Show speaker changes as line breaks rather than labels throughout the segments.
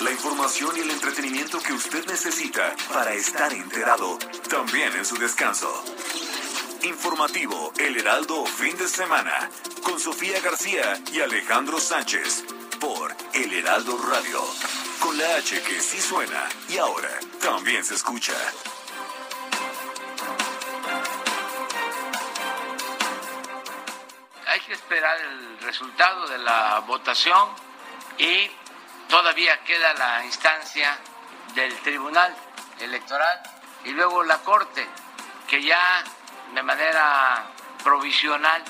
La información y el entretenimiento que usted necesita para estar enterado, también en su descanso. Informativo El Heraldo Fin de Semana, con Sofía García y Alejandro Sánchez, por El Heraldo Radio, con la H que sí suena y ahora también se escucha.
Hay que esperar el resultado de la votación y todavía queda la instancia del Tribunal Electoral y luego la Corte, que ya de manera provisional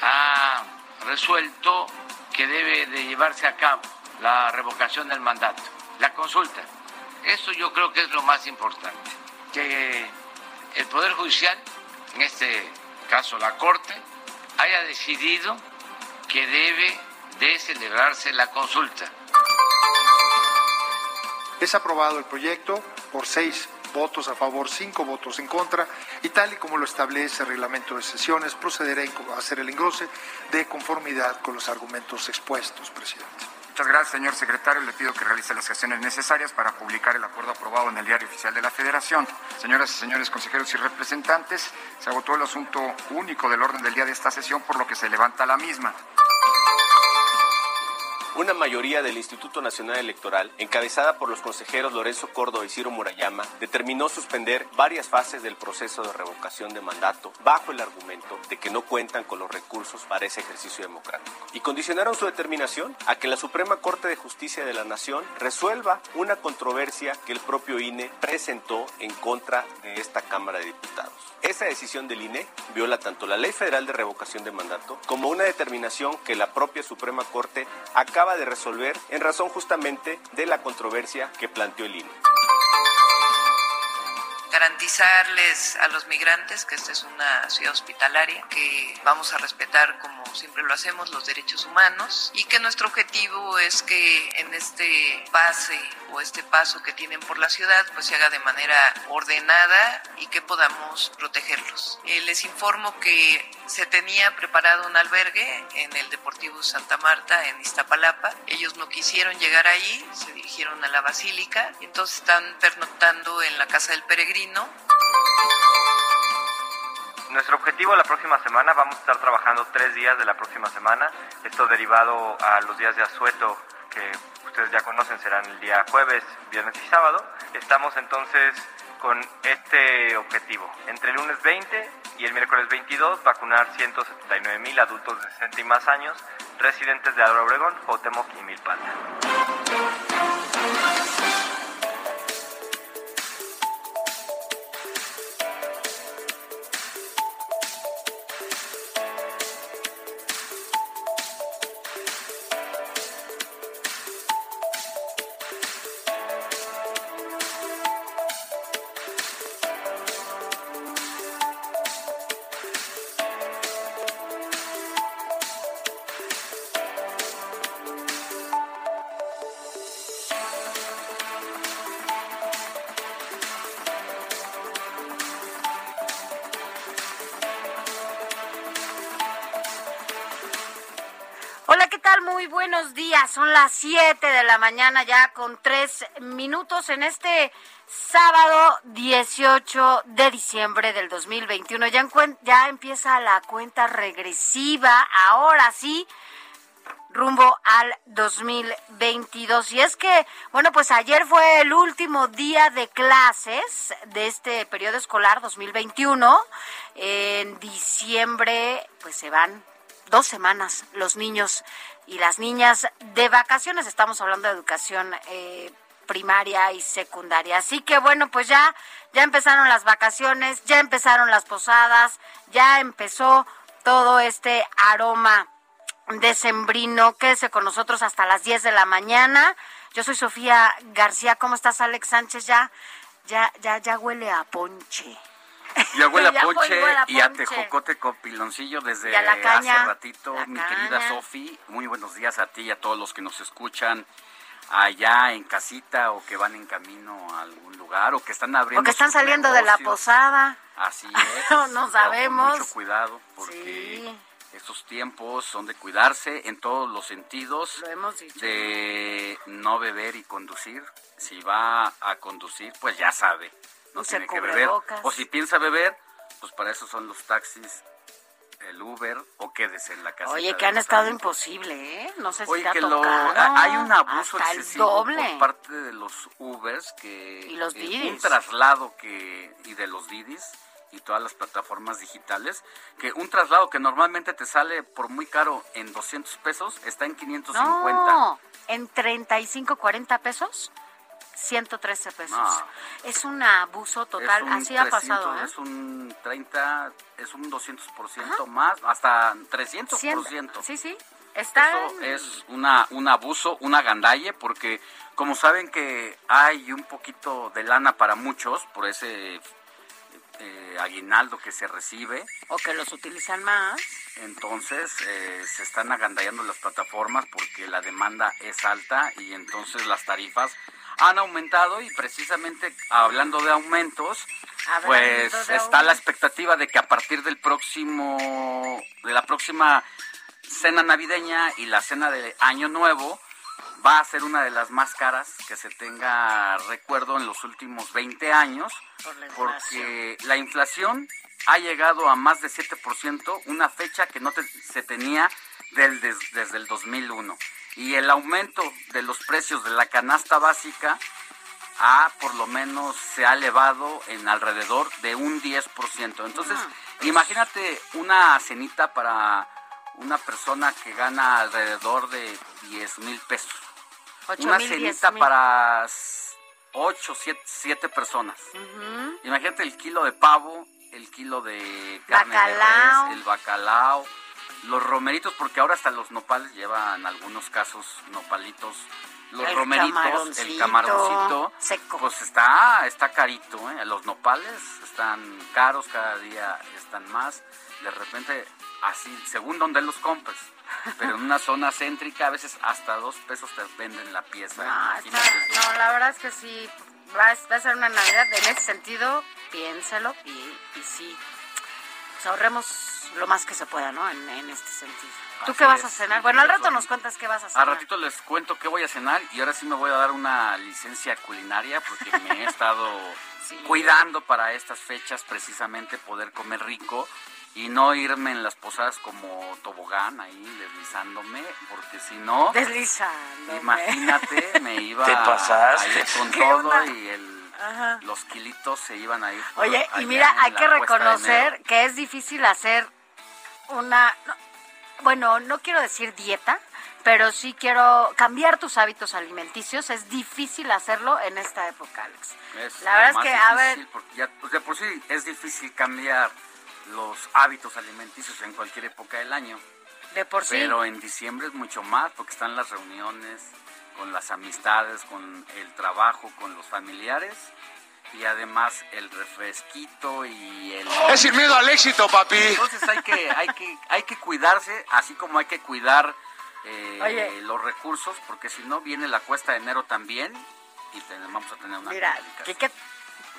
ha resuelto que debe de llevarse a cabo la revocación del mandato, la consulta. Eso yo creo que es lo más importante, que el Poder Judicial, en este caso la Corte, haya decidido que debe de celebrarse la consulta.
Es aprobado el proyecto por seis votos a favor, cinco votos en contra, y tal y como lo establece el reglamento de sesiones, procederé a hacer el engrose de conformidad con los argumentos expuestos, presidente.
Muchas gracias, señor secretario. Le pido que realice las gestiones necesarias para publicar el acuerdo aprobado en el Diario Oficial de la Federación. Señoras y señores consejeros y representantes, se agotó el asunto único del orden del día de esta sesión, por lo que se levanta la misma.
Una mayoría del Instituto Nacional Electoral, encabezada por los consejeros Lorenzo Córdoba y Ciro Murayama, determinó suspender varias fases del proceso de revocación de mandato bajo el argumento de que no cuentan con los recursos para ese ejercicio democrático. Y condicionaron su determinación a que la Suprema Corte de Justicia de la Nación resuelva una controversia que el propio INE presentó en contra de esta Cámara de Diputados. Esa decisión del INE viola tanto la Ley Federal de Revocación de Mandato como una determinación que la propia Suprema Corte acaba de resolver en razón justamente de la controversia que planteó el INE
garantizarles a los migrantes que esta es una ciudad hospitalaria, que vamos a respetar como siempre lo hacemos los derechos humanos y que nuestro objetivo es que en este pase o este paso que tienen por la ciudad pues se haga de manera ordenada y que podamos protegerlos. Eh, les informo que se tenía preparado un albergue en el Deportivo Santa Marta en Iztapalapa. Ellos no quisieron llegar ahí, se dirigieron a la Basílica, entonces están pernoctando en la Casa del Peregrino
nuestro objetivo la próxima semana, vamos a estar trabajando tres días de la próxima semana, esto derivado a los días de asueto que ustedes ya conocen, serán el día jueves, viernes y sábado. Estamos entonces con este objetivo. Entre el lunes 20 y el miércoles 22, vacunar 179 mil adultos de 60 y más años, residentes de Álvaro Obregón, Jotemoc y Milpalta.
Son las 7 de la mañana ya con tres minutos en este sábado 18 de diciembre del 2021. Ya, ya empieza la cuenta regresiva. Ahora sí rumbo al 2022. Y es que, bueno, pues ayer fue el último día de clases de este periodo escolar 2021. En diciembre, pues se van dos semanas los niños y las niñas de vacaciones. Estamos hablando de educación eh, primaria y secundaria. Así que bueno, pues ya, ya empezaron las vacaciones, ya empezaron las posadas, ya empezó todo este aroma decembrino. Quédese con nosotros hasta las 10 de la mañana. Yo soy Sofía García. ¿Cómo estás, Alex Sánchez? Ya, ya, ya, ya huele a ponche.
Y abuela Ponche y a. Tejocote con piloncillo desde
caña.
hace ratito, mi
caña.
querida Sofi. Muy buenos días a ti y a todos los que nos escuchan allá en casita o que van en camino a algún lugar o que están abriendo
O que están saliendo de la posada.
Así es.
No sabemos.
Con mucho cuidado porque estos tiempos son de cuidarse en todos los sentidos.
Lo hemos dicho.
De no beber y conducir. Si va a conducir, pues ya sabe. No tiene que beber. O si piensa beber, pues para eso son los taxis, el Uber o quédese en la casa.
Oye, que han estado imposible, ¿eh? No sé si
Oye,
te ha
que lo-
tocado.
a- hay un abuso
Hasta
excesivo
doble.
por parte de los Ubers que
Y los
eh, un traslado que y de los Didis y todas las plataformas digitales que un traslado que normalmente te sale por muy caro en 200 pesos está en 550.
No, en 35, 40 pesos, 113 pesos.
No.
Es un abuso total,
un
así ha
300,
pasado, ¿eh?
Es un 30, es un 200% más, hasta 300%.
Cien- Sí, sí, está
Eso
en-
es una, un abuso, una gandalle, porque como saben que hay un poquito de lana para muchos por ese eh, aguinaldo que se recibe,
O que los utilizan más.
entonces eh, se están agandallando las plataformas porque la demanda es alta y entonces las tarifas han aumentado y precisamente hablando de aumentos,
Hablando
pues
de
está la expectativa de que a partir del próximo, de la próxima cena navideña y la cena de Año Nuevo, va a ser una de las más caras que se tenga recuerdo en los últimos 20 años,
Por la
porque la inflación ha llegado a más de 7%, una fecha que no te- se tenía del- des- desde el 2001. Y el aumento de los precios de la canasta básica ha, por lo menos, se ha elevado en alrededor de un 10%. Entonces, imagínate una cenita para una persona que gana alrededor de 10 mil pesos. Una cenita para 8, 7, personas. Imagínate el kilo de pavo, el kilo de carne
Bacalao.
de res, el bacalao, los romeritos, porque ahora hasta los nopales llevan algunos casos nopalitos. Los
El
romeritos, el camaroncito,
seco.
pues está, está carito, ¿eh? Los nopales están caros, cada día están más. De repente, así, según donde los compres. Pero en una zona céntrica, a veces hasta dos pesos te venden la pieza.
Está- no, la verdad es que sí, va, a- va a ser una Navidad en ese sentido, piénselo y, y sí, pues ahorremos lo más que se pueda, ¿no? En, en este sentido. ¿Tú
Así
qué vas a cenar? Bueno, al rato nos cuentas qué vas a cenar.
ratito les cuento qué voy a cenar y ahora sí me voy a dar una licencia culinaria porque me he estado cuidando para estas fechas precisamente poder comer rico y no irme en las posadas como tobogán ahí deslizándome porque si no
Deslizando.
imagínate me iba
Te pasaste.
a ir con
¿Qué
todo
onda?
y el,
Ajá.
los kilitos se iban a ir por
Oye, y mira, hay que reconocer que es difícil hacer una, no, bueno, no quiero decir dieta, pero sí quiero cambiar tus hábitos alimenticios. Es difícil hacerlo en esta época, Alex.
Es
La verdad es que, a ver,
ya, pues de por sí es difícil cambiar los hábitos alimenticios en cualquier época del año.
de por sí.
Pero en diciembre es mucho más porque están las reuniones con las amistades, con el trabajo, con los familiares y además el refresquito y el
Es sin miedo al éxito, papi.
Entonces hay que hay que hay que cuidarse, así como hay que cuidar eh,
Oye.
los recursos, porque si no viene la cuesta de enero también y te- vamos a tener una
Mira, que-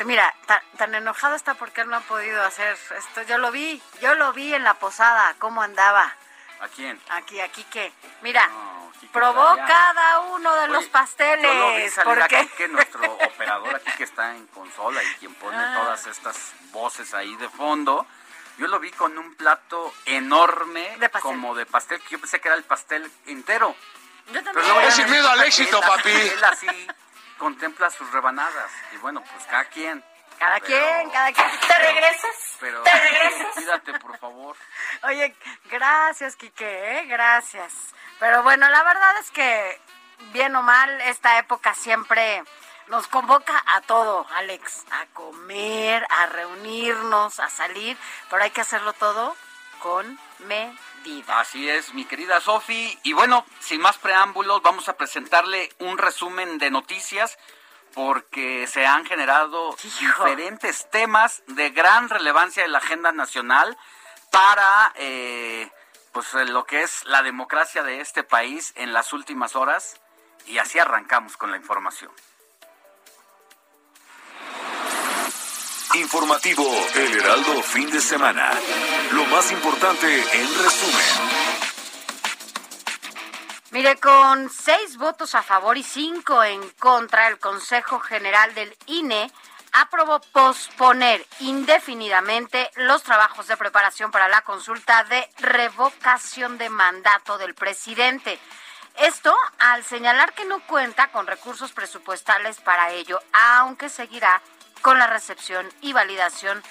mira, tan, tan enojado está porque él no ha podido hacer esto. Yo lo vi, yo lo vi en la posada, cómo andaba.
¿A quién?
Aquí, aquí que, mira,
No,
probó cada uno de los pasteles.
Yo lo vi salir a
porque
Quique, nuestro operador aquí que está en consola y quien pone
Ah.
todas estas voces ahí de fondo. Yo lo vi con un plato enorme
De
como de pastel, que yo pensé que era el pastel entero.
yo
Pero
también.
luego me
sin miedo al éxito,
él-
papi.
Él así contempla sus rebanadas. Y bueno, pues cada quien.
Cada
Pero-
quien, cada quien. ¿Te regresas?
Pero
¿Te regresas?
cuídate, por favor.
Oye, gracias, Quique, ¿eh? gracias. Pero bueno, la verdad es que, bien o mal, esta época siempre nos convoca a todo, Alex, a comer, a reunirnos, a salir, pero hay que hacerlo todo con medida.
Así es, mi querida Sofi. Y bueno, sin más preámbulos, vamos a presentarle un resumen de noticias porque se han generado diferentes temas de gran relevancia en la agenda nacional para eh, pues lo que es la democracia de este país en las últimas horas y así arrancamos con la información.
Informativo El Heraldo fin de semana. Lo más importante en resumen.
Mire, con seis votos a favor y cinco en contra, el Consejo General del INE aprobó posponer indefinidamente los trabajos de preparación para la consulta de revocación de mandato del presidente. Esto al señalar que no cuenta con recursos presupuestales para ello, aunque seguirá con la recepción y validación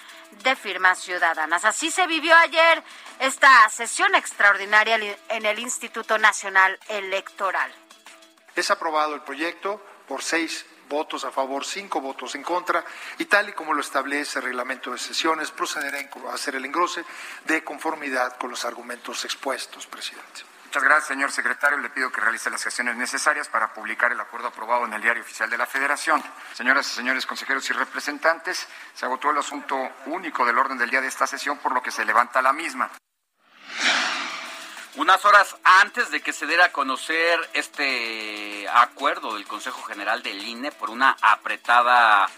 de firmas ciudadanas. Así se vivió ayer esta sesión extraordinaria en el Instituto Nacional Electoral.
Es aprobado el proyecto por seis votos a favor, cinco votos en contra, y tal y como lo establece el reglamento de sesiones, procederá a hacer el engrose de conformidad con los argumentos expuestos, presidente.
Muchas gracias, señor secretario. Le pido que realice las gestiones necesarias para publicar el acuerdo aprobado en el Diario Oficial de la Federación. Señoras y señores consejeros y representantes, se agotó el asunto único del orden del día de esta sesión, por lo que se levanta la misma.
Unas horas antes de que se diera a conocer este acuerdo del Consejo General del INE por una apretada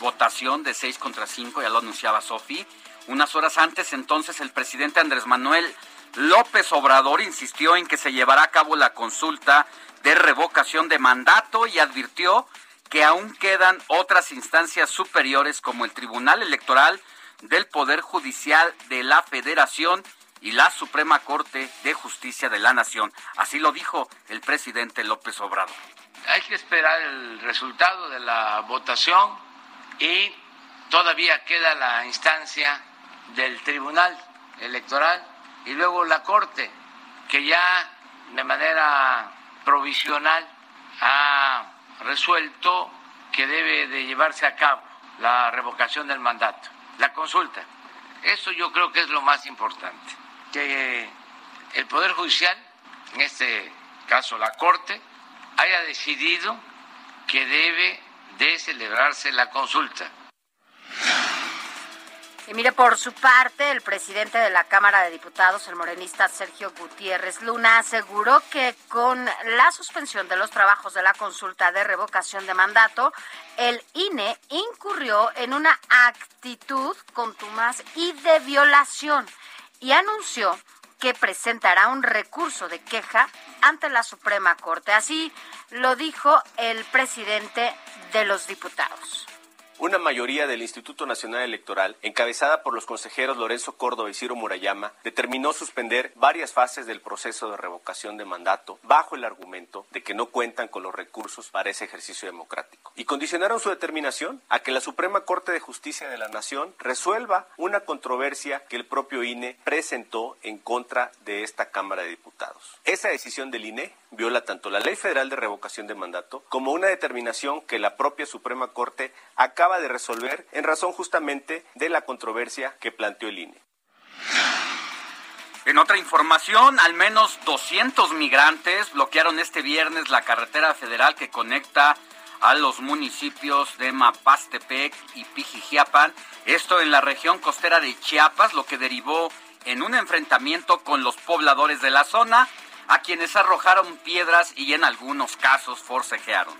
votación de 6 contra 5, ya lo anunciaba Sofi, unas horas antes entonces el presidente Andrés Manuel López Obrador insistió en que se llevará a cabo la consulta de revocación de mandato y advirtió que aún quedan otras instancias superiores como el Tribunal Electoral del Poder Judicial de la Federación y la Suprema Corte de Justicia de la Nación. Así lo dijo el presidente López Obrador.
Hay que esperar el resultado de la votación y todavía queda la instancia del Tribunal Electoral y luego la Corte, que ya de manera provisional ha resuelto que debe de llevarse a cabo la revocación del mandato, la consulta. Eso yo creo que es lo más importante, que el Poder Judicial, en este caso la Corte, haya decidido que debe de celebrarse la consulta.
Y mire, por su parte, el presidente de la Cámara de Diputados, el morenista Sergio Gutiérrez Luna, aseguró que con la suspensión de los trabajos de la consulta de revocación de mandato, el INE incurrió en una actitud contumaz y de violación y anunció que presentará un recurso de queja ante la Suprema Corte. Así lo dijo el presidente de los diputados.
Una mayoría del Instituto Nacional Electoral, encabezada por los consejeros Lorenzo Córdoba y Ciro Murayama, determinó suspender varias fases del proceso de revocación de mandato bajo el argumento de que no cuentan con los recursos para ese ejercicio democrático. Y condicionaron su determinación a que la Suprema Corte de Justicia de la Nación resuelva una controversia que el propio INE presentó en contra de esta Cámara de Diputados. Esa decisión del INE viola tanto la Ley Federal de Revocación de Mandato como una determinación que la propia Suprema Corte acaba de resolver en razón justamente de la controversia que planteó el INE.
En otra información, al menos 200 migrantes bloquearon este viernes la carretera federal que conecta a los municipios de Mapastepec y Pijijiapan, esto en la región costera de Chiapas, lo que derivó en un enfrentamiento con los pobladores de la zona, a quienes arrojaron piedras y en algunos casos forcejearon.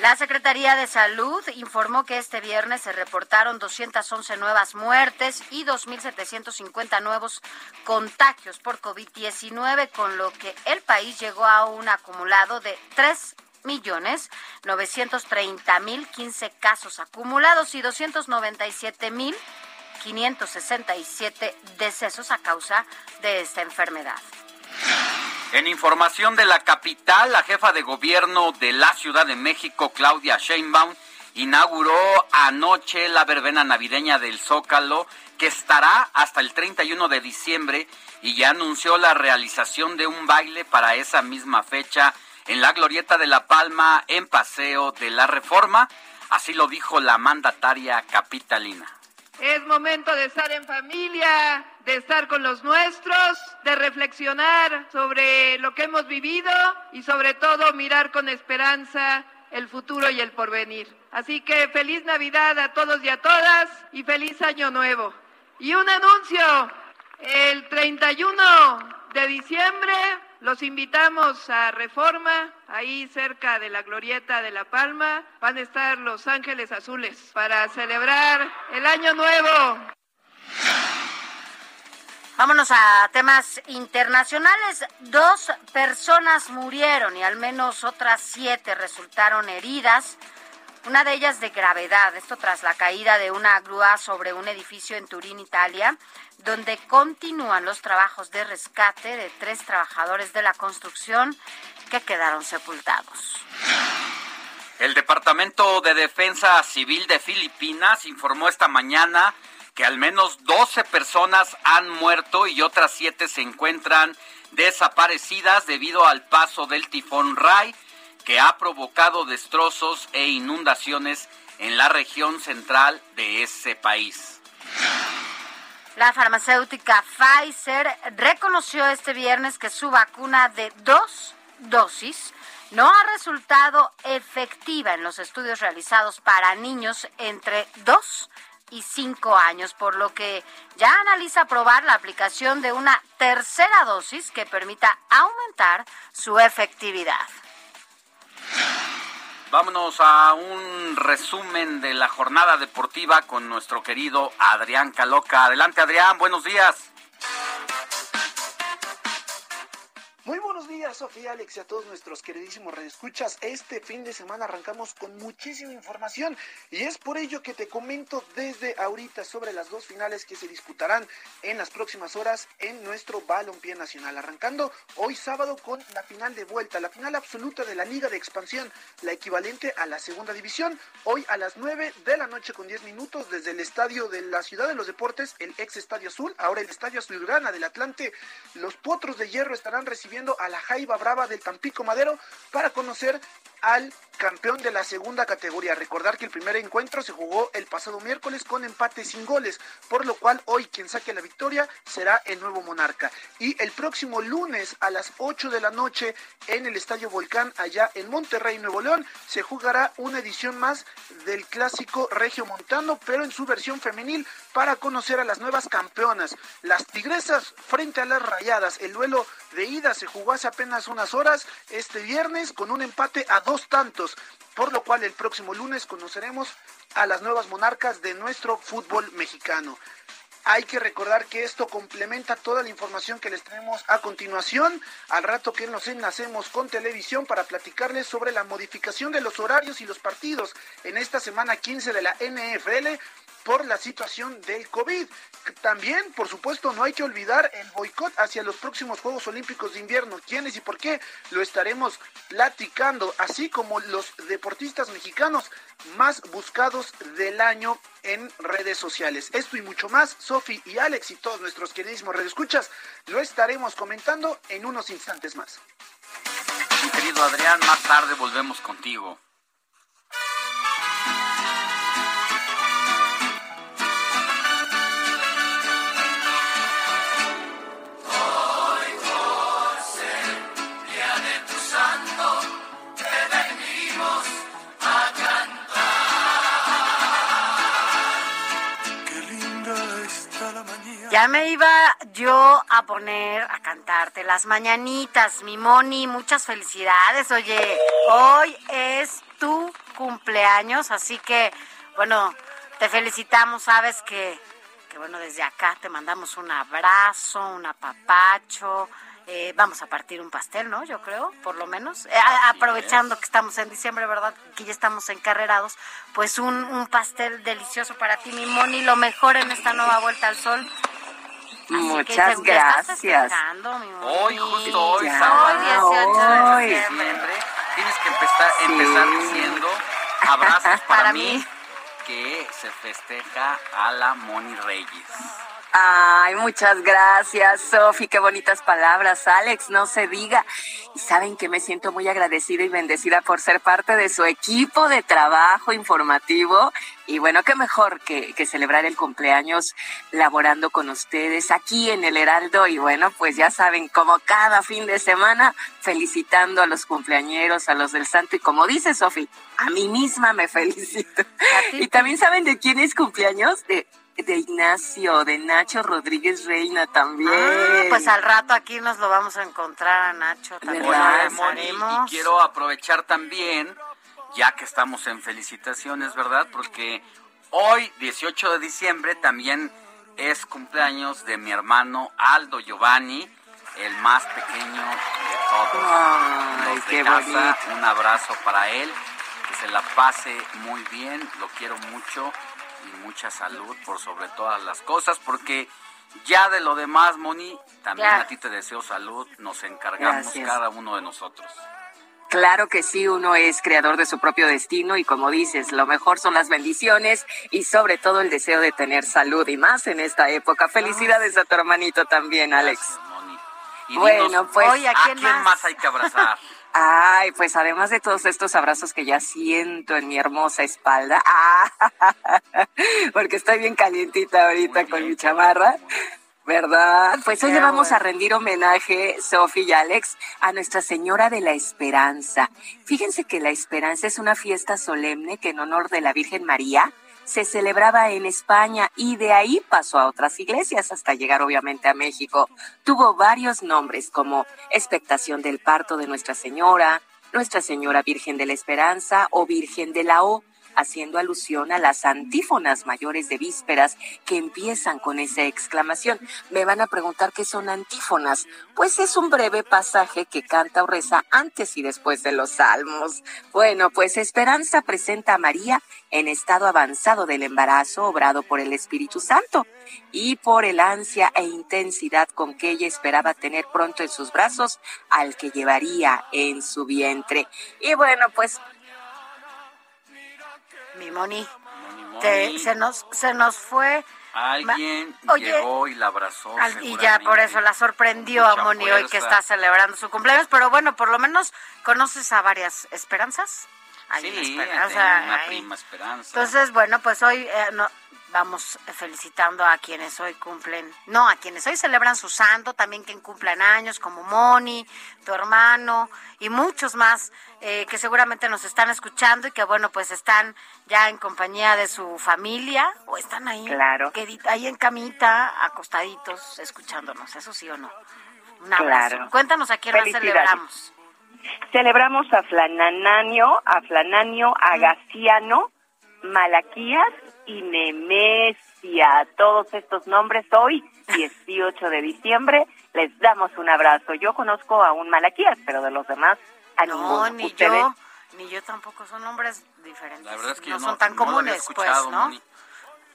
La Secretaría de Salud informó que este viernes se reportaron 211 nuevas muertes y 2.750 nuevos contagios por COVID-19, con lo que el país llegó a un acumulado de 3 millones 930 mil 15 casos acumulados y 297 mil 567 decesos a causa de esta enfermedad.
En información de la capital, la jefa de gobierno de la Ciudad de México, Claudia Sheinbaum, inauguró anoche la verbena navideña del Zócalo, que estará hasta el 31 de diciembre y ya anunció la realización de un baile para esa misma fecha en la Glorieta de la Palma en Paseo de la Reforma. Así lo dijo la mandataria capitalina.
Es momento de estar en familia, de estar con los nuestros, de reflexionar sobre lo que hemos vivido y sobre todo mirar con esperanza el futuro y el porvenir. Así que feliz Navidad a todos y a todas y feliz Año Nuevo. Y un anuncio, el 31 de diciembre los invitamos a Reforma, ahí cerca de la Glorieta de La Palma. Van a estar Los Ángeles Azules para celebrar el Año Nuevo.
Vámonos a temas internacionales. Dos personas murieron y al menos otras siete resultaron heridas. Una de ellas de gravedad, esto tras la caída de una grúa sobre un edificio en Turín, Italia, donde continúan los trabajos de rescate de tres trabajadores de la construcción que quedaron sepultados.
El Departamento de Defensa Civil de Filipinas informó esta mañana que al menos 12 personas han muerto y otras 7 se encuentran desaparecidas debido al paso del tifón Rai, que ha provocado destrozos e inundaciones en la región central de ese país.
La farmacéutica Pfizer reconoció este viernes que su vacuna de dos dosis no ha resultado efectiva en los estudios realizados para niños entre 2 y 5 años, por lo que ya analiza probar la aplicación de una tercera dosis que permita aumentar su efectividad.
Vámonos a un resumen de la jornada deportiva con nuestro querido Adrián Caloca. Adelante Adrián, buenos días.
Muy buenos días, Sofía, Alex y a todos nuestros queridísimos redescuchas. Este fin de semana arrancamos con muchísima información y es por ello que te comento desde ahorita sobre las dos finales que se disputarán en las próximas horas en nuestro balompié nacional. Arrancando hoy sábado con la final de vuelta, la final absoluta de la Liga de Expansión, la equivalente a la segunda división. Hoy a las 9 de la noche con 10 minutos desde el estadio de la Ciudad de los Deportes, el ex Estadio Azul, ahora el Estadio Azulgrana del Atlante. Los Potros de Hierro estarán recibiendo a la Jaiba Brava del Tampico Madero para conocer al campeón de la segunda categoría. Recordar que el primer encuentro se jugó el pasado miércoles con empate sin goles, por lo cual hoy quien saque la victoria será el nuevo monarca. Y el próximo lunes a las 8 de la noche en el Estadio Volcán, allá en Monterrey, Nuevo León, se jugará una edición más del clásico Regio Montano, pero en su versión femenil para conocer a las nuevas campeonas. Las Tigresas frente a las Rayadas. El duelo de ida se jugó hace apenas unas horas este viernes con un empate a dos tantos, por lo cual el próximo lunes conoceremos a las nuevas monarcas de nuestro fútbol mexicano. Hay que recordar que esto complementa toda la información que les tenemos a continuación, al rato que nos enlacemos con televisión para platicarles sobre la modificación de los horarios y los partidos en esta semana 15 de la NFL por la situación del COVID. También, por supuesto, no hay que olvidar el boicot hacia los próximos Juegos Olímpicos de Invierno. ¿Quiénes y por qué? Lo estaremos platicando, así como los deportistas mexicanos más buscados del año en redes sociales. Esto y mucho más, Sofi y Alex y todos nuestros queridísimos redescuchas, lo estaremos comentando en unos instantes más.
Mi querido Adrián, más tarde volvemos contigo.
Ya me iba yo a poner a cantarte las mañanitas, mi Moni, muchas felicidades. Oye, hoy es tu cumpleaños, así que, bueno, te felicitamos, sabes que, que bueno, desde acá te mandamos un abrazo, un apapacho. Eh, vamos a partir un pastel, ¿no? Yo creo, por lo menos. Eh, aprovechando que estamos en diciembre, ¿verdad? Que ya estamos encarrerados. Pues un, un pastel delicioso para ti, mi Moni. Lo mejor en esta nueva vuelta al sol.
Muchas gracias.
Hoy, justo hoy, sábado 18 de diciembre, tienes que empezar, empezar diciendo abrazos para, mí, que se festeja a la Moni Reyes.
Ay, muchas gracias, Sofi, qué bonitas palabras. Alex, no se diga. Y saben que me siento muy agradecida y bendecida por ser parte de su equipo de trabajo informativo. Y bueno, qué mejor que, que celebrar el cumpleaños laborando con ustedes aquí en el Heraldo. Y bueno, pues ya saben, como cada fin de semana, felicitando a los cumpleañeros, a los del santo. Y como dice Sofi, a mí misma me felicito. Y también saben de quién es cumpleaños, de de Ignacio, de Nacho Rodríguez Reina también.
Ah, pues al rato aquí nos lo vamos a encontrar a Nacho también.
y quiero aprovechar también, ya que estamos en felicitaciones, ¿verdad? Porque hoy, 18 de diciembre, también es cumpleaños de mi hermano Aldo Giovanni, el más pequeño de todos.
Ay, qué bonito.
Un abrazo para él, que se la pase muy bien, lo quiero mucho y mucha salud por sobre todas las cosas, porque ya de lo demás, Moni, también a ti te deseo salud, nos encargamos cada uno de nosotros.
Claro que sí, uno es creador de su propio destino y como dices, lo mejor son las bendiciones y sobre todo el deseo de tener salud y más en esta época. Felicidades a tu hermanito también, Alex.
bueno, pues ¿a quién, más hay que abrazar?
Ay, pues además de todos estos abrazos que ya siento en mi hermosa espalda, ah, porque estoy bien calientita ahorita con mi chamarra, ¿verdad? Pues hoy le vamos a rendir homenaje, Sofi y Alex, a Nuestra Señora de la Esperanza. Fíjense que la Esperanza es una fiesta solemne que en honor de la Virgen María se celebraba en España y de ahí pasó a otras iglesias hasta llegar obviamente a México. Tuvo varios nombres como Expectación del Parto de Nuestra Señora, Nuestra Señora Virgen de la Esperanza o Virgen de la O haciendo alusión a las antífonas mayores de vísperas que empiezan con esa exclamación. Me van a preguntar qué son antífonas. Pues es un breve pasaje que canta o reza antes y después de los salmos. Bueno, pues Esperanza presenta a María en estado avanzado del embarazo obrado por el Espíritu Santo y por el ansia e intensidad con que ella esperaba tener pronto en sus brazos al que llevaría en su vientre. Y bueno, pues
mi Moni. se nos se nos fue
Alguien llegó y la abrazó.
y ya por eso la sorprendió a Moni hoy que está celebrando su cumpleaños, pero bueno, por lo menos conoces a varias esperanzas.
sí, una prima esperanza.
Entonces, bueno, pues hoy eh, no, vamos felicitando a quienes hoy cumplen, no, a quienes hoy celebran su santo, también quien cumplan años, como Moni, tu hermano y muchos más eh, que seguramente nos están escuchando y que bueno, pues están ya en compañía de su familia o están ahí,
claro.
ahí en camita, acostaditos, escuchándonos, eso sí o no. Un abrazo. Cuéntanos a quién celebramos.
Celebramos a Flananio, a Flananio Agaciano, Malaquías y Nemesia. Todos estos nombres hoy, 18 de diciembre, les damos un abrazo. Yo conozco a un Malaquías, pero de los demás, a no,
ni yo, ni yo tampoco. Son nombres diferentes. La verdad es que no, son tan comunes, pues, ¿no?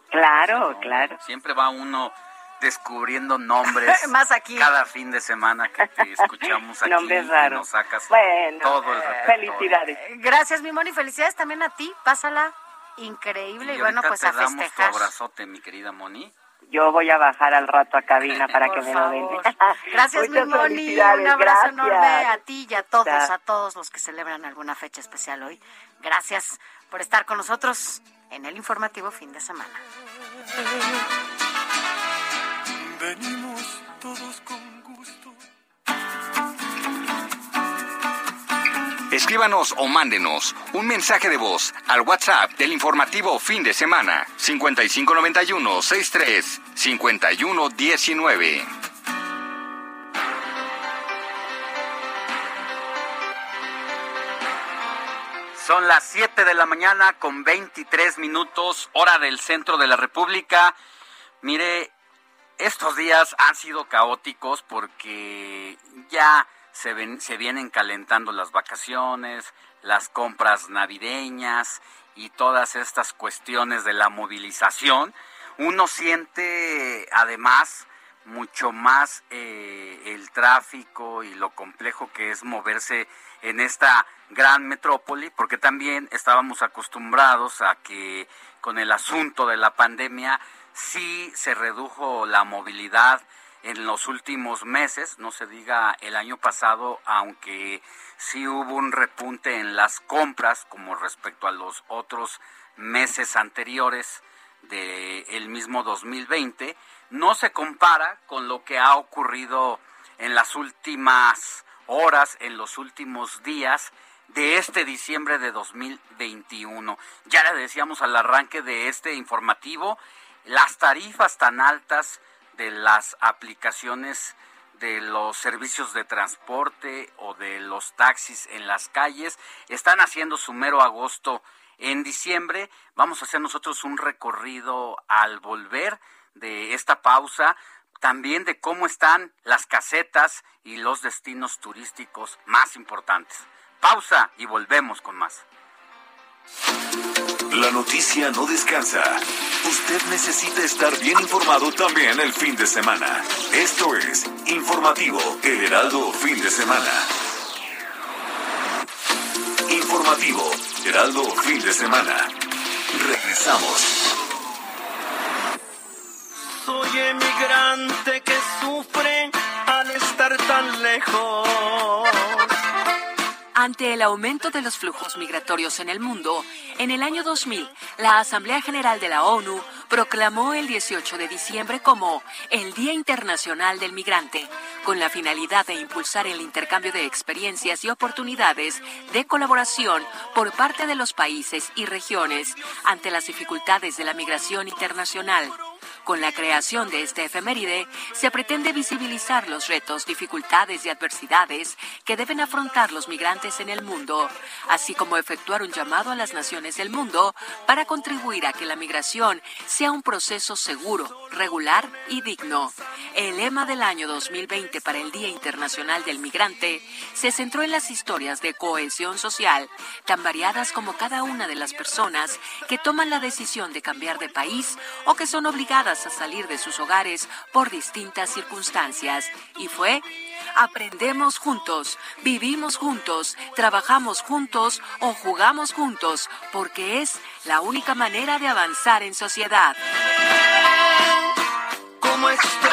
Claro, claro.
Siempre va uno descubriendo nombres
más aquí
cada fin de semana que te escuchamos aquí
nombres raros.
nos sacas
bueno,
todo el
felicidades
gracias mi Moni felicidades también a ti pásala increíble y, bueno, pues a festejar.
abrazote, mi querida Moni.
Yo voy a bajar al rato a cabina para que me lo den.
Gracias, mi Moni. Un abrazo enorme a ti y a todos, a todos los que celebran alguna fecha especial hoy. Gracias por estar con nosotros en el informativo fin de semana.
Venimos todos con
Escríbanos o mándenos un mensaje de voz al WhatsApp del informativo fin de semana 5591 63 5119.
Son las 7 de la mañana con 23 minutos, hora del centro de la República. Mire, estos días han sido caóticos porque ya se, ven, se vienen calentando las vacaciones, las compras navideñas y todas estas cuestiones de la movilización, uno siente además mucho más eh, el tráfico y lo complejo que es moverse en esta gran metrópoli, porque también estábamos acostumbrados a que con el asunto de la pandemia sí se redujo la movilidad en los últimos meses, no se diga el año pasado, aunque sí hubo un repunte en las compras como respecto a los otros meses anteriores del mismo 2020, no se compara con lo que ha ocurrido en las últimas horas, en los últimos días de este diciembre de 2021. Ya le decíamos al arranque de este informativo, las tarifas tan altas de las aplicaciones de los servicios de transporte o de los taxis en las calles están haciendo su mero agosto en diciembre. Vamos a hacer nosotros un recorrido al volver de esta pausa, también de cómo están las casetas y los destinos turísticos más importantes. Pausa y volvemos con más.
La noticia no descansa. Usted necesita estar bien informado también el fin de semana. Esto es Informativo El Heraldo Fin de Semana. Informativo Heraldo Fin de Semana. Regresamos.
Soy emigrante que sufre al estar tan lejos.
Ante el aumento de los flujos migratorios en el mundo, en el año 2000, la Asamblea General de la ONU proclamó el 18 de diciembre como el Día Internacional del Migrante, con la finalidad de impulsar el intercambio de experiencias y oportunidades de colaboración por parte de los países y regiones ante las dificultades de la migración internacional. Con la creación de este efeméride, se pretende visibilizar los retos, dificultades y adversidades que deben afrontar los migrantes en el mundo, así como efectuar un llamado a las naciones del mundo para contribuir a que la migración sea un proceso seguro, regular y digno. El lema del año 2020 para el Día Internacional del Migrante se centró en las historias de cohesión social, tan variadas como cada una de las personas que toman la decisión de cambiar de país o que son obligadas a salir de sus hogares por distintas circunstancias. Y fue Aprendemos juntos, vivimos juntos, trabajamos juntos o jugamos juntos, porque es la única manera de avanzar en sociedad.
Extraño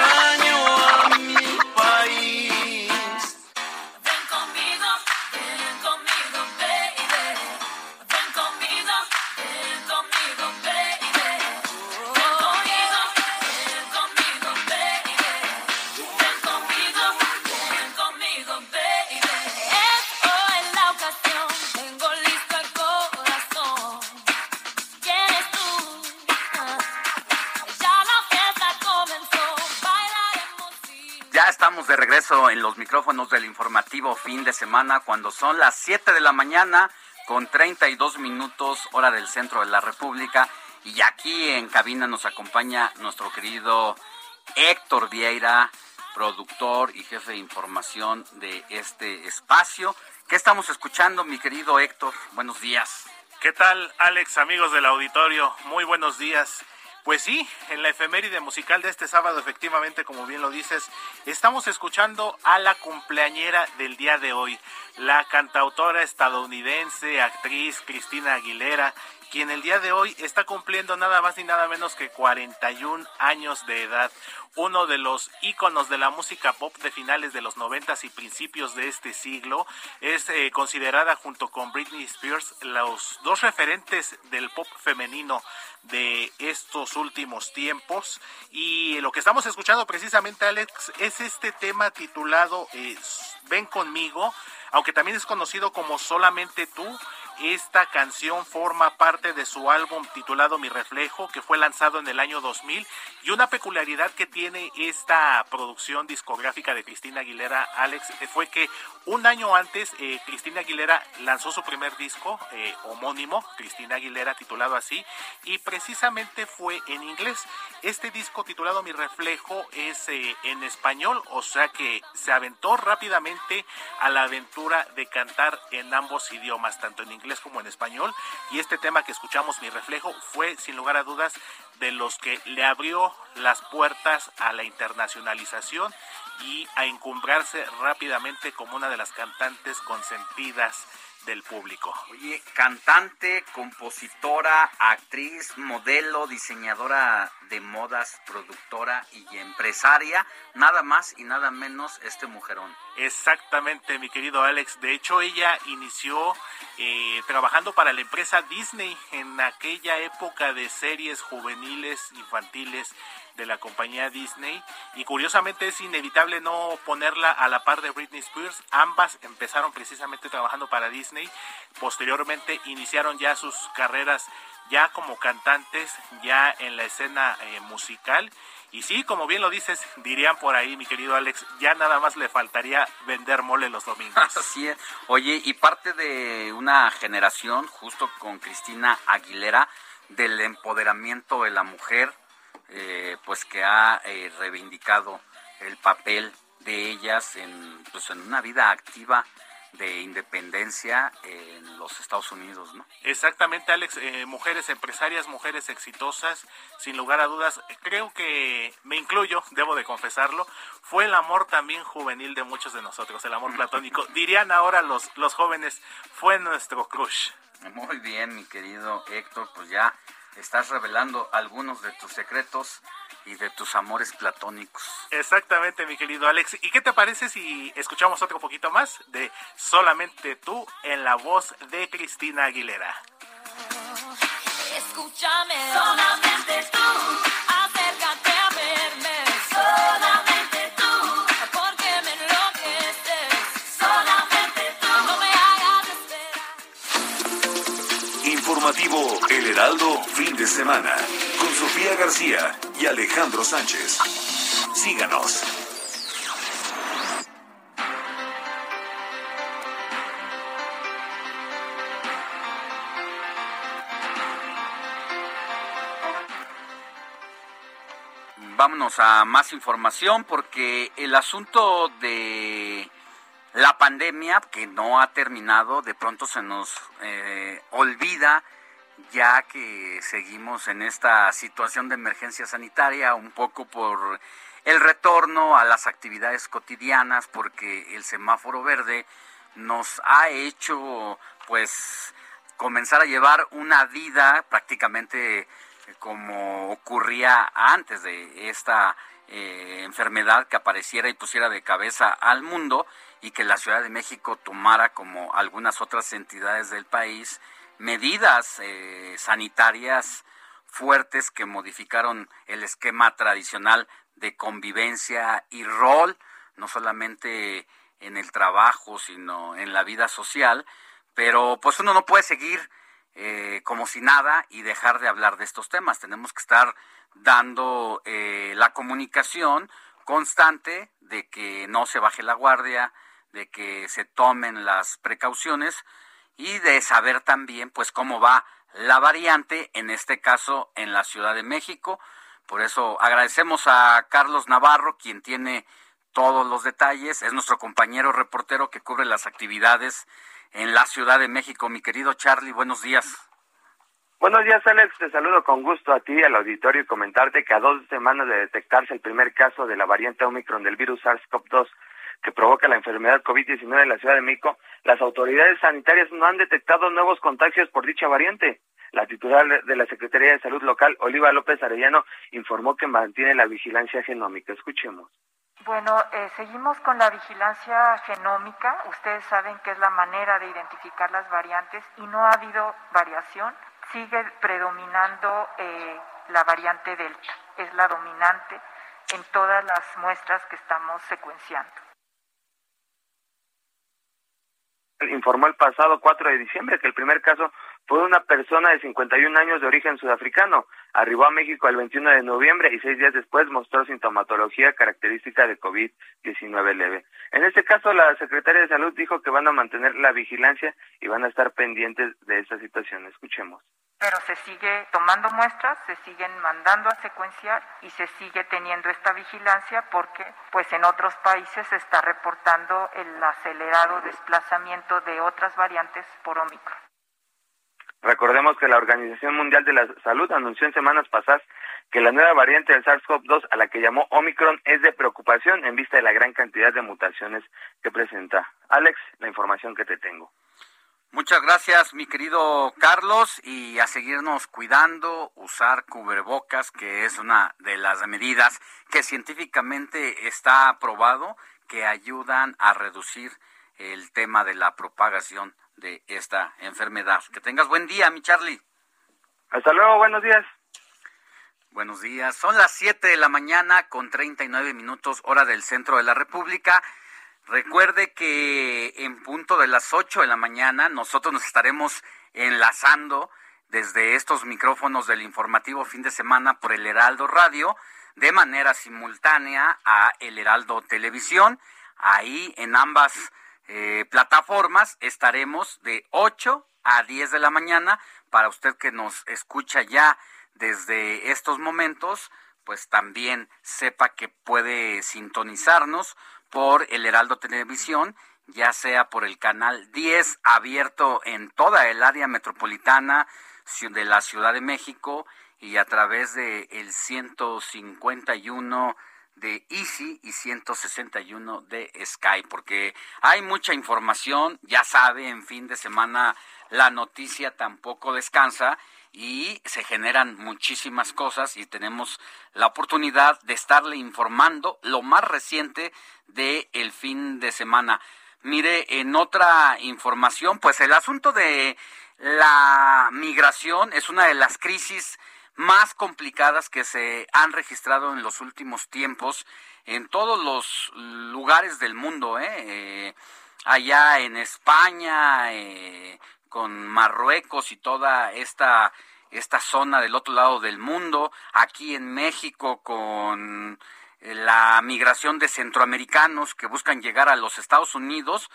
de regreso en los micrófonos del informativo fin de semana cuando son las 7 de la mañana con 32 minutos hora del centro de la República y aquí en cabina nos acompaña nuestro querido Héctor Vieira, productor y jefe de información de este espacio. ¿Qué estamos escuchando, mi querido Héctor? Buenos días.
¿Qué tal, Alex, amigos del auditorio? Muy buenos días. Pues sí, en la efeméride musical de este sábado, efectivamente, como bien lo dices, estamos escuchando a la cumpleañera del día de hoy, la cantautora estadounidense, actriz Cristina Aguilera, quien el día de hoy está cumpliendo nada más ni nada menos que 41 años de edad. Uno de los íconos de la música pop de finales de los 90 y principios de este siglo. Es eh, considerada junto con Britney Spears los dos referentes del pop femenino de estos últimos tiempos. Y lo que estamos escuchando precisamente, Alex, es este tema titulado eh, Ven conmigo, aunque también es conocido como Solamente tú. Esta canción forma parte de su álbum titulado Mi Reflejo, que fue lanzado en el año 2000. Y una peculiaridad que tiene esta producción discográfica de Cristina Aguilera, Alex, fue que un año antes eh, Cristina Aguilera lanzó su primer disco eh, homónimo, Cristina Aguilera, titulado así, y precisamente fue en inglés. Este disco titulado Mi Reflejo es eh, en español, o sea que se aventó rápidamente a la aventura de cantar en ambos idiomas, tanto en inglés como en español. Y este tema que escuchamos, Mi Reflejo, fue sin lugar a dudas de los que le abrió las puertas a la internacionalización y a encumbrarse rápidamente como una de las cantantes consentidas del público.
Oye, cantante, compositora, actriz, modelo, diseñadora de modas, productora y empresaria, nada más y nada menos este mujerón.
Exactamente, mi querido Alex. De hecho, ella inició eh, trabajando para la empresa Disney en aquella época de series juveniles, infantiles de la compañía Disney. Y curiosamente es inevitable no ponerla a la par de Britney Spears. Ambas empezaron precisamente trabajando para Disney. Posteriormente iniciaron ya sus carreras ya como cantantes, ya en la escena eh, musical. Y sí, como bien lo dices, dirían por ahí, mi querido Alex, ya nada más le faltaría vender mole los domingos.
Así es. Oye, y parte de una generación, justo con Cristina Aguilera, del empoderamiento de la mujer, eh, pues que ha eh, reivindicado el papel de ellas en, pues en una vida activa de independencia en los Estados Unidos, ¿no?
Exactamente, Alex. Eh, mujeres empresarias, mujeres exitosas, sin lugar a dudas. Creo que me incluyo, debo de confesarlo. Fue el amor también juvenil de muchos de nosotros, el amor platónico. Dirían ahora los, los jóvenes, fue nuestro crush.
Muy bien, mi querido Héctor, pues ya estás revelando algunos de tus secretos y de tus amores platónicos.
Exactamente, mi querido Alex. ¿Y qué te parece si escuchamos otro poquito más de Solamente tú en la voz de Cristina Aguilera?
Escúchame, solamente
El Heraldo, fin de semana, con Sofía García y Alejandro Sánchez. Síganos.
Vámonos a más información porque el asunto de la pandemia que no ha terminado, de pronto se nos eh, olvida ya que seguimos en esta situación de emergencia sanitaria, un poco por el retorno a las actividades cotidianas, porque el semáforo verde nos ha hecho pues comenzar a llevar una vida prácticamente como ocurría antes de esta eh, enfermedad que apareciera y pusiera de cabeza al mundo y que la Ciudad de México tomara como algunas otras entidades del país medidas eh, sanitarias fuertes que modificaron el esquema tradicional de convivencia y rol, no solamente en el trabajo, sino en la vida social, pero pues uno no puede seguir eh, como si nada y dejar de hablar de estos temas. Tenemos que estar dando eh, la comunicación constante de que no se baje la guardia, de que se tomen las precauciones y de saber también pues cómo va la variante, en este caso en la Ciudad de México. Por eso agradecemos a Carlos Navarro, quien tiene todos los detalles, es nuestro compañero reportero que cubre las actividades en la Ciudad de México. Mi querido Charlie, buenos días.
Buenos días, Alex. Te saludo con gusto a ti y al auditorio y comentarte que a dos semanas de detectarse el primer caso de la variante Omicron del virus SARS-CoV-2 que provoca la enfermedad COVID-19 en la Ciudad de México, las autoridades sanitarias no han detectado nuevos contagios por dicha variante. La titular de la Secretaría de Salud Local, Oliva López Arellano, informó que mantiene la vigilancia genómica. Escuchemos.
Bueno, eh, seguimos con la vigilancia genómica. Ustedes saben que es la manera de identificar las variantes y no ha habido variación. Sigue predominando eh, la variante Delta. Es la dominante en todas las muestras que estamos secuenciando.
Informó el pasado 4 de diciembre que el primer caso fue una persona de 51 años de origen sudafricano. Arribó a México el 21 de noviembre y seis días después mostró sintomatología característica de COVID-19 leve. En este caso, la Secretaría de Salud dijo que van a mantener la vigilancia y van a estar pendientes de esta situación. Escuchemos
pero se sigue tomando muestras, se siguen mandando a secuenciar y se sigue teniendo esta vigilancia porque pues en otros países se está reportando el acelerado desplazamiento de otras variantes por Omicron.
Recordemos que la Organización Mundial de la Salud anunció en semanas pasadas que la nueva variante del SARS-CoV-2, a la que llamó Omicron, es de preocupación en vista de la gran cantidad de mutaciones que presenta. Alex, la información que te tengo.
Muchas gracias, mi querido Carlos, y a seguirnos cuidando, usar cubrebocas, que es una de las medidas que científicamente está aprobado, que ayudan a reducir el tema de la propagación de esta enfermedad. Que tengas buen día, mi Charlie.
Hasta luego, buenos días.
Buenos días. Son las 7 de la mañana con 39 minutos hora del centro de la República. Recuerde que en punto de las 8 de la mañana nosotros nos estaremos enlazando desde estos micrófonos del informativo fin de semana por el Heraldo Radio de manera simultánea a el Heraldo Televisión. Ahí en ambas eh, plataformas estaremos de 8 a 10 de la mañana para usted que nos escucha ya desde estos momentos, pues también sepa que puede sintonizarnos por el Heraldo Televisión, ya sea por el canal 10 abierto en toda el área metropolitana de la Ciudad de México y a través de el 151 de Easy y 161 de Sky, porque hay mucha información, ya sabe, en fin de semana la noticia tampoco descansa y se generan muchísimas cosas y tenemos la oportunidad de estarle informando lo más reciente de el fin de semana. Mire, en otra información, pues el asunto de la migración es una de las crisis más complicadas que se han registrado en los últimos tiempos en todos los lugares del mundo, ¿eh? eh allá en España, eh, con Marruecos y toda esta, esta zona del otro lado del mundo, aquí en México con eh, la migración de centroamericanos que buscan llegar a los Estados Unidos,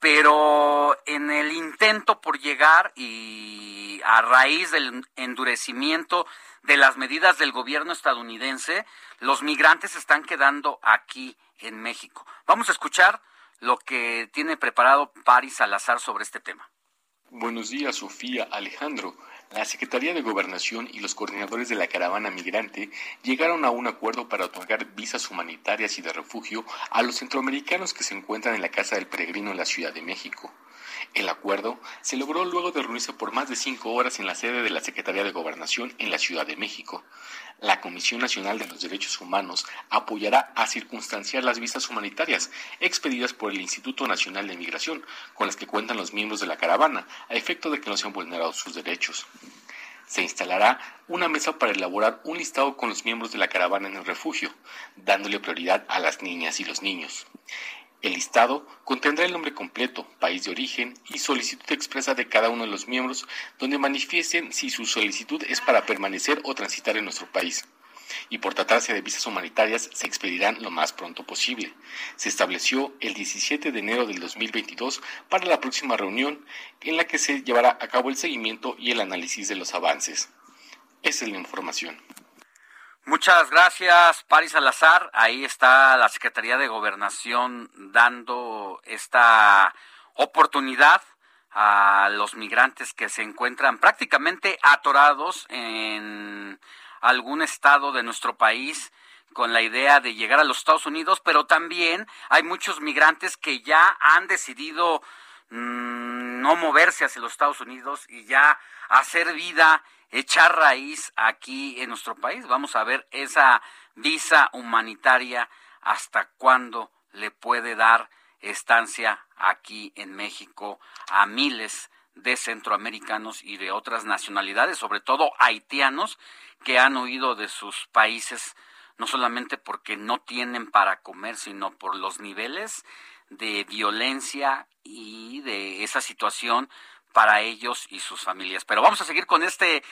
pero en el intento por llegar y a raíz del endurecimiento de las medidas del gobierno estadounidense, los migrantes están quedando aquí en México. Vamos a escuchar lo que tiene preparado Paris Salazar sobre este tema.
Buenos días, Sofía Alejandro. La Secretaría de Gobernación y los coordinadores de la caravana migrante llegaron a un acuerdo para otorgar visas humanitarias y de refugio a los centroamericanos que se encuentran en la Casa del Peregrino en la Ciudad de México. El acuerdo se logró luego de reunirse por más de cinco horas en la sede de la Secretaría de Gobernación en la Ciudad de México. La Comisión Nacional de los Derechos Humanos apoyará a circunstanciar las visas humanitarias expedidas por el Instituto Nacional de Migración, con las que cuentan los miembros de la caravana, a efecto de que no sean vulnerados sus derechos. Se instalará una mesa para elaborar un listado con los miembros de la caravana en el refugio, dándole prioridad a las niñas y los niños. El listado contendrá el nombre completo, país de origen y solicitud expresa de cada uno de los miembros donde manifiesten si su solicitud es para permanecer o transitar en nuestro país. Y por tratarse de visas humanitarias se expedirán lo más pronto posible. Se estableció el 17 de enero del 2022 para la próxima reunión en la que se llevará a cabo el seguimiento y el análisis de los avances. Esa es la información.
Muchas gracias, Paris Salazar. Ahí está la Secretaría de Gobernación dando esta oportunidad a los migrantes que se encuentran prácticamente atorados en algún estado de nuestro país con la idea de llegar a los Estados Unidos, pero también hay muchos migrantes que ya han decidido mm, no moverse hacia los Estados Unidos y ya hacer vida echar raíz aquí en nuestro país. Vamos a ver esa visa humanitaria hasta cuándo le puede dar estancia aquí en México a miles de centroamericanos y de otras nacionalidades, sobre todo haitianos, que han huido de sus países no solamente porque no tienen para comer, sino por los niveles de violencia y de esa situación para ellos y sus familias. Pero vamos a seguir con este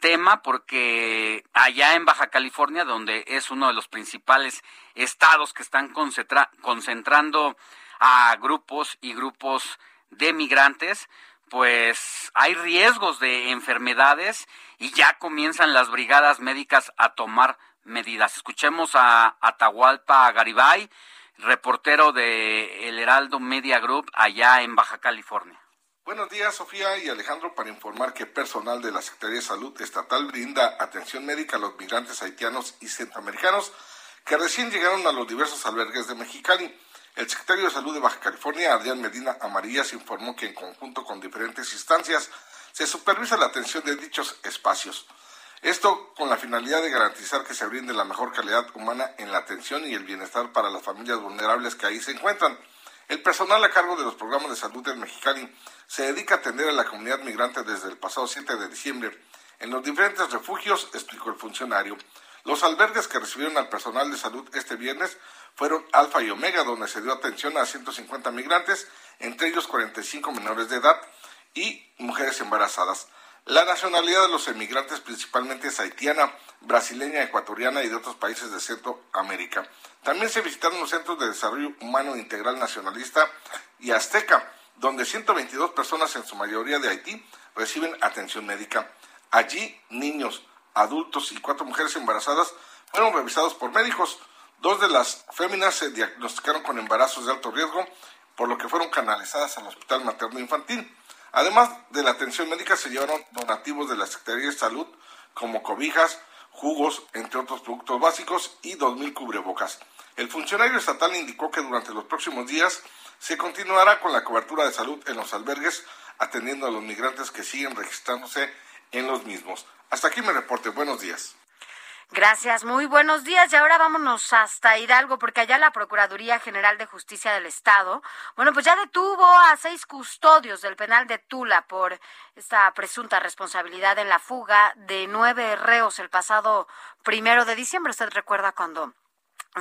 tema porque allá en Baja California, donde es uno de los principales estados que están concentrando a grupos y grupos de migrantes, pues hay riesgos de enfermedades y ya comienzan las brigadas médicas a tomar medidas. Escuchemos a Atahualpa Garibay, reportero de El Heraldo Media Group allá en Baja California.
Buenos días, Sofía y Alejandro, para informar que personal de la Secretaría de Salud Estatal brinda atención médica a los migrantes haitianos y centroamericanos que recién llegaron a los diversos albergues de Mexicali. El secretario de Salud de Baja California, Adrián Medina Amarillas, informó que en conjunto con diferentes instancias se supervisa la atención de dichos espacios. Esto con la finalidad de garantizar que se brinde la mejor calidad humana en la atención y el bienestar para las familias vulnerables que ahí se encuentran. El personal a cargo de los programas de salud del Mexicali se dedica a atender a la comunidad migrante desde el pasado 7 de diciembre en los diferentes refugios, explicó el funcionario. Los albergues que recibieron al personal de salud este viernes fueron Alfa y Omega, donde se dio atención a 150 migrantes, entre ellos 45 menores de edad y mujeres embarazadas. La nacionalidad de los emigrantes principalmente es haitiana, brasileña, ecuatoriana y de otros países de Centroamérica. También se visitaron los centros de desarrollo humano integral nacionalista y azteca, donde 122 personas, en su mayoría de Haití, reciben atención médica. Allí, niños, adultos y cuatro mujeres embarazadas fueron revisados por médicos. Dos de las féminas se diagnosticaron con embarazos de alto riesgo, por lo que fueron canalizadas al Hospital Materno Infantil. Además de la atención médica, se llevaron donativos de la Secretaría de Salud, como cobijas, jugos, entre otros productos básicos, y 2.000 cubrebocas. El funcionario estatal indicó que durante los próximos días se continuará con la cobertura de salud en los albergues, atendiendo a los migrantes que siguen registrándose en los mismos. Hasta aquí mi reporte. Buenos días.
Gracias, muy buenos días. Y ahora vámonos hasta Hidalgo, porque allá la Procuraduría General de Justicia del Estado, bueno, pues ya detuvo a seis custodios del penal de Tula por esta presunta responsabilidad en la fuga de nueve reos el pasado primero de diciembre. ¿Usted recuerda cuando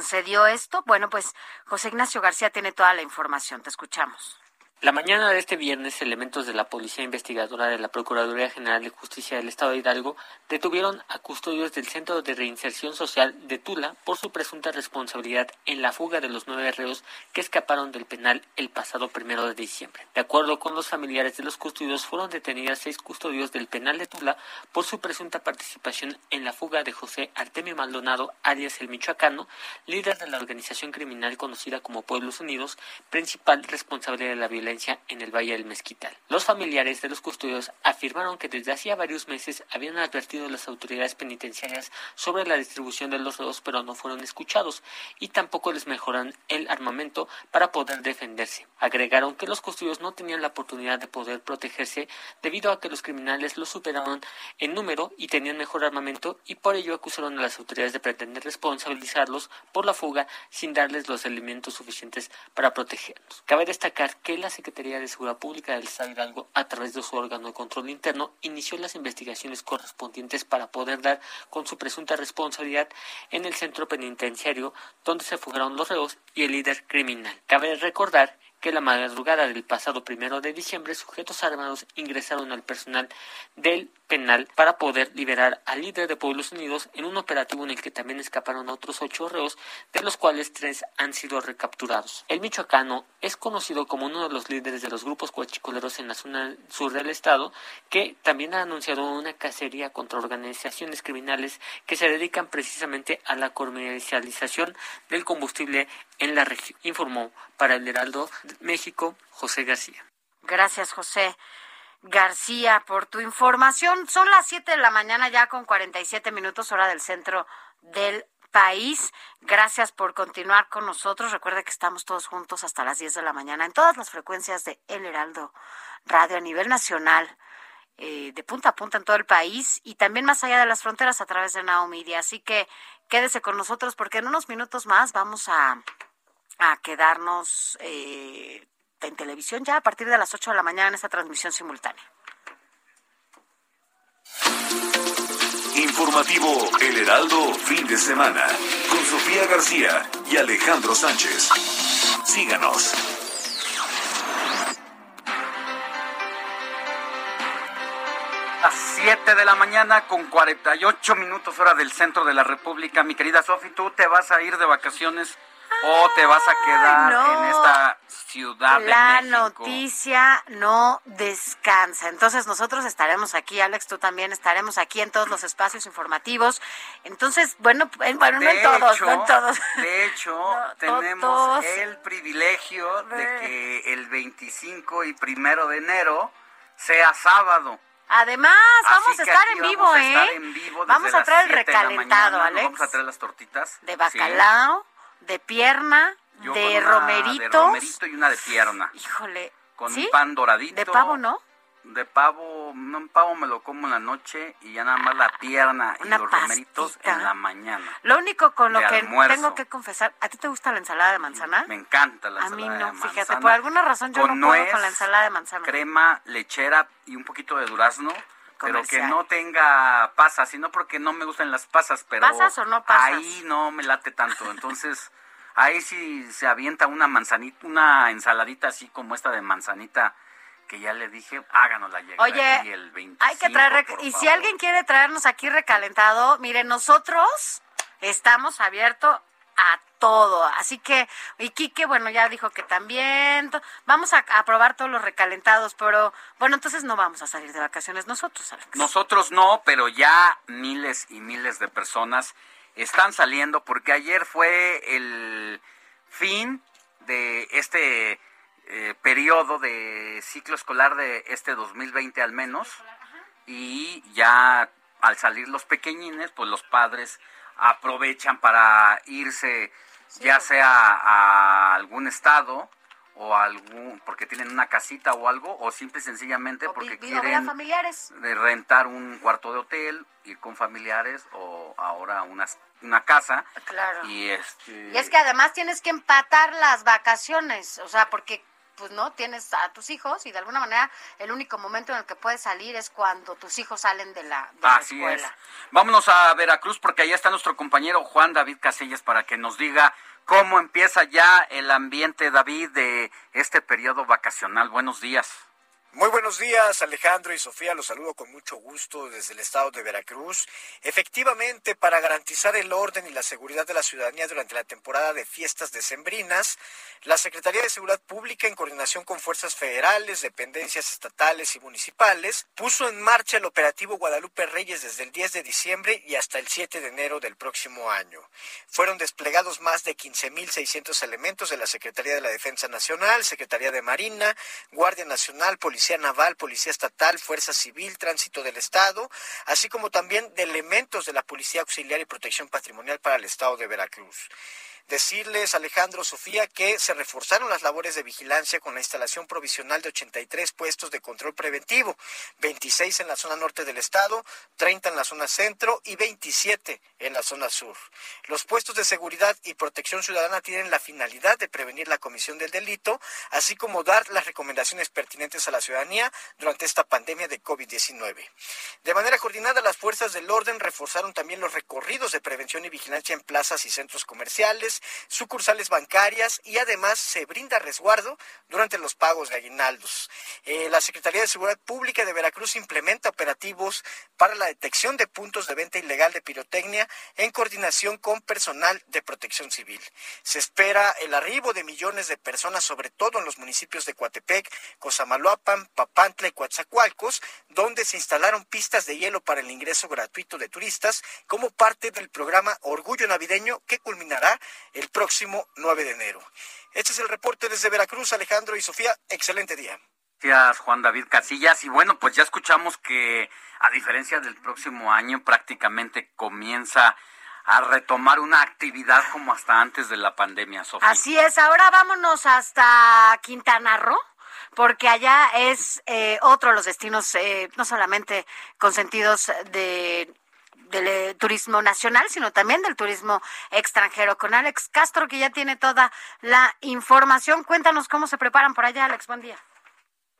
se dio esto? Bueno, pues José Ignacio García tiene toda la información. Te escuchamos.
La mañana de este viernes, elementos de la Policía Investigadora de la Procuraduría General de Justicia del Estado de Hidalgo detuvieron a custodios del Centro de Reinserción Social de Tula por su presunta responsabilidad en la fuga de los nueve reos que escaparon del penal el pasado primero de diciembre. De acuerdo con los familiares de los custodios, fueron detenidas seis custodios del penal de Tula por su presunta participación en la fuga de José Artemio Maldonado, alias el Michoacano, líder de la organización criminal conocida como Pueblos Unidos, principal responsable de la violencia en el Valle del Mezquital. Los familiares de los custodios afirmaron que desde hacía varios meses habían advertido a las autoridades penitenciarias sobre la distribución de los reos, pero no fueron escuchados y tampoco les mejoran el armamento para poder defenderse. Agregaron que los custodios no tenían la oportunidad de poder protegerse debido a que los criminales los superaron en número y tenían mejor armamento y por ello acusaron a las autoridades de pretender responsabilizarlos por la fuga sin darles los elementos suficientes para protegerlos. Cabe destacar que la Secretaría de Seguridad Pública del Estado Hidalgo, a través de su órgano de control interno, inició las investigaciones correspondientes para poder dar con su presunta responsabilidad en el centro penitenciario donde se fugaron los reos y el líder criminal. Cabe recordar que la madrugada del pasado primero de diciembre sujetos armados ingresaron al personal del penal para poder liberar al líder de Pueblos Unidos en un operativo en el que también escaparon otros ocho reos, de los cuales tres han sido recapturados. El michoacano es conocido como uno de los líderes de los grupos coachicoleros en la zona sur del estado, que también ha anunciado una cacería contra organizaciones criminales que se dedican precisamente a la comercialización del combustible en la región, informó para el Heraldo México José García.
Gracias, José. García, por tu información. Son las 7 de la mañana ya con 47 minutos hora del centro del país. Gracias por continuar con nosotros. Recuerda que estamos todos juntos hasta las 10 de la mañana en todas las frecuencias de El Heraldo Radio a nivel nacional. Eh, de punta a punta en todo el país y también más allá de las fronteras a través de Now Media. Así que quédese con nosotros porque en unos minutos más vamos a, a quedarnos eh, en televisión ya a partir de las 8 de la mañana en esta transmisión simultánea.
Informativo El Heraldo, fin de semana, con Sofía García y Alejandro Sánchez. Síganos.
7 de la mañana con 48 minutos hora del centro de la República. Mi querida Sofi, ¿tú te vas a ir de vacaciones o te vas a quedar
no.
en esta ciudad
La
de México?
noticia no descansa. Entonces nosotros estaremos aquí, Alex, tú también estaremos aquí en todos los espacios informativos. Entonces, bueno, en- bueno, no en todos,
hecho,
no en todos.
De hecho,
No,
tenemos
todos.
el privilegio de que el 25 y primero de enero sea sábado.
Además, vamos a estar
aquí
en vivo,
vamos a
¿eh?
estar en vivo desde
vamos a traer el
7 de la
recalentado. Alex.
Vamos a traer las tortitas.
De
Sí.
bacalao, de pierna
Yo
de romeritos.
De romerito y una de pierna.
Híjole.
Con
¿sí?
un pan doradito.
De pavo, ¿no?
De pavo, no, un pavo me lo como en la noche y ya nada más la pierna
Una
y los romeritos en la mañana.
Lo único con lo
De
que
almuerzo.
tengo que confesar, ¿a ti te gusta la ensalada de manzana?
Me encanta la
A
ensalada
mí no,
de
fíjate,
manzana.
por alguna razón yo
Con
no puedo
nuez,
con la ensalada de manzana.
crema, lechera y un poquito de durazno. Pero que no tenga pasas, sino porque no me gustan las pasas, pero
¿Pasas o no pasas?
ahí no me late tanto. Entonces, ahí sí se avienta una manzanita, una ensaladita así como esta de manzanita que ya le dije, háganosla llegar
Oye,
aquí el 25,
Hay que traer, y si alguien quiere traernos aquí recalentado, miren, nosotros estamos abiertos a todo. Así que, y Quique, bueno, ya dijo que también. Vamos a, a probar todos los recalentados, pero bueno, entonces no vamos a salir de vacaciones nosotros, Alex.
Nosotros no, pero ya miles y miles de personas están saliendo porque ayer fue el fin de este eh, periodo de ciclo escolar de este 2020 al menos y ya al salir los pequeñines, pues los padres aprovechan para irse ya sea a algún estado o algún porque tienen una casita o algo o simple y sencillamente porque quieren
familiares.
de rentar un cuarto de hotel, ir con familiares o ahora una, una casa.
Claro.
Y este
Y es que además tienes que empatar las vacaciones, o sea, porque pues no tienes a tus hijos y de alguna manera el único momento en el que puedes salir es cuando tus hijos salen de la, de la
es.
escuela.
Vámonos a Veracruz porque allá está nuestro compañero Juan David Casellas para que nos diga cómo empieza ya el ambiente, David, de este periodo vacacional. Buenos días.
Muy buenos días, Alejandro y Sofía. Los saludo con mucho gusto desde el estado de Veracruz. Efectivamente, para garantizar el orden y la seguridad de la ciudadanía durante la temporada de fiestas decembrinas, la Secretaría de Seguridad Pública, en coordinación con fuerzas federales, dependencias estatales y municipales, puso en marcha el operativo Guadalupe Reyes desde el 10 de diciembre y hasta el 7 de enero del próximo año. Fueron desplegados más de 15.600 elementos de la Secretaría de la Defensa Nacional, Secretaría de Marina, Guardia Nacional, Policía Naval, Policía Estatal, Fuerza Civil, Tránsito del Estado, así como también de elementos de la Policía Auxiliar y Protección Patrimonial para el Estado de Veracruz. Decirles, Alejandro, Sofía, que se reforzaron las labores de vigilancia con la instalación provisional de 83 puestos de control preventivo, 26 en la zona norte del estado, 30 en la zona centro y 27 en la zona sur. Los puestos de seguridad y protección ciudadana tienen la finalidad de prevenir la comisión del delito, así como dar las recomendaciones pertinentes a la ciudadanía durante esta pandemia de COVID-19. De manera coordinada, las fuerzas del orden reforzaron también los recorridos de prevención y vigilancia en plazas y centros comerciales, sucursales bancarias y además se brinda resguardo durante los pagos de aguinaldos. Eh, la Secretaría de Seguridad Pública de Veracruz implementa operativos para la detección de puntos de venta ilegal de pirotecnia en coordinación con personal de protección civil. Se espera el arribo de millones de personas, sobre todo en los municipios de Coatepec, Cosamaloapan, Papantla y Coatzacoalcos, donde se instalaron pistas de hielo para el ingreso gratuito de turistas como parte del programa Orgullo Navideño que culminará el próximo 9 de enero. Este es el reporte desde Veracruz, Alejandro y Sofía. Excelente día.
Gracias, Juan David Casillas. Y bueno, pues ya escuchamos que a diferencia del próximo año, prácticamente comienza a retomar una actividad como hasta antes de la pandemia, Sofía.
Así es, ahora vámonos hasta Quintana Roo porque allá es eh, otro de los destinos, eh, no solamente consentidos de del eh, turismo nacional, sino también del turismo extranjero. Con Alex Castro, que ya tiene toda la información. Cuéntanos cómo se preparan por allá, Alex. Buen día.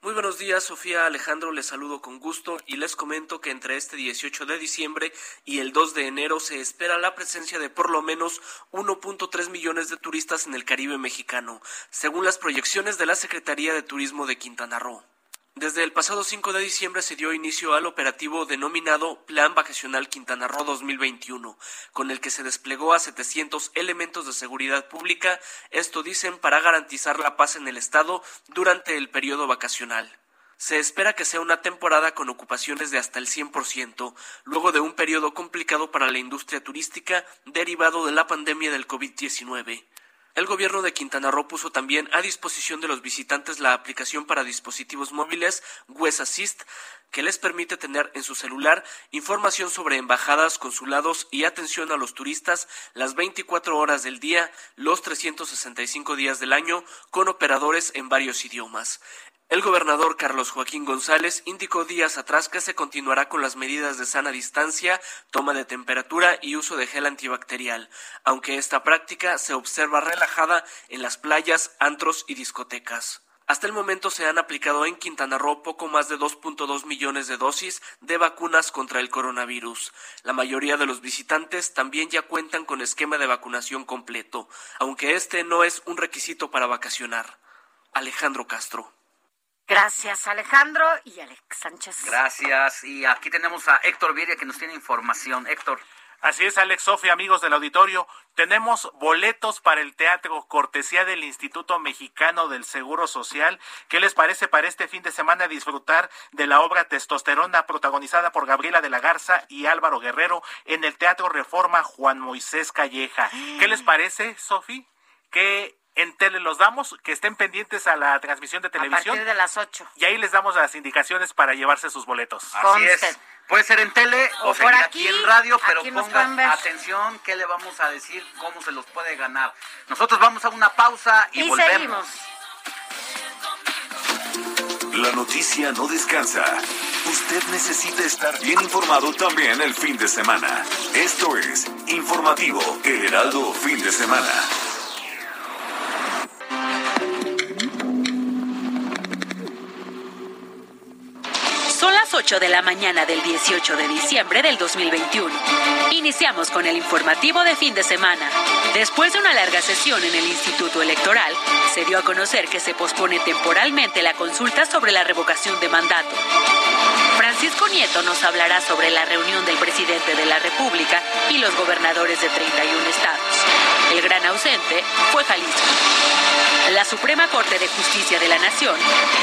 Muy buenos días, Sofía Alejandro, les saludo con gusto y les comento que entre este 18 de diciembre y el 2 de enero se espera la presencia de por lo menos 1.3 millones de turistas en el Caribe mexicano, según las proyecciones de la Secretaría de Turismo de Quintana Roo. Desde el pasado 5 de diciembre se dio inicio al operativo denominado Plan Vacacional Quintana Roo 2021, con el que se desplegó a 700 elementos de seguridad pública, esto dicen para garantizar la paz en el estado durante el periodo vacacional. Se espera que sea una temporada con ocupaciones de hasta el 100%, luego de un periodo complicado para la industria turística derivado de la pandemia del COVID-19. El gobierno de Quintana Roo puso también a disposición de los visitantes la aplicación para dispositivos móviles West Assist, que les permite tener en su celular información sobre embajadas, consulados y atención a los turistas las 24 horas del día, los 365 días del año, con operadores en varios idiomas. El gobernador Carlos Joaquín González indicó días atrás que se continuará con las medidas de sana distancia, toma de temperatura y uso de gel antibacterial, aunque esta práctica se observa relajada en las playas, antros y discotecas. Hasta el momento se han aplicado en Quintana Roo poco más de 2.2 millones de dosis de vacunas contra el coronavirus. La mayoría de los visitantes también ya cuentan con esquema de vacunación completo, aunque este no es un requisito para vacacionar. Alejandro Castro.
Gracias, Alejandro y Alex Sánchez.
Gracias. Y aquí tenemos a Héctor Viria que nos tiene información. Héctor.
Así es, Alex Sofía, amigos del auditorio. Tenemos boletos para el teatro, cortesía del Instituto Mexicano del Seguro Social. ¿Qué les parece para este fin de semana disfrutar de la obra Testosterona, protagonizada por Gabriela de la Garza y Álvaro Guerrero en el Teatro Reforma Juan Moisés Calleja? ¿Qué les parece, Sofi? Que en tele los damos, que estén pendientes a la transmisión de
A
televisión.
partir de las 8.
Y ahí les damos las indicaciones para llevarse sus boletos.
Así es. Puede ser en tele o,
por
aquí,
aquí,
en radio, pero
aquí nos pueden ver.
ponga atención qué le vamos a decir, cómo se los puede ganar. Nosotros vamos a una pausa y,
Y
volvemos.
La noticia no descansa. Usted necesita estar bien informado también el fin de semana. Esto es Informativo El Heraldo Fin de Semana.
Son las 8 de la mañana del 18 de diciembre del 2021. Iniciamos con el informativo de fin de semana. Después de una larga sesión en el Instituto Electoral, se dio a conocer que se pospone temporalmente la consulta sobre la revocación de mandato. Francisco Nieto nos hablará sobre la reunión del presidente de la República y los gobernadores de 31 estados. El gran ausente fue Jalisco. La Suprema Corte de Justicia de la Nación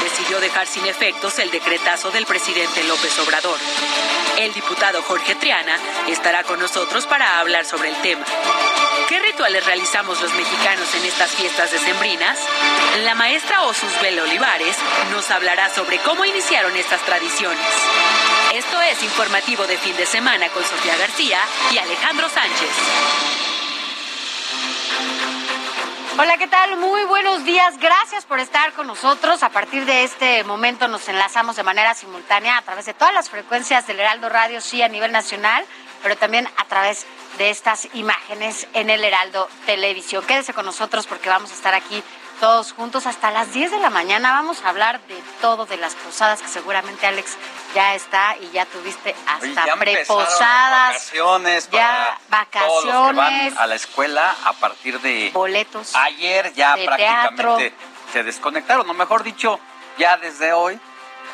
decidió dejar sin efectos el decretazo del presidente López Obrador. El diputado Jorge Triana estará con nosotros para hablar sobre el tema. ¿Qué rituales realizamos los mexicanos en estas fiestas decembrinas? La maestra Osusbel Olivares nos hablará sobre cómo iniciaron estas tradiciones. Esto es informativo de fin de semana con Sofía García y Alejandro Sánchez.
Hola, ¿qué tal? Muy buenos días. Gracias por estar con nosotros. A partir de este momento nos enlazamos de manera simultánea a través de todas las frecuencias del Heraldo Radio, sí, a nivel nacional, pero también a través de estas imágenes en el Heraldo Televisión. Quédese con nosotros porque vamos a estar aquí todos juntos hasta las 10 de la mañana. Vamos a hablar de todo, de las posadas, que seguramente Alex ya está y ya tuviste hasta
ya
preposadas.
Vacaciones
ya
para todos los que van
vacaciones,
a la escuela a partir de
boletos.
ayer ya
de
prácticamente
teatro.
se desconectaron, o mejor dicho, ya desde hoy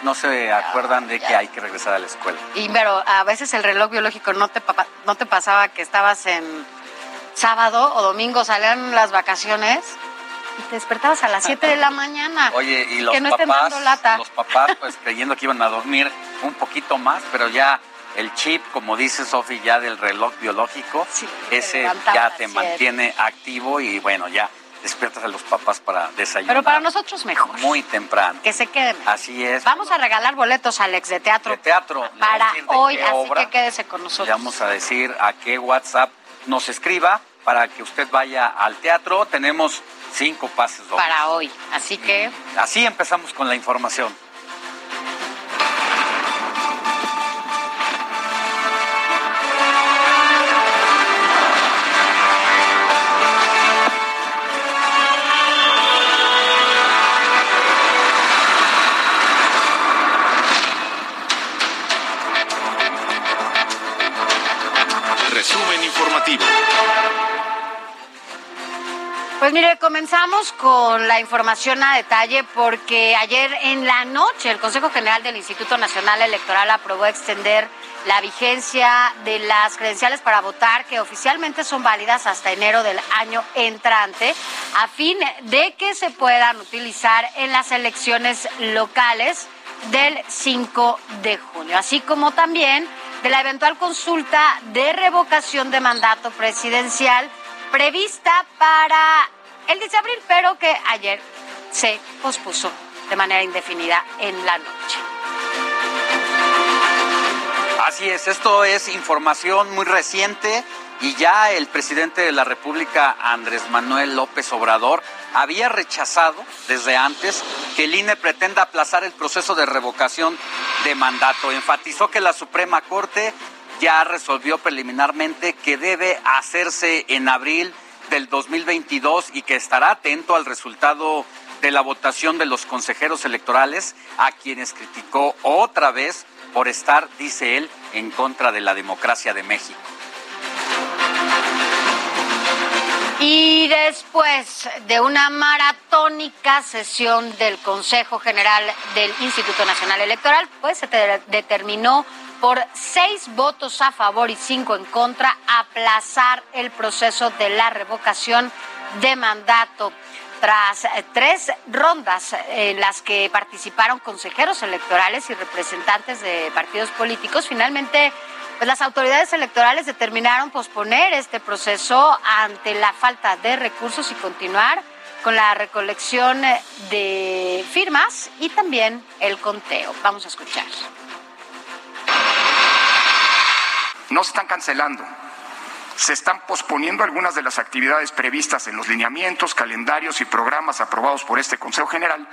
no se acuerdan de que hay que regresar a la escuela.
Y pero a veces el reloj biológico no te no te pasaba que estabas en sábado o domingo salían las vacaciones y te despertabas a las 7 de la mañana.
Oye, y los
que no estén
papás,
dando lata.
los papás pues creyendo que iban a dormir un poquito más, pero ya el chip, como dice Sofi, ya del reloj biológico, ese ya te mantiene activo y bueno, ya despiertas a los papás para desayunar
Pero para nosotros mejor.
muy temprano.
Que se queden.
Así es.
Vamos a regalar boletos, Alex, de teatro.
De teatro. le
Para hoy, así
obra.
que quédese con
Le
nosotros.
vamos a decir a qué WhatsApp nos escriba para que usted vaya al teatro. Tenemos cinco pases dobles.
Para hoy. Así que
Así empezamos con la información.
Pues mire, comenzamos con la información a detalle porque ayer en la noche el Consejo General del Instituto Nacional Electoral aprobó extender la vigencia de las credenciales para votar que oficialmente son válidas hasta enero del año entrante a fin de que se puedan utilizar en las elecciones locales del 5 de junio, así como también de la eventual consulta de revocación de mandato presidencial prevista para el 10 de abril, pero que ayer se pospuso de manera indefinida en la noche.
Así es, esto es información muy reciente y ya el presidente de la República, Andrés Manuel López Obrador, había rechazado desde antes que el INE pretenda aplazar el proceso de revocación de mandato. Enfatizó que la Suprema Corte ya resolvió preliminarmente que debe hacerse en abril del 2022 y que estará atento al resultado de la votación de los consejeros electorales, a quienes criticó otra vez por estar, dice él, en contra de la democracia de México.
Y después de una maratónica sesión del Consejo General del Instituto Nacional Electoral, pues se te- determinó por seis votos a favor y cinco en contra aplazar el proceso de la revocación de mandato. Tras tres rondas en las que participaron consejeros electorales y representantes de partidos políticos, finalmente pues las autoridades electorales determinaron posponer este proceso ante la falta de recursos y continuar con la recolección eh, de firmas y también el conteo. Vamos a escuchar.
no se están cancelando. Se están posponiendo algunas de las actividades previstas en los lineamientos, calendarios y programas aprobados por este Consejo General,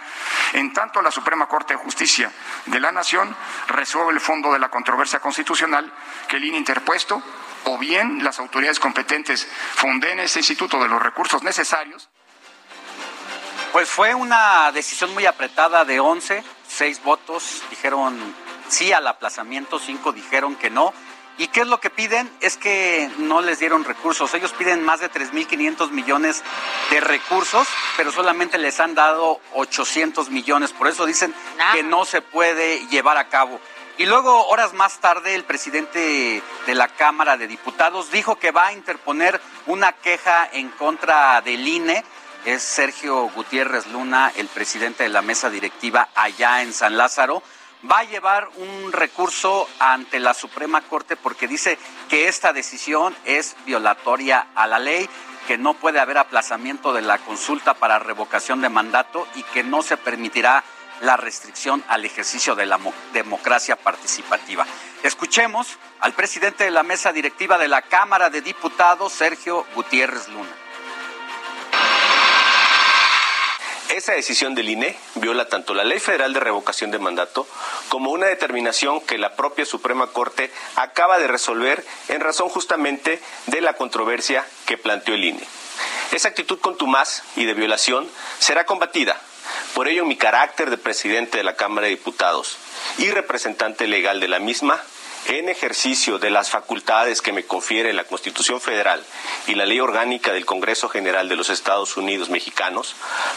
en tanto la Suprema Corte de Justicia de la Nación resuelve el fondo de la controversia constitucional que el INE interpuesto o bien las autoridades competentes fonden ese instituto de los recursos necesarios
Pues fue una decisión muy apretada de 11, seis votos dijeron sí al aplazamiento, cinco dijeron que no. ¿Y qué es lo que piden? Es que no les dieron recursos. Ellos piden más de 3.500 millones de recursos, pero solamente les han dado 800 millones. Por eso dicen que no se puede llevar a cabo. Y luego, horas más tarde, el presidente de la Cámara de Diputados dijo que va a interponer una queja en contra del INE es Sergio Gutiérrez Luna, el presidente de la mesa directiva allá en San Lázaro. Va a llevar un recurso ante la Suprema Corte porque dice que esta decisión es violatoria a la ley, que no puede haber aplazamiento de la consulta para revocación de mandato y que no se permitirá la restricción al ejercicio de la mo- democracia participativa. Escuchemos al presidente de la mesa directiva de la Cámara de Diputados, Sergio Gutiérrez Luna.
Esa decisión del INE viola tanto la Ley Federal de Revocación de Mandato como una determinación que la propia Suprema Corte acaba de resolver en razón justamente de la controversia que planteó el INE. Esa actitud contumaz y de violación será combatida. Por ello, mi carácter de presidente de la Cámara de Diputados y representante legal de la misma en ejercicio de las facultades que me confiere la Constitución Federal y la Ley Orgánica del Congreso General de los Estados Unidos Mexicanos,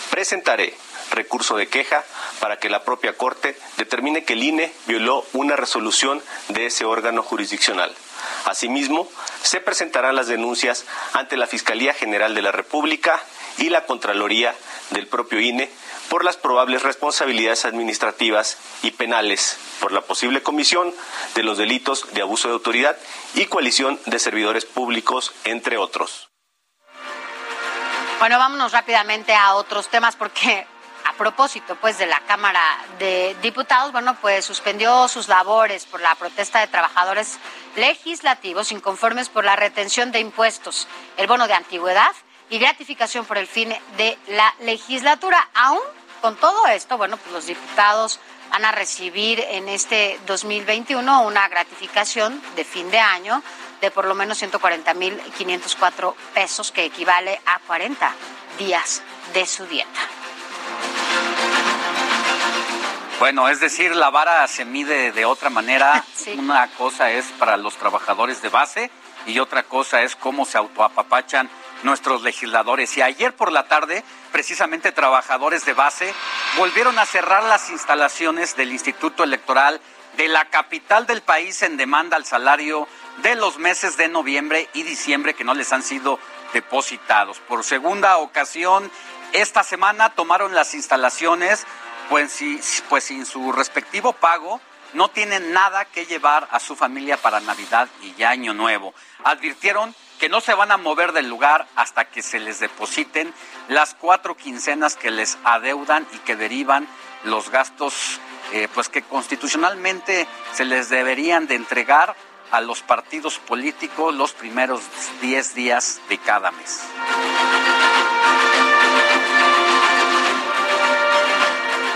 presentaré recurso de queja para que la propia Corte determine que el INE violó una resolución de ese órgano jurisdiccional. Asimismo, se presentarán las denuncias ante la Fiscalía General de la República y la Contraloría del propio INE por las probables responsabilidades administrativas y penales por la posible comisión de los delitos de abuso de autoridad y coalición de servidores públicos, entre otros.
Bueno, vámonos rápidamente a otros temas porque a propósito pues de la Cámara de Diputados, bueno, pues suspendió sus labores por la protesta de trabajadores legislativos inconformes por la retención de impuestos, el bono de antigüedad y gratificación por el fin de la legislatura. Aún con todo esto, bueno, pues los diputados van a recibir en este 2021 una gratificación de fin de año de por lo menos 140.504 pesos, que equivale a 40 días de su dieta.
Bueno, es decir, la vara se mide de otra manera. Una cosa es para los trabajadores de base y otra cosa es cómo se autoapapachan nuestros legisladores. Y ayer por la tarde, precisamente trabajadores de base volvieron a cerrar las instalaciones del Instituto Electoral de la capital del país en demanda al salario de los meses de noviembre y diciembre que no les han sido depositados. Por segunda ocasión, esta semana tomaron las instalaciones, pues, pues sin su respectivo pago, no tienen nada que llevar a su familia para Navidad y ya Año Nuevo. Advirtieron que no se van a mover del lugar hasta que se les depositen las cuatro quincenas que les adeudan y que derivan los gastos eh, pues que constitucionalmente se les deberían de entregar a los partidos políticos los primeros 10 días de cada mes.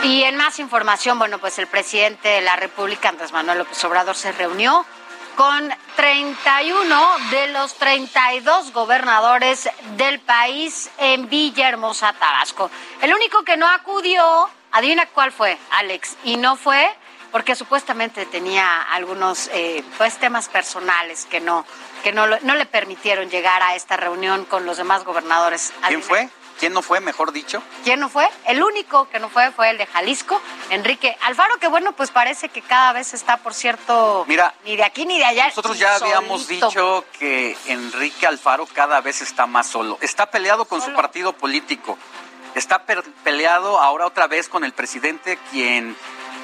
Y en más información, bueno, pues el presidente de la República, Andrés Manuel López Obrador, se reunió con 31 de los 32 gobernadores del país en Villahermosa, Tabasco. El único que no acudió, adivina cuál fue, Alex, y no fue porque supuestamente tenía algunos eh, pues temas personales que no que no, no le permitieron llegar a esta reunión con los demás gobernadores.
¿Quién fue? ¿Quién no fue, mejor dicho?
¿Quién no fue? El único que no fue fue el de Jalisco, Enrique Alfaro, que bueno, pues parece que cada vez está, por cierto,
Mira,
ni de aquí ni de allá.
Nosotros ya habíamos dicho que Enrique Alfaro cada vez está más solo. Está peleado con su partido político. Está peleado ahora otra vez con el presidente quien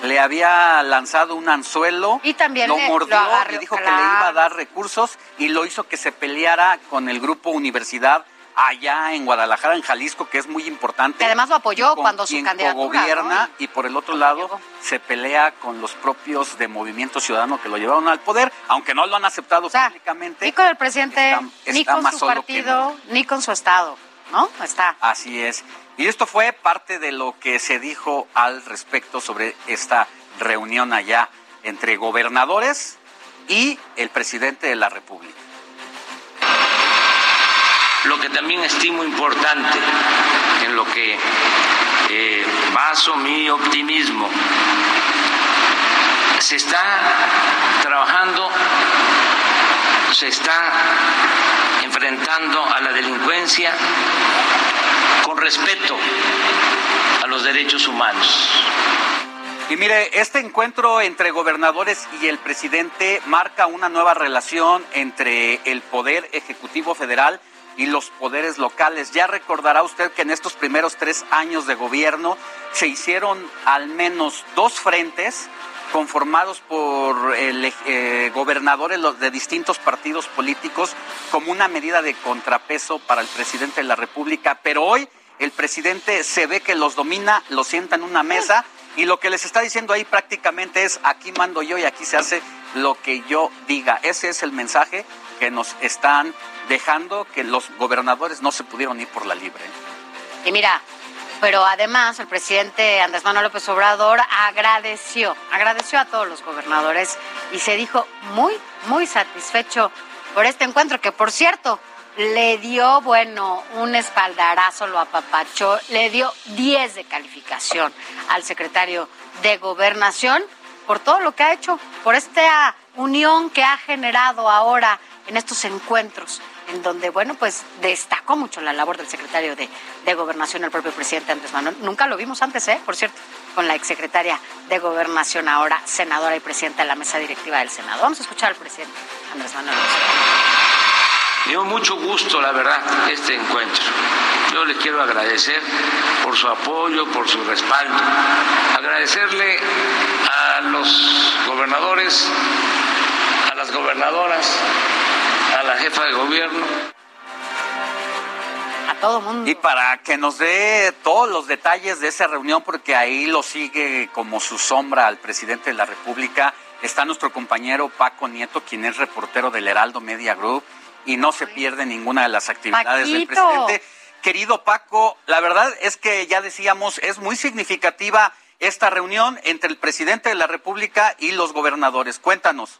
le había lanzado un anzuelo.
Y también
lo
le- lo
mordió
agarró,
y dijo que le iba a dar recursos y lo hizo que se peleara con el grupo Universidad allá en Guadalajara, en Jalisco, que es muy importante.
Que además lo apoyó
con
cuando su candidatura,
gobierna
¿no?
y por el otro lado se pelea con los propios de Movimiento Ciudadano que lo llevaron al poder, aunque no lo han aceptado públicamente.
Ni con el presidente,
Está-
ni con su partido, ni con su estado, ¿no? Está.
Así es. Y esto fue parte de lo que se dijo al respecto sobre esta reunión allá entre gobernadores y el presidente de la República.
Lo que también estimo importante, en lo que eh, baso mi optimismo, se está trabajando, se está enfrentando a la delincuencia con respeto a los derechos humanos.
Y mire, este encuentro entre gobernadores y el presidente marca una nueva relación entre el Poder Ejecutivo Federal y los poderes locales. Ya recordará usted que en estos primeros tres años de gobierno se hicieron al menos dos frentes conformados por eh, gobernadores de distintos partidos políticos como una medida de contrapeso para el presidente de la República. Pero hoy el presidente se ve que los domina, los sienta en una mesa y lo que les está diciendo ahí prácticamente es aquí mando yo y aquí se hace lo que yo diga. Ese es el mensaje que nos están dejando que los gobernadores no se pudieron ir por la libre.
Y mira, pero además el presidente Andrés Manuel López Obrador agradeció, agradeció a todos los gobernadores y se dijo muy, muy satisfecho por este encuentro, que por cierto, le dio, bueno, un espaldarazo, lo apapachó, le dio 10 de calificación al secretario de Gobernación por todo lo que ha hecho, por esta unión que ha generado ahora en estos encuentros, en donde, bueno, pues destacó mucho la labor del secretario de, Gobernación, el propio presidente Andrés Manuel. Nunca lo vimos antes, ¿eh? Por cierto, con la exsecretaria de Gobernación, ahora senadora y presidenta de la mesa directiva del Senado. Vamos a escuchar al presidente Andrés Manuel.
Dio mucho gusto, la verdad, este encuentro. Yo les quiero agradecer por su apoyo, por su respaldo. Agradecerle a los gobernadores, a las gobernadoras, la jefa de gobierno.
A todo mundo.
Y para que nos dé todos los detalles de esa reunión, porque ahí lo sigue como su sombra al presidente de la República, está nuestro compañero Paco Nieto, quien es reportero del Heraldo Media Group y no se pierde ninguna de las actividades del presidente. Querido Paco, la verdad es que ya decíamos, es muy significativa esta reunión entre el presidente de la República y los gobernadores. Cuéntanos.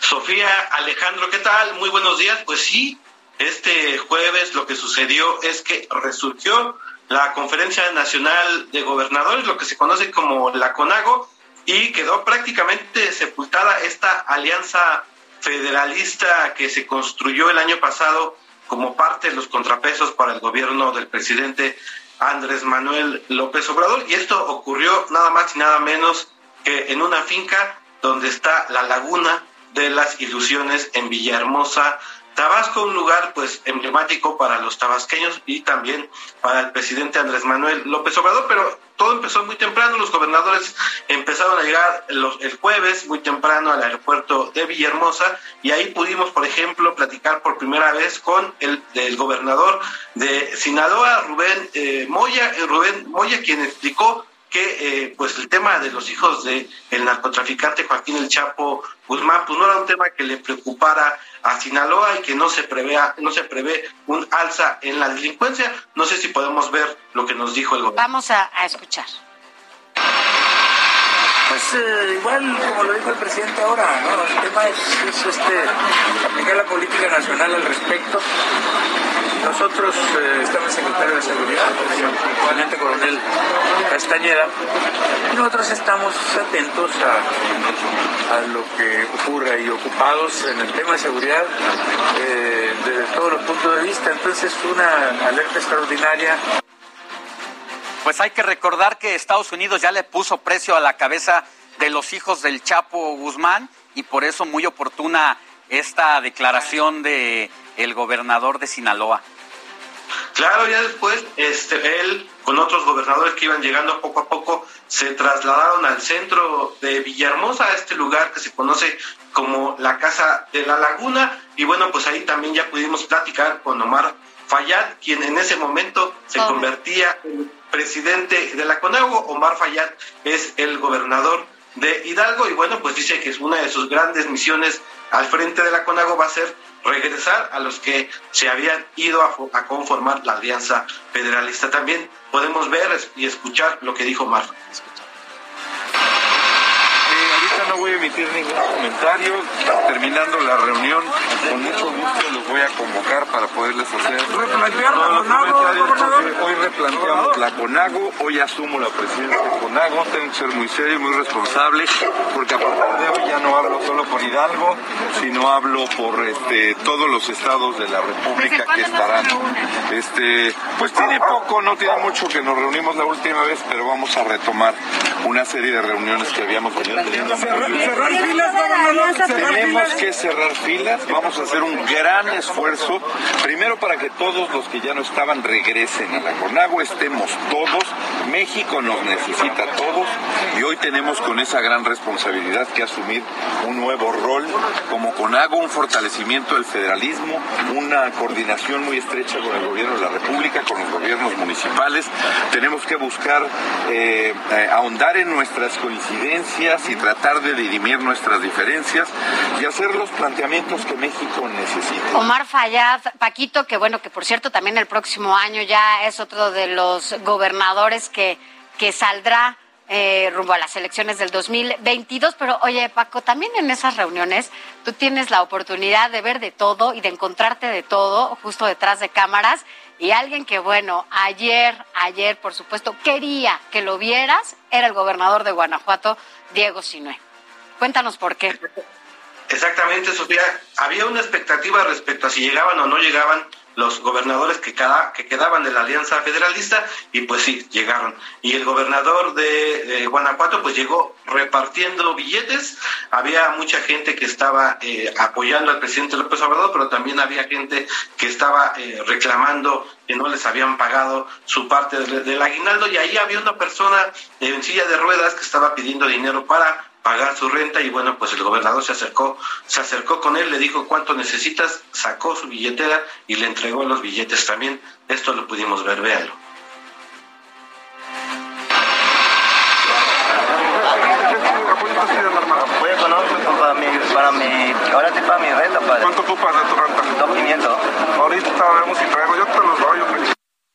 Sofía, Alejandro, ¿qué tal? Muy buenos días. Pues sí, este jueves lo que sucedió es que resurgió la Conferencia Nacional de Gobernadores, lo que se conoce como la CONAGO, y quedó prácticamente sepultada esta alianza federalista que se construyó el año pasado como parte de los contrapesos para el gobierno del presidente Andrés Manuel López Obrador. Y esto ocurrió nada más y nada menos que en una finca donde está la laguna de las ilusiones en Villahermosa, Tabasco, un lugar pues emblemático para los tabasqueños y también para el presidente Andrés Manuel López Obrador, pero todo empezó muy temprano, los gobernadores empezaron a llegar los, el jueves muy temprano al aeropuerto de Villahermosa y ahí pudimos, por ejemplo, platicar por primera vez con el, el gobernador de Sinaloa, Rubén eh, Moya, eh, Rubén Moya, quien explicó que eh, pues el tema de los hijos de el narcotraficante Joaquín El Chapo Guzmán pues no era un tema que le preocupara a Sinaloa y que no se prevea no se prevé un alza en la delincuencia no sé si podemos ver lo que nos dijo el gobierno
Vamos a, a escuchar.
Pues eh, igual como lo dijo el presidente ahora, ¿no? el tema es, es, este, aplicar la política nacional al respecto. Nosotros eh, estamos secretario de Seguridad, el coronel Castañeda, nosotros estamos atentos a, a lo que ocurra y ocupados en el tema de seguridad eh, desde todos los puntos de vista. Entonces, una alerta extraordinaria
Pues hay que recordar que Estados Unidos ya le puso precio a la cabeza de los hijos del Chapo Guzmán y por eso muy oportuna esta declaración de el gobernador de Sinaloa.
Claro, ya después, este, él con otros gobernadores que iban llegando poco a poco, se trasladaron al centro de Villahermosa, a este lugar que se conoce como la Casa de la Laguna, y bueno, pues ahí también ya pudimos platicar con Omar Fayad, quien en ese momento se
Oh.
convertía en presidente de la CONAGO. Omar Fayad es el gobernador de Hidalgo, y bueno, pues dice que es una de sus grandes misiones al frente de la CONAGO va a ser regresar a los que se habían ido a, fo- a conformar la alianza federalista. También podemos ver y escuchar lo que dijo Mar.
No voy a emitir ningún comentario. Terminando la reunión, con mucho gusto los voy a convocar para poderles hacer
Replantear
los comentarios, Hoy replanteamos la CONAGO, hoy asumo la presidencia de CONAGO, tengo que ser muy serio y muy responsable, porque a partir de hoy ya no hablo solo por Hidalgo, sino hablo por este, todos los estados de la República que estarán. Este, pues tiene poco, no tiene mucho que nos reunimos la última vez, pero vamos a retomar una serie de reuniones que habíamos teniendo.
Cerrar filas,
Tenemos que cerrar filas, vamos a hacer un gran esfuerzo, primero para que todos los que ya no estaban regresen a la CONAGO, estemos todos, México nos necesita a todos y hoy tenemos con esa gran responsabilidad que asumir un nuevo rol como CONAGO, un fortalecimiento del federalismo, una coordinación muy estrecha con el gobierno de la República, con los gobiernos municipales, tenemos que buscar eh, eh, ahondar en nuestras coincidencias y tratar de dirimir nuestras diferencias y hacer los planteamientos que México necesita.
Omar Fayad, Paquito, que bueno, que por cierto también el próximo año ya es otro de los gobernadores que, que saldrá eh, rumbo a las elecciones del 2022. Pero oye, Paco, también en esas reuniones tú tienes la oportunidad de ver de todo y de encontrarte de todo justo detrás de cámaras. Y alguien que, bueno, ayer, ayer, por supuesto, quería que lo vieras, era el gobernador de Guanajuato, Diego Sinue. Cuéntanos por qué.
Exactamente, Sofía. Había una expectativa respecto a si llegaban o no llegaban los gobernadores que, cada, que quedaban de la Alianza Federalista y pues sí, llegaron. Y el gobernador de, Guanajuato pues llegó repartiendo billetes. Había mucha gente que estaba eh, apoyando al presidente López Obrador, pero también había gente que estaba eh, reclamando que no les habían pagado su parte del, del aguinaldo y ahí había una persona en silla de ruedas que estaba pidiendo dinero para pagar su renta y bueno pues el gobernador se acercó se acercó con él le dijo cuánto necesitas sacó su billetera y le entregó los billetes también esto lo pudimos ver véanlo
Voy económico para mi, para mi, ahora sí para mi renta, padre. ¿Cuánto ocupas de tu renta? 2.500. Ahorita vemos si traigo, yo te los doy, hombre.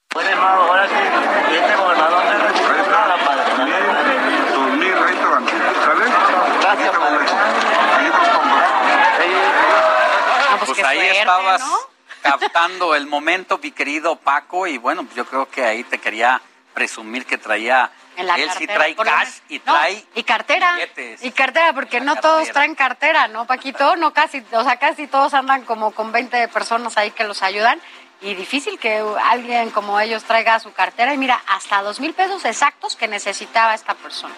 Pues hermano, ahora sí, este gobernador me responde nada, padre.
Dos mil, ahí te van, ¿sale?
Gracias, padre.
Pues, ahí estabas captando el momento, mi querido Paco, y bueno, pues yo creo que ahí te quería presumir que traía,
En la
él sí trae cash y
No,
trae
y cartera
billetes.
y cartera porque no todos traen cartera no Paquito no casi o sea casi todos andan como con 20 personas ahí que los ayudan y difícil que alguien como ellos traiga su cartera y mira hasta dos mil pesos exactos que necesitaba esta persona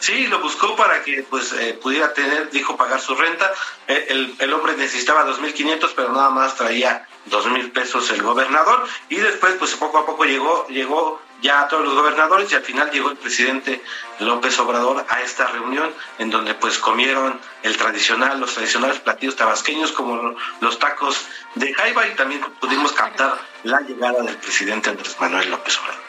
Sí, lo buscó para que pues eh, pudiera tener, dijo, pagar su renta. Eh, el, hombre necesitaba 2.500, pero nada más traía 2.000 pesos el gobernador. Y después, pues poco a poco llegó, llegó ya a todos los gobernadores y al final llegó el presidente López Obrador a esta reunión en donde pues comieron el tradicional, los tradicionales platillos tabasqueños como los tacos de jaiba y también pudimos captar la llegada del presidente Andrés Manuel López Obrador.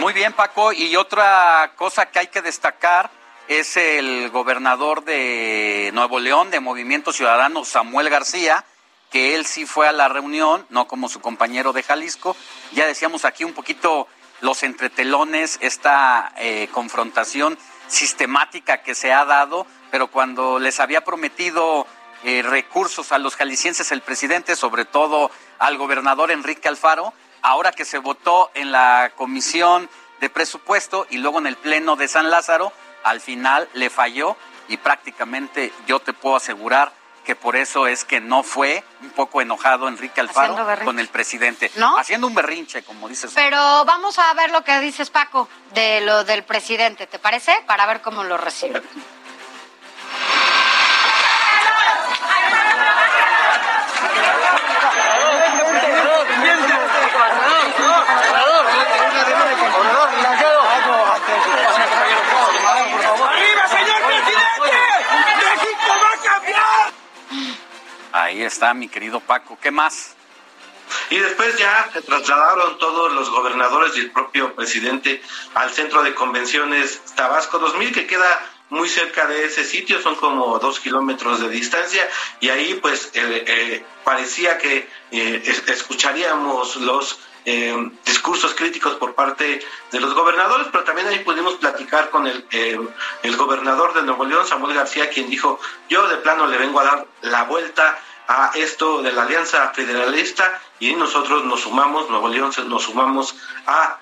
Muy bien, Paco. Y otra cosa que hay que destacar es el gobernador de Nuevo León, de Movimiento Ciudadano, Samuel García, que él sí fue a la reunión, no como su compañero de Jalisco. Ya decíamos aquí un poquito los entretelones, esta eh, confrontación sistemática que se ha dado, pero cuando les había prometido eh, recursos a los jaliscienses el presidente, sobre todo al gobernador Enrique Alfaro, ahora que se votó en la comisión de presupuesto y luego en el pleno de San Lázaro, al final le falló y prácticamente yo te puedo asegurar que por eso es que no fue un poco enojado Enrique Alfaro con el presidente. ¿No? Haciendo un berrinche, como dices.
Pero vamos a ver lo que dices, Paco, de lo del presidente, ¿te parece? Para ver cómo lo recibe.
Ahí está, mi querido Paco. ¿Qué más?
Y después ya se trasladaron todos los gobernadores y el propio presidente al centro de convenciones Tabasco 2000, que queda muy cerca de ese sitio, son como dos kilómetros de distancia, y ahí pues eh, eh, parecía que eh, escucharíamos los discursos críticos por parte de los gobernadores, pero también ahí pudimos platicar con el, el gobernador de Nuevo León, Samuel García, quien dijo, yo de plano le vengo a dar la vuelta a esto de la Alianza Federalista y nosotros nos sumamos, Nuevo León nos sumamos a,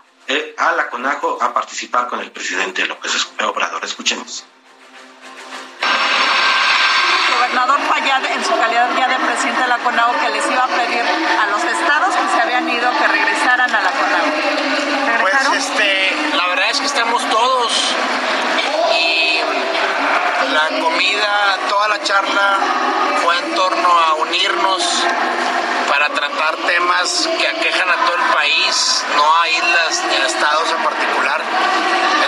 a la CONAJO a participar con el presidente López Obrador. Escuchemos
gobernador Fayad, en su calidad ya de presidente de la CONAGO, que les iba a pedir a los estados que se habían ido que regresaran a la CONAGO.
Pues este, la verdad es que estamos todos y la comida, toda la charla fue en torno a unirnos para tratar temas que aquejan a todo el país, no a islas ni a estados en particular.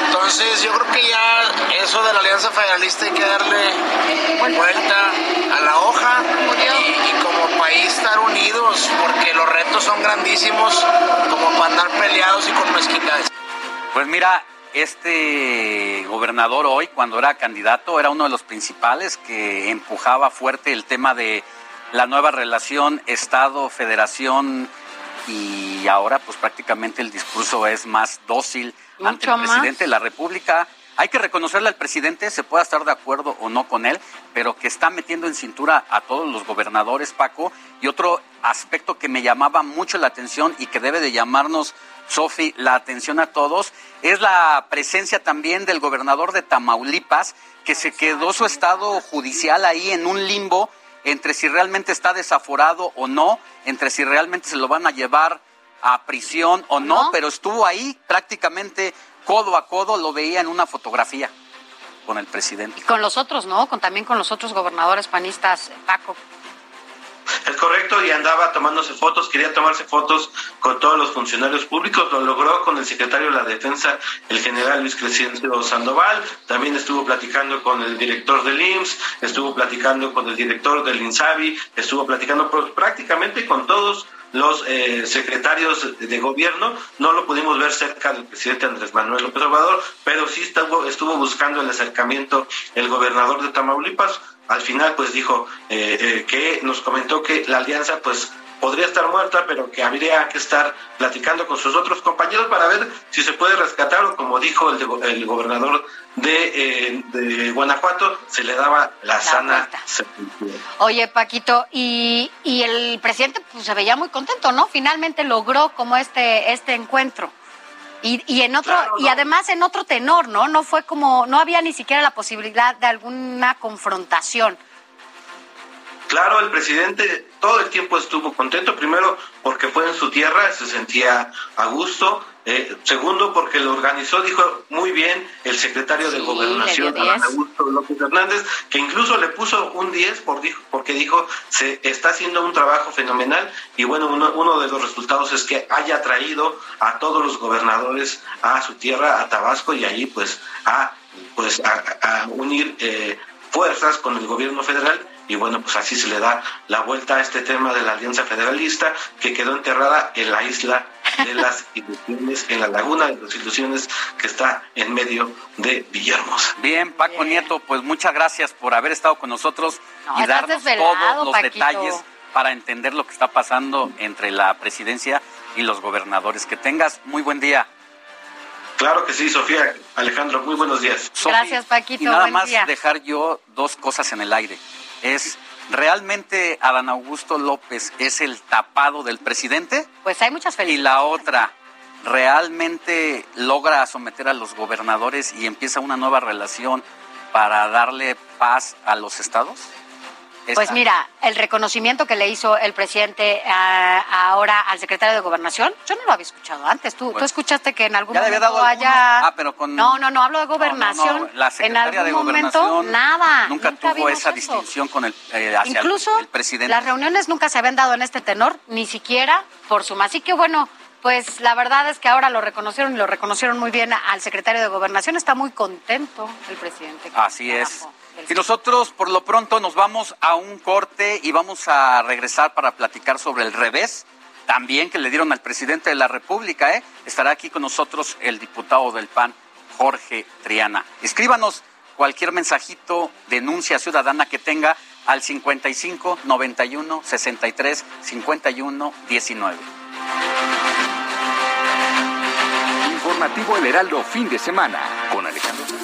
Entonces yo creo que ya eso de la Alianza Federalista hay que darle vuelta a la hoja y, como país estar unidos porque los retos son grandísimos como para andar peleados y con mezquindades.
Pues mira, este gobernador hoy, cuando era candidato, era uno de los principales que empujaba fuerte el tema de la nueva relación Estado-Federación y ahora pues prácticamente el discurso es más dócil ante el presidente de la República. Hay que reconocerle al presidente, se pueda estar de acuerdo o no con él, pero que está metiendo en cintura a todos los gobernadores, Paco. Y otro aspecto que me llamaba mucho la atención y que debe de llamarnos, Sofi, la atención a todos, es la presencia también del gobernador de Tamaulipas, que se quedó su estado judicial ahí en un limbo entre si realmente está desaforado o no, entre si realmente se lo van a llevar a prisión o no, pero estuvo ahí prácticamente codo a codo, lo veía en una fotografía con el presidente.
con los otros, ¿no? Con, también con los otros gobernadores panistas, Paco.
Es correcto, y andaba tomándose fotos, quería tomarse fotos con todos los funcionarios públicos, lo logró con el secretario de la Defensa, el general Luis Crescencio Sandoval, también estuvo platicando con el director del IMSS, estuvo platicando con el director del INSABI, estuvo platicando prácticamente con todos los eh, secretarios de gobierno. No lo pudimos ver cerca del presidente Andrés Manuel López Obrador, pero sí estuvo, estuvo buscando el acercamiento el gobernador de Tamaulipas al final pues dijo eh, eh, que nos comentó que la alianza pues podría estar muerta, pero que habría que estar platicando con sus otros compañeros para ver si se puede rescatar o como dijo el, el gobernador de, eh, de, Guanajuato, se le daba la, sana sepultura.
Oye, Paquito, y, y el presidente pues, se veía muy contento, ¿no? Finalmente logró como este, este encuentro. Y, y en otro, y además en otro tenor, ¿no? No fue como, no había ni siquiera la posibilidad de alguna confrontación.
Claro, el presidente todo el tiempo estuvo contento, primero porque fue en su tierra, se sentía a gusto, eh, segundo, porque lo organizó, dijo muy bien el secretario de Gobernación, Augusto López Hernández, que incluso le puso un 10 por, dijo, porque dijo se está haciendo un trabajo fenomenal y bueno, uno, uno, de los resultados es que haya traído a todos los gobernadores a su tierra, a Tabasco y allí pues a, pues, a, unir eh, fuerzas con el gobierno federal y bueno, pues así se le da la vuelta a este tema de la Alianza Federalista que quedó enterrada en la isla de las ilusiones, en la laguna de las ilusiones que está en medio de Villahermosa.
Bien, Paco Nieto, pues muchas gracias por haber estado con nosotros y darnos todos los detalles para entender lo que está pasando entre la presidencia y los gobernadores. Que tengas muy buen día.
Claro que sí, Sofía. Alejandro, muy buenos días.
Gracias, Paquito.
Y nada más dejar yo dos cosas en el aire. Es ¿Realmente Adán Augusto López es el tapado del presidente?
Pues hay muchas felicidades.
Y la otra, ¿realmente logra someter a los gobernadores y empieza una nueva relación para darle paz a los estados?
Pues mira, el reconocimiento que le hizo el presidente ah, ahora al secretario de Gobernación, yo no lo había escuchado antes. Tú, tú escuchaste que en algún momento haya...
Ah, pero con...
No, no, no, hablo de Gobernación.
La en algún de momento,
nada.
Nunca, tuvo esa distinción con el, eh, hacia
Incluso
el, presidente.
las reuniones nunca se habían dado en este tenor, ni siquiera por suma. Así que bueno, pues la verdad es que ahora lo reconocieron y lo reconocieron muy bien al secretario de Gobernación. Está muy contento el presidente.
Así es. Y nosotros por lo pronto nos vamos a un corte y vamos a regresar para platicar sobre el revés también que le dieron al presidente de la República. ¿eh? Estará aquí con nosotros el diputado del PAN, Jorge Triana. Escríbanos cualquier mensajito, denuncia ciudadana que tenga al 55 91 63 51 19.
Informativo El Heraldo, fin de semana, con Alejandro.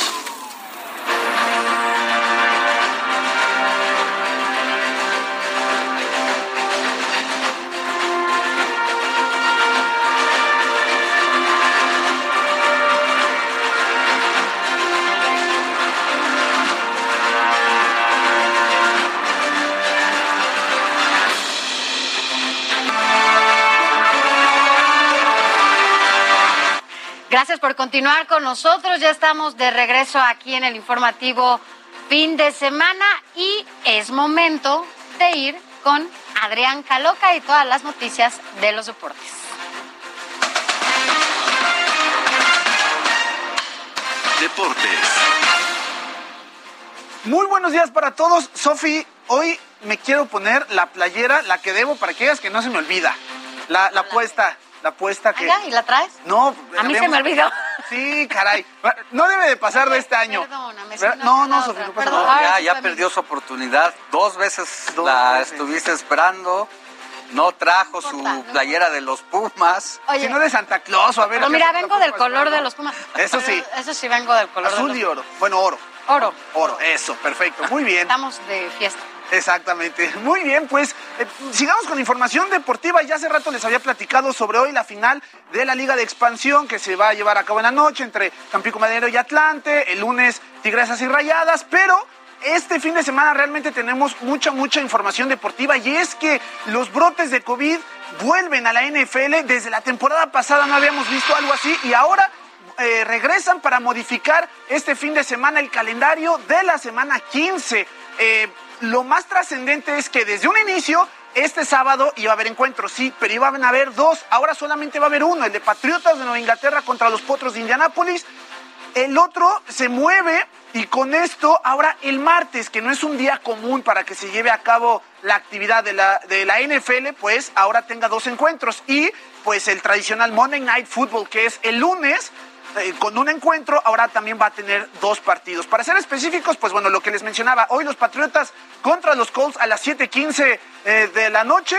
Por continuar con nosotros. Ya estamos de regreso aquí en el informativo fin de semana y es momento de ir con Adrián Caloca y todas las noticias de los deportes.
Deportes.
Muy buenos días para todos. Sofi, hoy me quiero poner la playera, la que debo para que veas que no se me olvida. La, la apuesta la apuesta que...
¿y la traes?
No.
A mí se me olvidó.
Sí, caray. No debe de pasar de este año.
Perdóname.
No, no, Sofía, no pasa
nada. Ya, ya perdió su oportunidad. Dos veces la estuviste esperando. No trajo su playera de los Pumas.
Oye, no de Santa Claus, a ver.
No, mira, vengo del color de los Pumas.
Eso sí.
Eso sí, vengo del color
Azul
de
y oro. Bueno, oro.
Oro.
Oro, eso, perfecto. Muy bien.
Estamos de fiesta.
Exactamente. Muy bien, pues eh, sigamos con información deportiva. Ya hace rato les había platicado sobre hoy la final de la Liga de Expansión que se va a llevar a cabo en la noche entre Tampico Madero y Atlante. El lunes Tigresas y Rayadas, pero este fin de semana realmente tenemos mucha, mucha información deportiva y es que los brotes de COVID vuelven a la NFL. Desde la temporada pasada no habíamos visto algo así y ahora eh, regresan para modificar este fin de semana el calendario de la semana 15. Eh, lo más trascendente es que desde un inicio este sábado iba a haber encuentros, sí, pero iban a haber dos. Ahora solamente va a haber uno, el de Patriotas de Nueva Inglaterra contra los Potros de Indianápolis. El otro se mueve y con esto, ahora el martes, que no es un día común para que se lleve a cabo la actividad de la, de la NFL, pues ahora tenga dos encuentros. Y pues el tradicional Monday Night Football, que es el lunes, eh, con un encuentro, ahora también va a tener dos partidos. Para ser específicos, pues bueno, lo que les mencionaba, hoy los Patriotas contra los Colts a las 7:15 eh, de la noche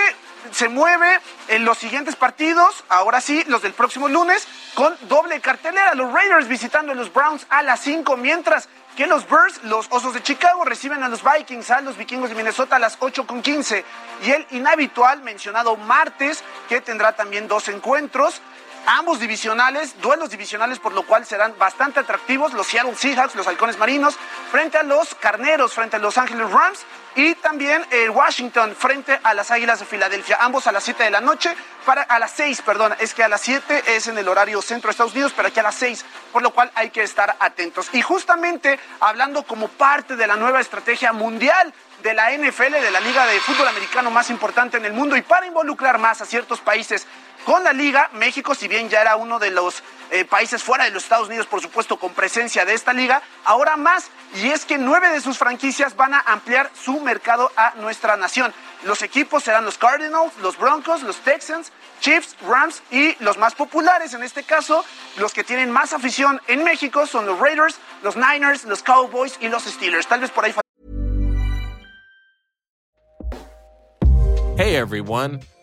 se mueve en los siguientes partidos, ahora sí, los del próximo lunes. con doble cartelera. Los Raiders visitando a los Browns a las 5, mientras que los Bears, los Osos de Chicago, reciben a los Vikings, a los Vikingos de Minnesota a las 8 con 15. Y el inhabitual mencionado martes, que tendrá también dos encuentros ambos divisionales, duelos divisionales, por lo cual serán bastante atractivos. Los Seattle Seahawks, los Halcones Marinos, frente a los Carneros, frente a los Angeles Rams. Y también el Washington frente a las Águilas de Filadelfia, ambos a las 7 de la noche, para a las 6, perdón, es que a las 7 es en el horario centro de Estados Unidos, pero aquí a las 6, por lo cual hay que estar atentos. Y justamente hablando como parte de la nueva estrategia mundial de la NFL, de la liga de fútbol americano más importante en el mundo, y para involucrar más a ciertos países con la liga. México, si bien ya era uno de los eh, países fuera de los Estados Unidos, por supuesto, con presencia de esta liga, ahora más. Y es que nueve de sus franquicias van a ampliar su mercado a nuestra nación. Los equipos serán los Cardinals, los Broncos, los Texans, Chiefs, Rams y los más populares, en este caso, los que tienen más afición en México son los Raiders, los Niners, los Cowboys y los Steelers. Tal vez por ahí.
Hey everyone.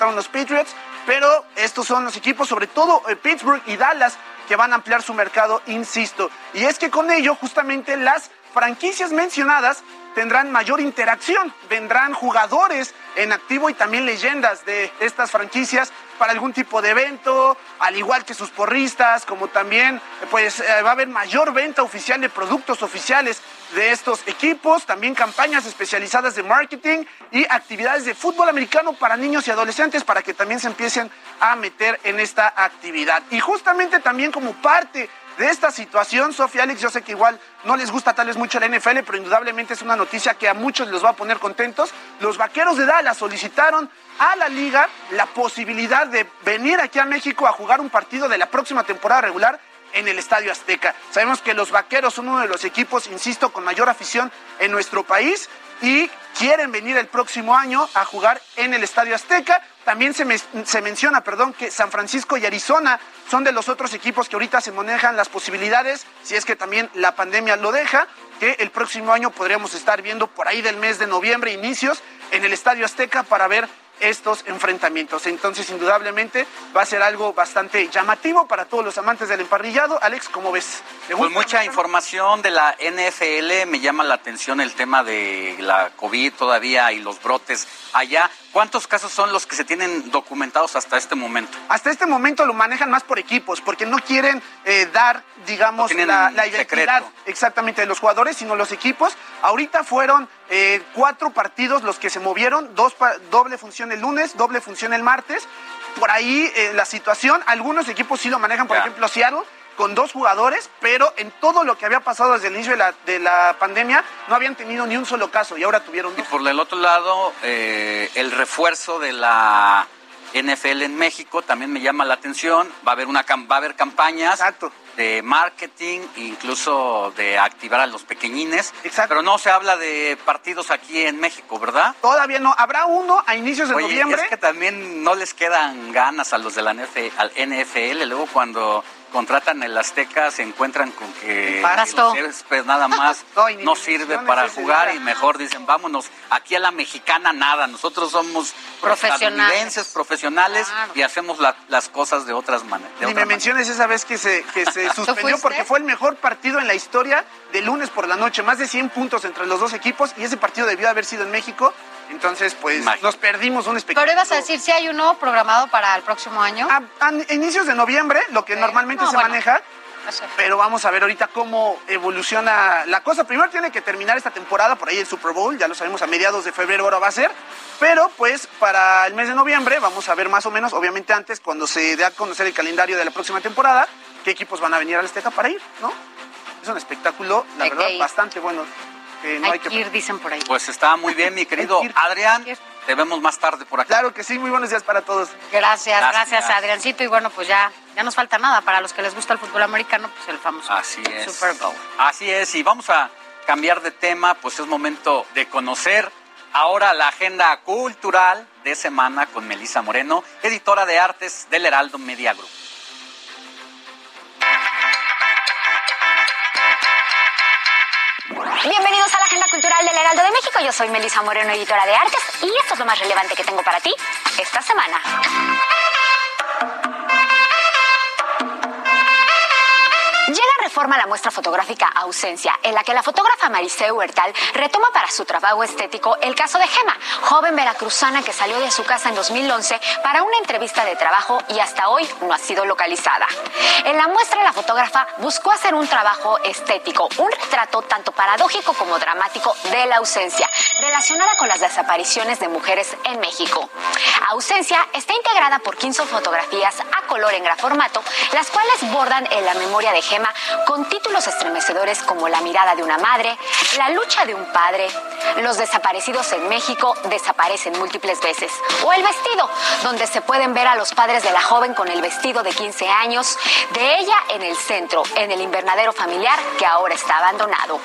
host.
los Patriots, pero estos son los equipos, sobre todo eh, Pittsburgh y Dallas, que van a ampliar su mercado, insisto. Y es que con ello, justamente las franquicias mencionadas tendrán mayor interacción, vendrán jugadores en activo y también leyendas de estas franquicias para algún tipo de evento, al igual que sus porristas, como también pues eh, va a haber mayor venta oficial de productos oficiales de estos equipos, también campañas especializadas de marketing y actividades de fútbol americano para niños y adolescentes para que también se empiecen a meter en esta actividad. Y justamente también como parte de esta situación, Sofía Alex, yo sé que igual no les gusta tal vez mucho la NFL, pero indudablemente es una noticia que a muchos les va a poner contentos. Los vaqueros de Dallas solicitaron a la liga la posibilidad de venir aquí a México a jugar un partido de la próxima temporada regular en el Estadio Azteca. Sabemos que los Vaqueros son uno de los equipos, insisto, con mayor afición en nuestro país y quieren venir el próximo año a jugar en el Estadio Azteca. También se, menciona, perdón, que San Francisco y Arizona son de los otros equipos que ahorita se manejan las posibilidades, si es que también la pandemia lo deja, que el próximo año podríamos estar viendo por ahí del mes de noviembre, inicios, en el Estadio Azteca para ver estos enfrentamientos. Entonces, indudablemente, va a ser algo bastante llamativo para todos los amantes del emparrillado. Alex, ¿cómo ves?
Pues mucha información de la NFL, me llama la atención el tema de la COVID todavía y los brotes allá. ¿Cuántos casos son los que se tienen documentados hasta este momento?
Hasta este momento lo manejan más por equipos, porque no quieren eh, dar, digamos, la, la identidad exactamente de los jugadores, sino los equipos. Ahorita fueron eh, cuatro partidos los que se movieron, dos doble función el lunes, doble función el martes. Por ahí eh, la situación, algunos equipos sí lo manejan, por ejemplo, Seattle con dos jugadores, pero en todo lo que había pasado desde el inicio de la, de la pandemia no habían tenido ni un solo caso y ahora tuvieron dos.
Y por el otro lado, eh, el refuerzo de la NFL en México también me llama la atención. Va a haber una va a haber campañas de marketing, incluso de activar a los pequeñines. Exacto. Pero no se habla de partidos aquí en México, ¿verdad?
Todavía no. Habrá uno a inicios de
Oye,
noviembre.
Es que también no les quedan ganas a los de la NFL. Luego cuando contratan el Azteca se encuentran con que pues nada más no, sirve para jugar y mejor dicen vámonos aquí a la mexicana nada nosotros somos
profesionales
profesionales y hacemos las cosas de otras maneras
ni me menciones esa vez que se que se suspendió porque fue el mejor partido en la historia de lunes por la noche. Más de 100 puntos entre los dos equipos y ese partido debió haber sido en México entonces, pues nos perdimos un espectáculo.
Pero ibas a decir si hay uno programado para el próximo año.
A, inicios de noviembre, lo que normalmente se maneja. Pero vamos a ver ahorita cómo evoluciona la cosa. Primero tiene que terminar esta temporada, por ahí el Super Bowl, ya lo sabemos, a mediados de febrero ahora va a ser. Pero pues para el mes de noviembre vamos a ver más o menos, obviamente antes, cuando se dé a conocer el calendario de la próxima temporada, qué equipos van a venir al Azteca para ir, ¿no? Es un espectáculo, la verdad, bastante bueno
no hay, que, ir, dicen por ahí.
Pues está muy bien, mi querido Adrián. Te vemos más tarde por aquí.
Claro que sí, muy buenos días para todos.
Gracias, gracias,
Gracias.
Adriancito. Y bueno, pues ya, ya nos falta nada. Para los que les gusta el fútbol americano, pues el famoso
Así es.
Super Bowl.
Así es, y vamos a cambiar de tema, pues es momento de conocer ahora la agenda cultural de semana con Melisa Moreno, editora de artes del Heraldo Media Group.
Bienvenidos a la Agenda Cultural del Heraldo de México. Yo soy Melisa Moreno, editora de artes, y esto es lo más relevante que tengo para ti esta semana. Llega Reforma a la muestra fotográfica Ausencia, en la que la fotógrafa Maricé Huertal retoma para su trabajo estético el caso de Gema, joven veracruzana que salió de su casa en 2011 para una entrevista de trabajo y hasta hoy no ha sido localizada. En la muestra, la fotógrafa buscó hacer un trabajo estético, un retrato tanto paradójico como dramático de la ausencia, relacionada con las desapariciones de mujeres en México. Ausencia está integrada por 15 fotografías a color en gran formato, las cuales bordan en la memoria de Gema con títulos estremecedores como La mirada de una madre, La lucha de un padre, Los desaparecidos en México desaparecen múltiples veces, o El vestido, donde se pueden ver a los padres de la joven con el vestido de 15 años, de ella en el centro, en el invernadero familiar que ahora está abandonado.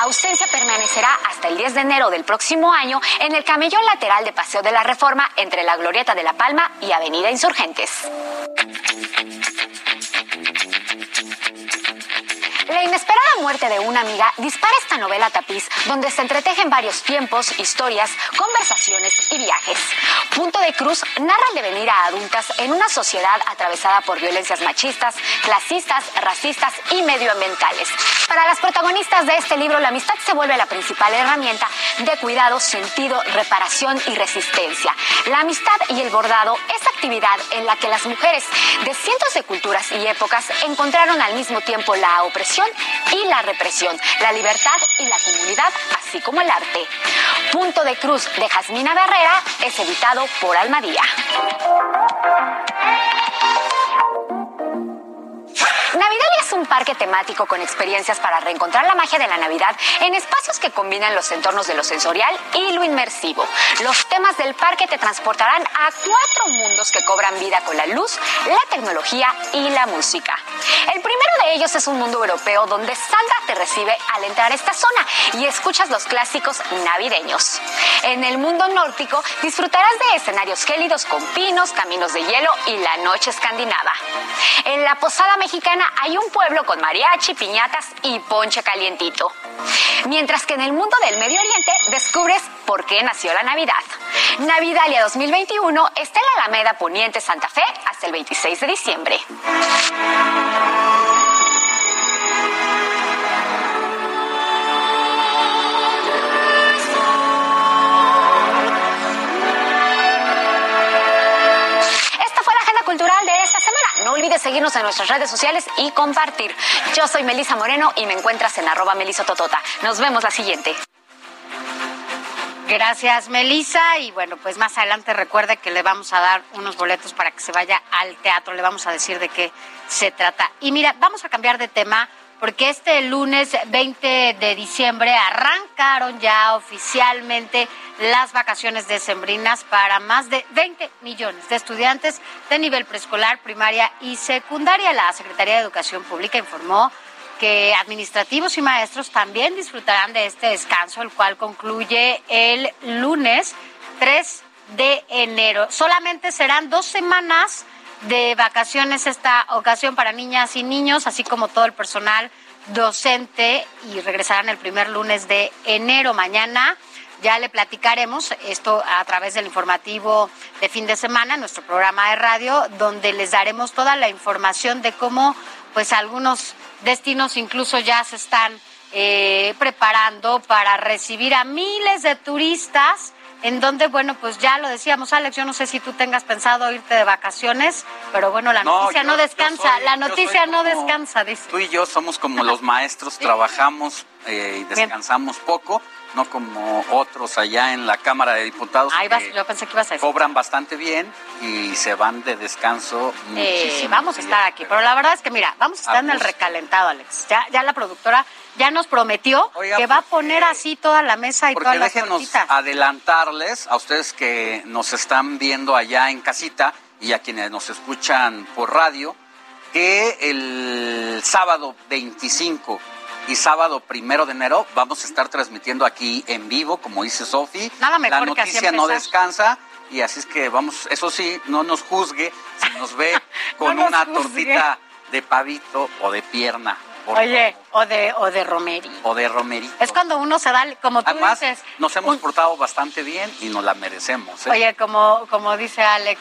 Ausencia permanecerá hasta el 10 de enero del próximo año en el camellón lateral de Paseo de la Reforma entre la Glorieta de la Palma y Avenida Insurgentes. La inesperada muerte de una amiga dispara esta novela tapiz donde se entretejen varios tiempos, historias, conversaciones y viajes. Punto de Cruz narra el devenir a adultas en una sociedad atravesada por violencias machistas, clasistas, racistas y medioambientales. Para las protagonistas de este libro, la amistad se vuelve la principal herramienta de cuidado, sentido, reparación y resistencia. La amistad y el bordado es actividad en la que las mujeres de cientos de culturas y épocas encontraron al mismo tiempo la opresión y la represión, la libertad y la comunidad, así como el arte. Punto de Cruz de Jasmina Barrera es editado por Almadía. Navidalia es un parque temático con experiencias para reencontrar la magia de la Navidad en espacios que combinan los entornos de lo sensorial y lo inmersivo. Los temas del parque te transportarán a cuatro mundos que cobran vida con la luz, la tecnología y la música. El primero ellos es un mundo europeo donde Sandra te recibe al entrar a esta zona y escuchas los clásicos navideños. En el mundo nórdico disfrutarás de escenarios gélidos con pinos, caminos de hielo y la noche escandinava. En la posada mexicana hay un pueblo con mariachi, piñatas y ponche calientito. Mientras que en el mundo del Medio Oriente descubres por qué nació la Navidad. Navidalia 2021 está en la Alameda Poniente Santa Fe hasta el 26 de diciembre. Olvides seguirnos en nuestras redes sociales y compartir. Yo soy Melisa Moreno y me encuentras en arroba melisototota. Nos vemos la siguiente.
Gracias, Melissa. Y bueno, pues más adelante recuerde que le vamos a dar unos boletos para que se vaya al teatro. Le vamos a decir de qué se trata. Y mira, vamos a cambiar de tema porque este lunes 20 de diciembre arrancaron ya oficialmente las vacaciones decembrinas para más de 20 millones de estudiantes de nivel preescolar, primaria y secundaria. La Secretaría de Educación Pública informó que administrativos y maestros también disfrutarán de este descanso, el cual concluye el lunes 3 de enero. Solamente serán dos semanas de vacaciones esta ocasión para niñas y niños, así como todo el personal docente, y regresarán el primer lunes de enero. Mañana ya le platicaremos esto a través del informativo de fin de semana, nuestro programa de radio, donde les daremos toda la información de cómo pues algunos destinos incluso ya se están eh, preparando para recibir a miles de turistas en donde, bueno, pues ya lo decíamos, Alex, yo no sé si tú tengas pensado irte de vacaciones, pero bueno, la
No,
noticia
yo-
no descansa,
soy-
la noticia no descansa, dice.
Tú y yo somos como los maestros, trabajamos eh, y descansamos poco, no como otros allá en la Cámara de Diputados.
Ahí vas, yo pensé que ibas a decir.
Cobran bastante bien y se van de descanso
Eh,
muchísimo.
vamos a estar aquí, pero la verdad es que mira, vamos a estar en el recalentado, Alex. Ya, ya la productora ya nos prometió
Oiga,
que va a poner así toda la mesa y
Porque
todas las
déjenos adelantarles a ustedes que nos están viendo allá en casita y a quienes nos escuchan por radio, que el sábado 25 y sábado primero de enero vamos a estar transmitiendo aquí en vivo, como dice Sofi.
Nada mejor
La
que así
noticia no descansa y así es que vamos, eso sí, no nos juzgue si nos ve con
No nos
una
juzgue.
tortita de pavito o de pierna. Por
Oye, o de, o de romerí.
o de romerito.
Es cuando uno se da, como tú
Además,
dices,
nos hemos portado bastante bien y nos la merecemos. ¿eh?
Oye, como, como dice Alex,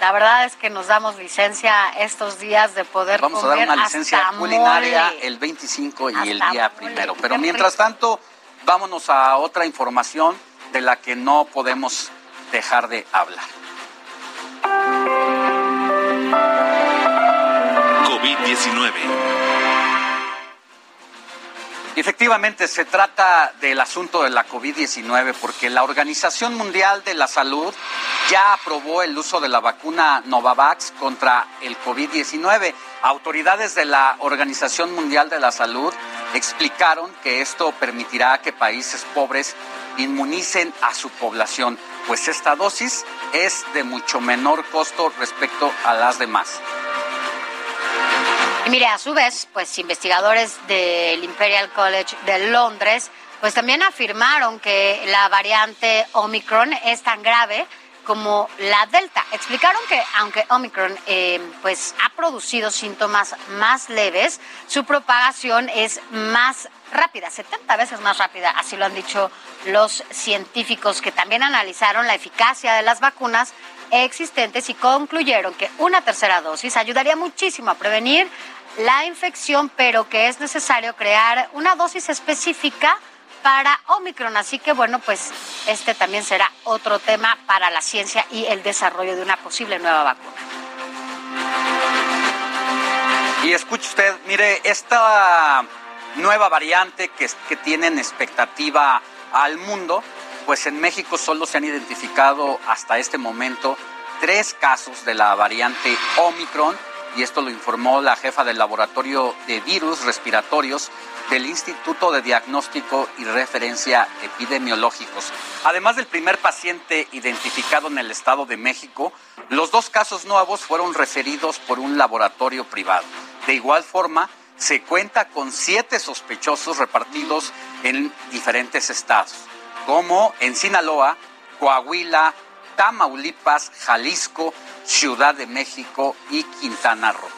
la verdad es que nos damos licencia estos días de poder
Vamos a dar
comer
una licencia
hasta
culinaria
mole.
el 25 y el día
mole,
primero. Pero mientras tanto, vámonos a otra información de la que no podemos dejar de hablar.
COVID-19.
Efectivamente, se trata del asunto de la COVID-19 porque la Organización Mundial de la Salud ya aprobó el uso de la vacuna Novavax contra el COVID-19. Autoridades de la Organización Mundial de la Salud explicaron que esto permitirá que países pobres inmunicen a su población, pues esta dosis es de mucho menor costo respecto a las demás.
Y mire, a su vez, pues investigadores del Imperial College de Londres, pues también afirmaron que la variante Omicron es tan grave como la Delta. Explicaron que aunque Omicron eh, pues ha producido síntomas más leves, su propagación es más rápida, 70 veces más rápida, así lo han dicho los científicos que también analizaron la eficacia de las vacunas existentes y concluyeron que una tercera dosis ayudaría muchísimo a prevenir la infección, pero que es necesario crear una dosis específica para Omicron. Así que bueno, pues este también será otro tema para la ciencia y el desarrollo de una posible nueva vacuna.
Y escuche usted, mire, esta nueva variante que, que tienen expectativa al mundo, pues en México solo se han identificado hasta este momento tres casos de la variante Omicron, y esto lo informó la jefa del laboratorio de virus respiratorios del Instituto de Diagnóstico y Referencia Epidemiológicos. Además del primer paciente identificado en el Estado de México, los dos casos nuevos fueron referidos por un laboratorio privado. De igual forma, se cuenta con siete sospechosos repartidos en diferentes estados, como en Sinaloa, Coahuila, Tamaulipas, Jalisco, Ciudad de México y Quintana Roo.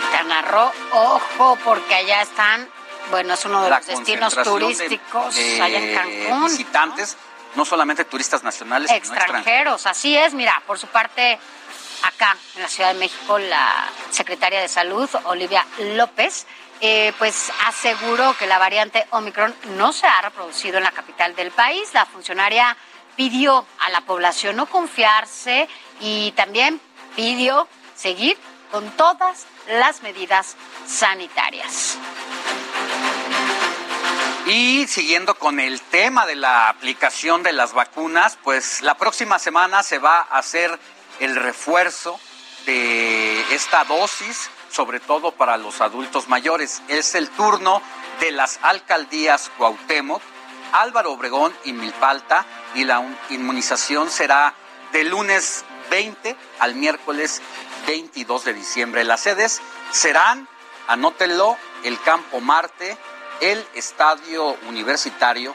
Quintana Roo, ojo, porque allá están, bueno, es uno de
La
los destinos
de-
turísticos
de
allá en Cancún.
visitantes, ¿no? solamente turistas nacionales, sino extranjeros.
Así es, mira, por su parte, acá en la Ciudad de México, la secretaria de Salud, Olivia López, eh, pues aseguró que la variante Omicron no se ha reproducido en la capital del país. La funcionaria pidió a la población no confiarse y también pidió seguir con todas las medidas sanitarias.
Y siguiendo con el tema de la aplicación de las vacunas, pues la próxima semana se va a hacer el refuerzo de esta dosis, sobre todo para los adultos mayores. Es el turno de las alcaldías Cuauhtémoc, Álvaro Obregón y Milpalta y la un- inmunización será del lunes 20 al miércoles 22 de diciembre. Las sedes serán, anótenlo, el Campo Marte, el Estadio Universitario,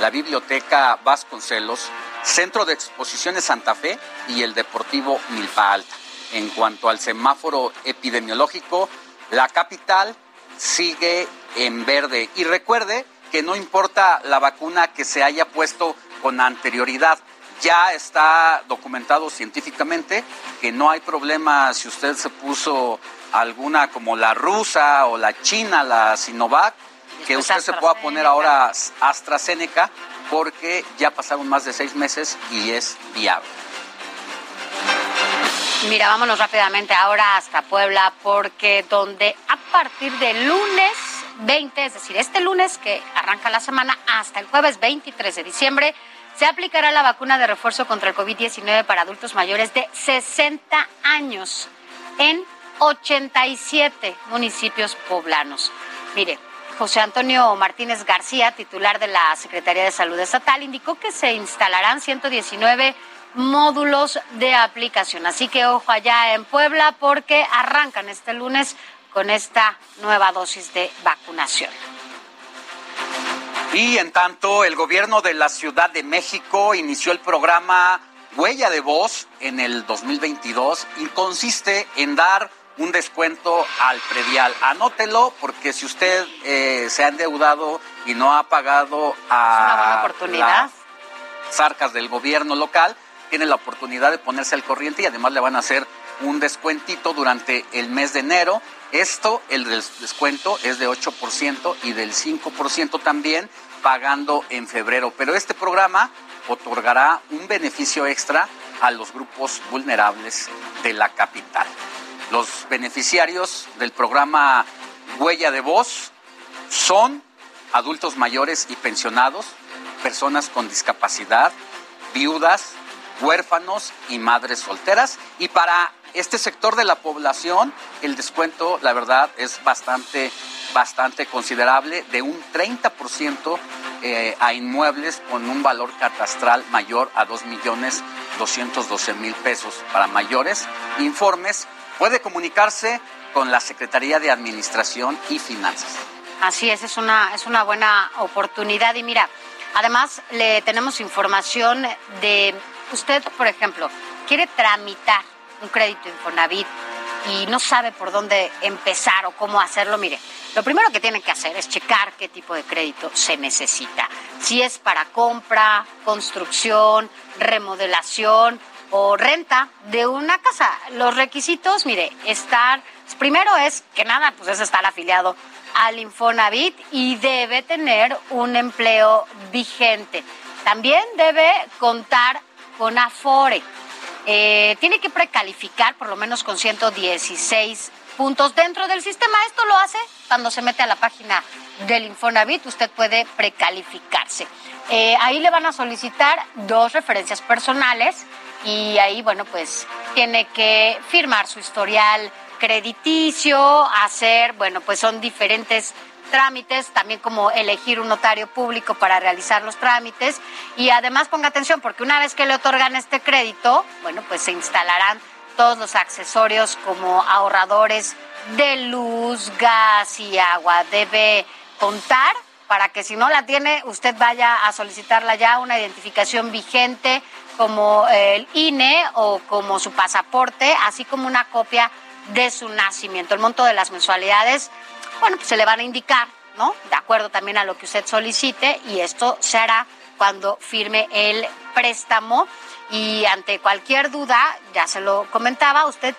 la Biblioteca Vasconcelos, Centro de Exposiciones Santa Fe y el Deportivo Milpa Alta. En cuanto al semáforo epidemiológico, la capital sigue en verde. Y recuerde que no importa la vacuna que se haya puesto con anterioridad, ya está documentado científicamente que no hay problema si usted se puso alguna como la rusa o la china, la Sinovac, que
Después
usted se pueda poner ahora AstraZeneca porque ya pasaron más de seis meses y es viable.
Mira, vámonos rápidamente ahora hasta Puebla, porque donde a partir de lunes 20, es decir, este lunes que arranca la semana hasta el jueves 23 de diciembre, se aplicará la vacuna de refuerzo contra el COVID-19 para adultos mayores de 60 años en 87 municipios poblanos. Mire, José Antonio Martínez García, titular de la Secretaría de Salud Estatal, indicó que se instalarán 119 módulos de aplicación. Así que ojo allá en Puebla porque arrancan este lunes con esta nueva dosis de vacunación.
Y en tanto, el gobierno de la Ciudad de México inició el programa Huella de Voz en el 2022 y consiste en dar un descuento al predial. Anótelo porque si usted eh, se ha endeudado y no ha pagado a
oportunidad.
las arcas del gobierno local, tiene la oportunidad de ponerse al corriente y además le van a hacer un descuentito durante el mes de enero. Esto, el descuento es de 8% y del 5% también pagando en febrero. Pero este programa otorgará un beneficio extra a los grupos vulnerables de la capital. Los beneficiarios del programa Huella de Voz son adultos mayores y pensionados, personas con discapacidad, viudas, huérfanos y madres solteras. Y para este sector de la población, el descuento, la verdad, es bastante, bastante considerable, de un 30% eh, a inmuebles con un valor catastral mayor a 2 millones 212 mil pesos. Para mayores informes, puede comunicarse con la Secretaría de Administración y Finanzas.
Así es, es una, es una buena oportunidad. Y mira, además le tenemos información de usted, por ejemplo, quiere tramitar un crédito Infonavit y no sabe por dónde empezar o cómo hacerlo, mire, lo primero que tiene que hacer es checar qué tipo de crédito se necesita. Si es para compra, construcción, remodelación o renta de una casa. Los requisitos, mire, estar, primero es que nada, pues es estar afiliado al Infonavit y debe tener un empleo vigente. También debe contar con Afore. Eh, tiene que precalificar por lo menos con 116 puntos dentro del sistema. Esto lo hace cuando se mete a la página del Infonavit, usted puede precalificarse. Eh, ahí le van a solicitar dos referencias personales y ahí, bueno, pues tiene que firmar su historial crediticio, hacer, bueno, pues son diferentes trámites, también como elegir un notario público para realizar los trámites y además ponga atención porque una vez que le otorgan este crédito, bueno, pues se instalarán todos los accesorios como ahorradores de luz, gas y agua. Debe contar para que si no la tiene, usted vaya a solicitarla ya una identificación vigente como el INE o como su pasaporte, así como una copia de su nacimiento. El monto de las mensualidades bueno, pues se le van a indicar, ¿no? De acuerdo también a lo que usted solicite y esto se hará cuando firme el préstamo y ante cualquier duda, ya se lo comentaba, usted,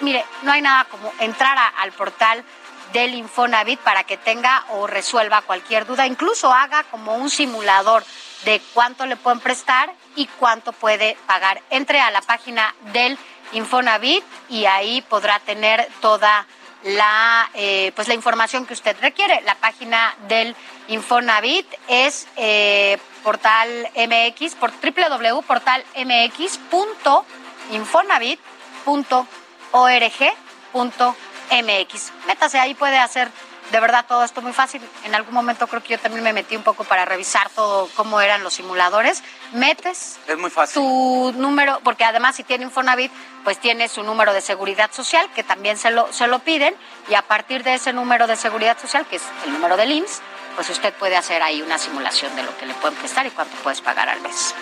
mire, no hay nada como entrar al portal del Infonavit para que tenga o resuelva cualquier duda, incluso haga como un simulador de cuánto le pueden prestar y cuánto puede pagar. Entre a la página del Infonavit y ahí podrá tener toda la, eh, pues la información que usted requiere. La página del Infonavit es eh, portal MX, por www.portalmx.infonavit.org.mx. Métase ahí, puede hacer de verdad todo esto muy fácil. En algún momento creo que yo también me metí un poco para revisar todo cómo eran los simuladores. Metes
es muy fácil.
tu número, porque además si tiene Infonavit, pues tiene su número de seguridad social, que también se lo, se lo piden, y a partir de ese número de seguridad social, que es el número del IMSS, pues usted puede hacer ahí una simulación de lo que le pueden prestar y cuánto puedes pagar al mes.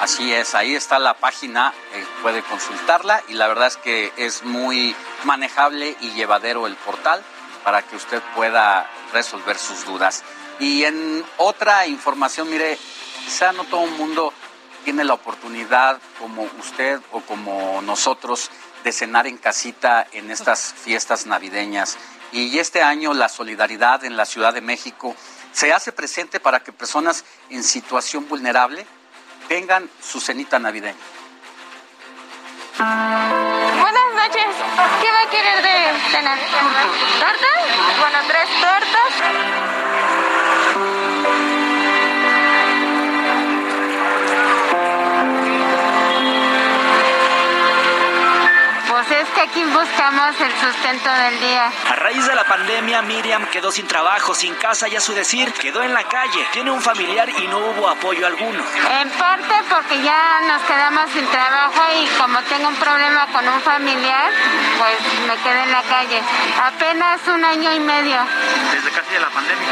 Así es, ahí está la página, eh, puede consultarla y la verdad es que es muy manejable y llevadero el portal para que usted pueda resolver sus dudas. Y en otra información, mire, quizá no todo el mundo tiene la oportunidad, como usted o como nosotros, de cenar en casita en estas fiestas navideñas. Y este año la solidaridad en la Ciudad de México se hace presente para que personas en situación vulnerable tengan su cenita navideña.
Buenas noches. ¿Qué va a querer de Tenemos tortas, bueno, tres tortas. Pues es que aquí buscamos el sustento del día.
A raíz de la pandemia, Miriam quedó sin trabajo, sin casa y a su decir, quedó en la calle. Tiene un familiar y no hubo apoyo alguno.
En parte porque ya nos quedamos sin trabajo y como tengo un problema con un familiar, pues me quedé en la calle. Apenas un año y medio.
¿Desde casi de la pandemia?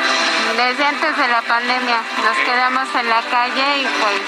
Desde antes de la pandemia. Nos quedamos en la calle y pues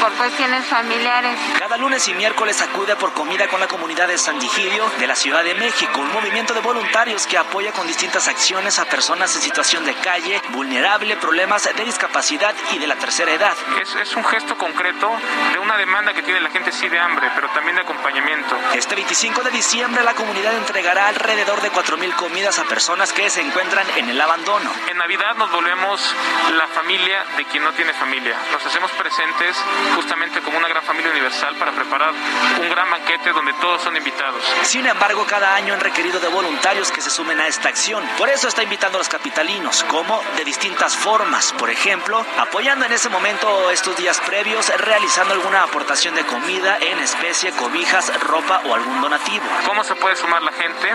por cuestiones familiares.
Cada lunes y miércoles acude por comida con la comunidad de San Digidio de la Ciudad de México, un movimiento de voluntarios que apoya con distintas acciones a personas en situación de calle, vulnerable, problemas de discapacidad y de la tercera edad.
Es, es un gesto concreto de una demanda que tiene la gente sí de hambre, pero también de acompañamiento.
Este 25 de diciembre la comunidad entregará alrededor de 4.000 comidas a personas que se encuentran en el abandono.
En Navidad nos volvemos la familia de quien no tiene familia. Nos hacemos presentes justamente como una gran familia universal para preparar un gran banquete donde todos son invitados.
Sin embargo, cada año han requerido de voluntarios que se sumen a esta acción. Por eso está invitando a los capitalinos, como de distintas formas. Por ejemplo, apoyando en ese momento estos días previos, realizando alguna aportación de comida en especie, cobijas, ropa o algún donativo.
¿Cómo se puede sumar la gente?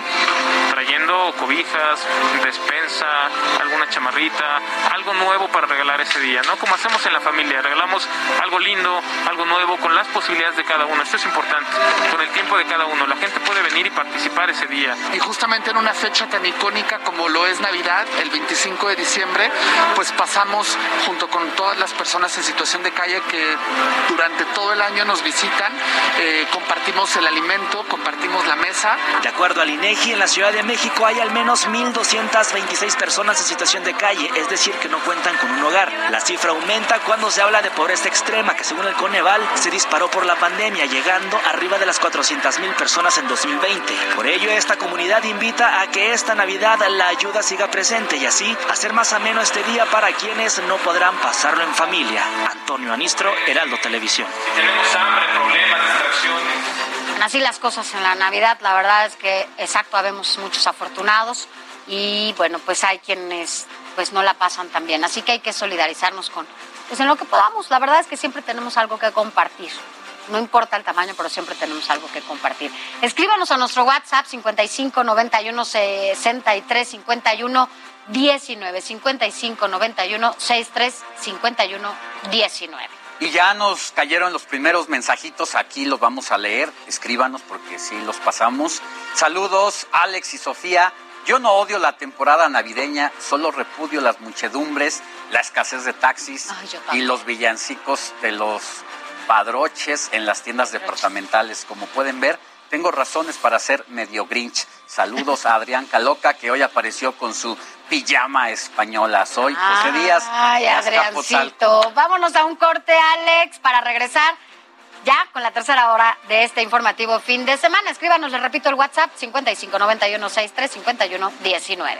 Trayendo cobijas, despensa, alguna chamarrita, algo nuevo para regalar ese día, ¿no? Como hacemos en la familia, regalamos algo lindo, algo nuevo, con las posibilidades de cada uno. Esto es importante, con el tiempo de cada uno. La gente puede venir y participar ese día.
Y justamente en una fecha tan icónica como lo es Navidad, el 25 de diciembre, pues pasamos junto con todas las personas en situación de calle que durante todo el año nos visitan, eh, compartimos el alimento, compartimos la mesa.
De acuerdo al INEGI, en la Ciudad de México hay al menos 1.226 personas en situación de calle, es decir, que no cuentan con un hogar. La cifra aumenta cuando se habla de pobreza extrema, que según el Coneval se disparó por la pandemia, llegando arriba de las 400.000 personas en 2020. Por ello, esta comunidad invita a que esta Navidad la ayuda siga presente y así hacer más ameno este día para quienes no podrán pasarlo en familia. Antonio Anistro, Heraldo Televisión.
Tenemos hambre, problemas, distracciones.
Así las cosas en la Navidad, la verdad es que exacto, habemos muchos afortunados y bueno, pues hay quienes pues no la pasan tan bien, así que hay que solidarizarnos con pues en lo que podamos. La verdad es que siempre tenemos algo que compartir. No importa el tamaño, pero siempre tenemos algo que compartir. Escríbanos a nuestro WhatsApp 55 91 63 51 19 55 91 63 51 19.
Y ya nos cayeron los primeros mensajitos, aquí los vamos a leer, escríbanos porque sí los pasamos. Saludos, Alex y Sofía. Yo no odio la temporada navideña, solo repudio las muchedumbres, la escasez de taxis
Ay,
y los villancicos de los padroches en las tiendas departamentales. Como pueden ver, tengo razones para ser medio grinch. Saludos a Adrián Caloca, que hoy apareció con su pijama española. Soy José Díaz.
Ay. Adriancito. Vámonos a un corte, Alex, para regresar ya con la tercera hora de este informativo fin de semana. Escríbanos, les repito, el WhatsApp 5591635119.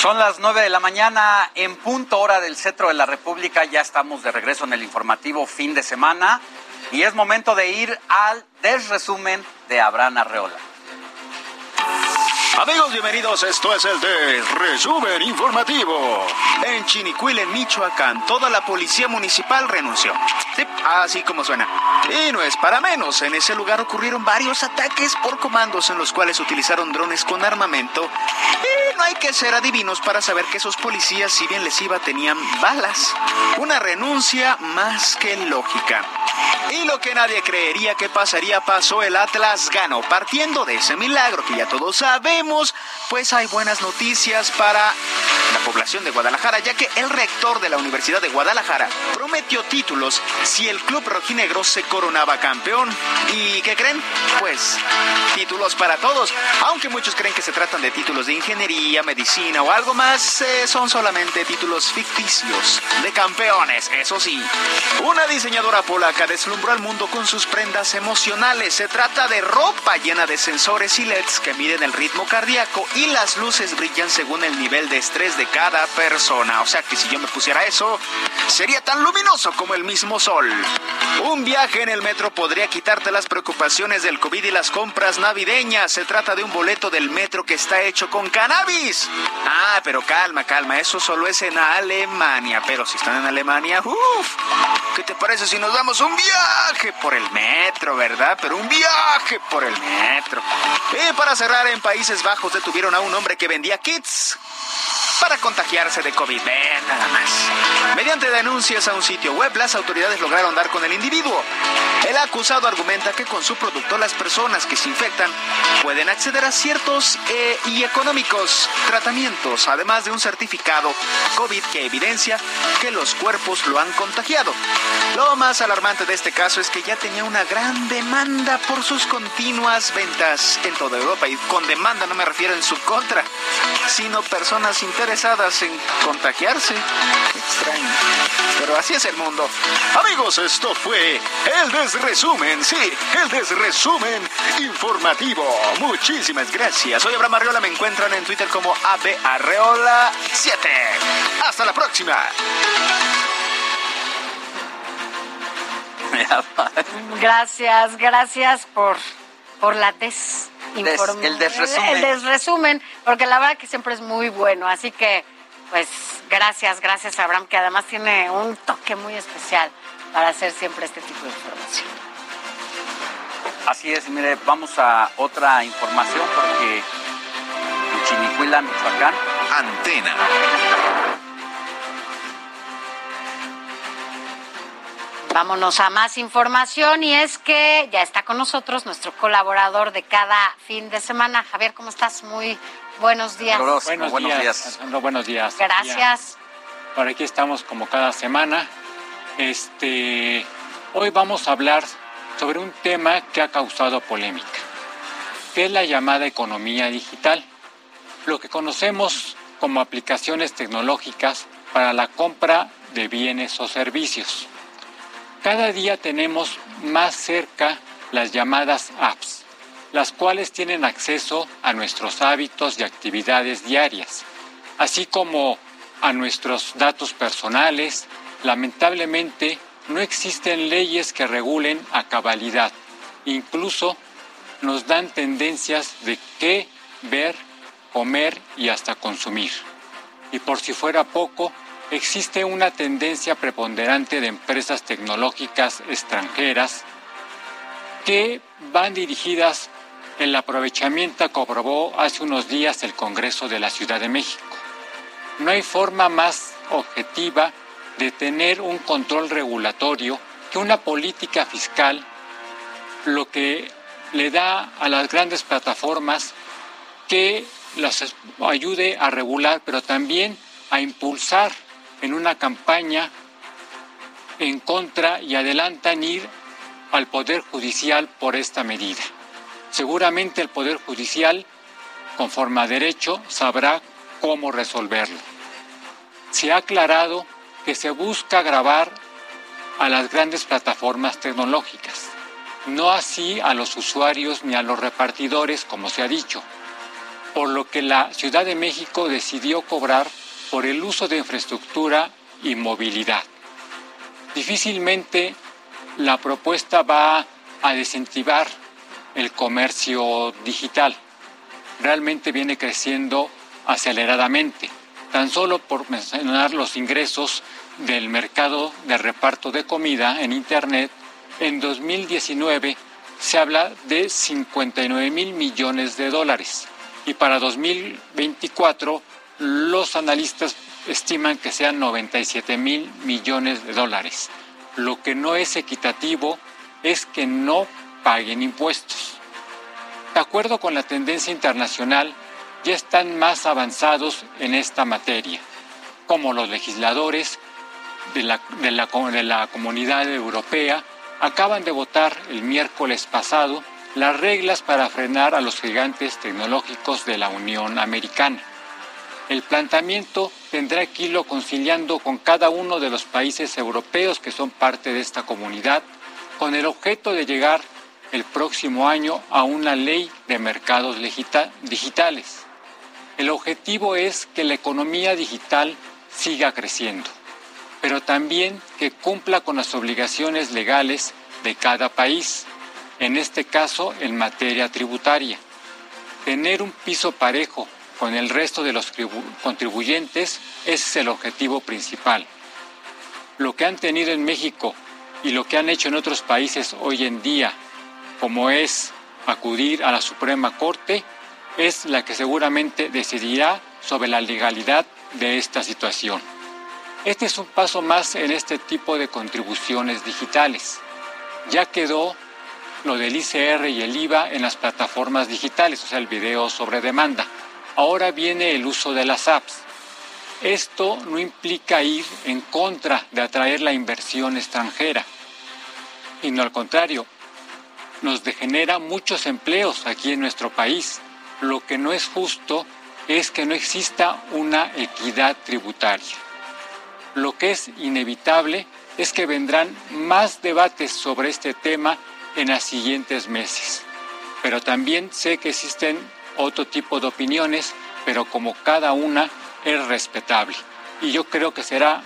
Son las 9 de la mañana en punto hora del centro de la República. Ya estamos de regreso en el informativo fin de semana y es momento de ir al desresumen de Abraham Arreola.
Amigos, bienvenidos. Esto es el de Resumen Informativo. En Chinicuil, en Michoacán, toda la policía municipal renunció. Sí, así como suena. Y no es para menos. En ese lugar ocurrieron varios ataques por comandos en los cuales utilizaron drones con armamento. Y no hay que ser adivinos para saber que esos policías, si bien les iba, tenían balas. Una renuncia más que lógica. Y lo que nadie creería que pasaría pasó, el Atlas ganó. Partiendo de ese milagro que ya todos sabemos, pues hay buenas noticias para la población de Guadalajara, ya que el rector de la Universidad de Guadalajara prometió títulos si el club rojinegro se coronaba campeón. ¿Y qué creen? Pues títulos para todos. Aunque muchos creen que se tratan de títulos de ingeniería, medicina o algo más, eh, son solamente títulos ficticios de campeones, eso sí. Una diseñadora polaca deslumbró al mundo con sus prendas emocionales. Se trata de ropa llena de sensores y LEDs que miden el ritmo cardíaco y las luces brillan según el nivel de estrés de cada persona. O sea que si yo me pusiera eso, sería tan luminoso como el mismo sol. Un viaje en el metro podría quitarte las preocupaciones del COVID y las compras navideñas. Se trata de un boleto del metro que está hecho con cannabis. Ah, pero calma, calma, eso solo es en Alemania. Pero si están en Alemania, uff, ¿qué te parece si nos damos un viaje por el metro, verdad? Pero un viaje por el metro. Y para cerrar, en Países Bajos detuvieron a un hombre que vendía kits para contagiarse de COVID. Ven nada más. Mediante denuncias a un sitio web, las autoridades lograron dar con el individuo. El acusado argumenta que con su producto las personas que se infectan pueden acceder a ciertos eh, y económicos tratamientos, además de un certificado COVID que evidencia que los cuerpos lo han contagiado. Lo más alarmante de este caso es que ya tenía una gran demanda por sus continuas ventas en toda Europa. Y con demanda no me refiero en su contra, sino personas interesadas en contagiarse. Extraño. Pero así es el mundo. Amigos, esto fue el desresumen, sí, el desresumen informativo. Muchísimas gracias. Soy Abraham Arreola, me encuentran en Twitter como ABArreola7. Hasta la próxima.
Gracias, gracias por, por la
el desresumen.
El desresumen, porque la verdad que siempre es muy bueno. Así que, pues, gracias, gracias Abraham, que además tiene un toque muy especial para hacer siempre este tipo de información.
Así es, mire, vamos a otra información porque en Chinicuila, Michoacán.
Antena.
Vámonos a más información y es que ya está con nosotros nuestro colaborador de cada fin de semana. Javier, ¿cómo estás? Muy buenos días.
Buenos, días. Alejandro, buenos días.
Gracias.
Por aquí estamos como cada semana. Este, hoy vamos a hablar sobre un tema que ha causado polémica, que es la llamada economía digital, lo que conocemos como aplicaciones tecnológicas para la compra de bienes o servicios. Cada día tenemos más cerca las llamadas apps, las cuales tienen acceso a nuestros hábitos y actividades diarias, así como a nuestros datos personales. Lamentablemente, no existen leyes que regulen a cabalidad. Incluso nos dan tendencias de qué ver, comer y hasta consumir. Y por si fuera poco, existe una tendencia preponderante de empresas tecnológicas extranjeras que van dirigidas el aprovechamiento que aprobó hace unos días el Congreso de la Ciudad de México. No hay forma más objetiva de tener un control regulatorio que una política fiscal, lo que le da a las grandes plataformas que las ayude a regular, pero también a impulsar en una campaña en contra y adelantan ir al Poder Judicial por esta medida. Seguramente el Poder Judicial, conforme a derecho, sabrá cómo resolverlo. Se ha aclarado que se busca grabar a las grandes plataformas tecnológicas, no así a los usuarios ni a los repartidores, como se ha dicho, por lo que la Ciudad de México decidió cobrar por el uso de infraestructura y movilidad. Difícilmente la propuesta va a desincentivar el comercio digital. Realmente viene creciendo aceleradamente. Tan solo por mencionar los ingresos del mercado de reparto de comida en Internet, en 2019 se habla de 59 mil millones de dólares. y para 2024 los analistas estiman que sean 97 mil millones de dólares. Lo que no es equitativo es que no paguen impuestos. De acuerdo con la tendencia internacional, ya están más avanzados en esta materia, como los legisladores de la, de la, Comunidad Europea acaban de votar el miércoles pasado las reglas para frenar a los gigantes tecnológicos de la Unión Americana. El planteamiento tendrá que irlo conciliando con cada uno de los países europeos que son parte de esta comunidad, con el objeto de llegar el próximo año a una ley de mercados digitales. El objetivo es que la economía digital siga creciendo, pero también que cumpla con las obligaciones legales de cada país, en este caso en materia tributaria. Tener un piso parejo con el resto de los contribuyentes es el objetivo principal. Lo que han tenido en México y lo que han hecho en otros países hoy en día, como es acudir a la Suprema Corte, es la que seguramente decidirá sobre la legalidad de esta situación. Este es un paso más en este tipo de contribuciones digitales. Ya quedó lo del ICR y el IVA en las plataformas digitales, o sea, el video sobre demanda. Ahora viene el uso de las apps. Esto no implica ir en contra de atraer la inversión extranjera, sino al contrario, nos degenera muchos empleos aquí en nuestro país. Lo que no es justo es que no exista una equidad tributaria. Lo que es inevitable es que vendrán más debates sobre este tema en los siguientes meses. Pero también sé que existen otro tipo de opiniones, pero como cada una es respetable. Y yo creo que será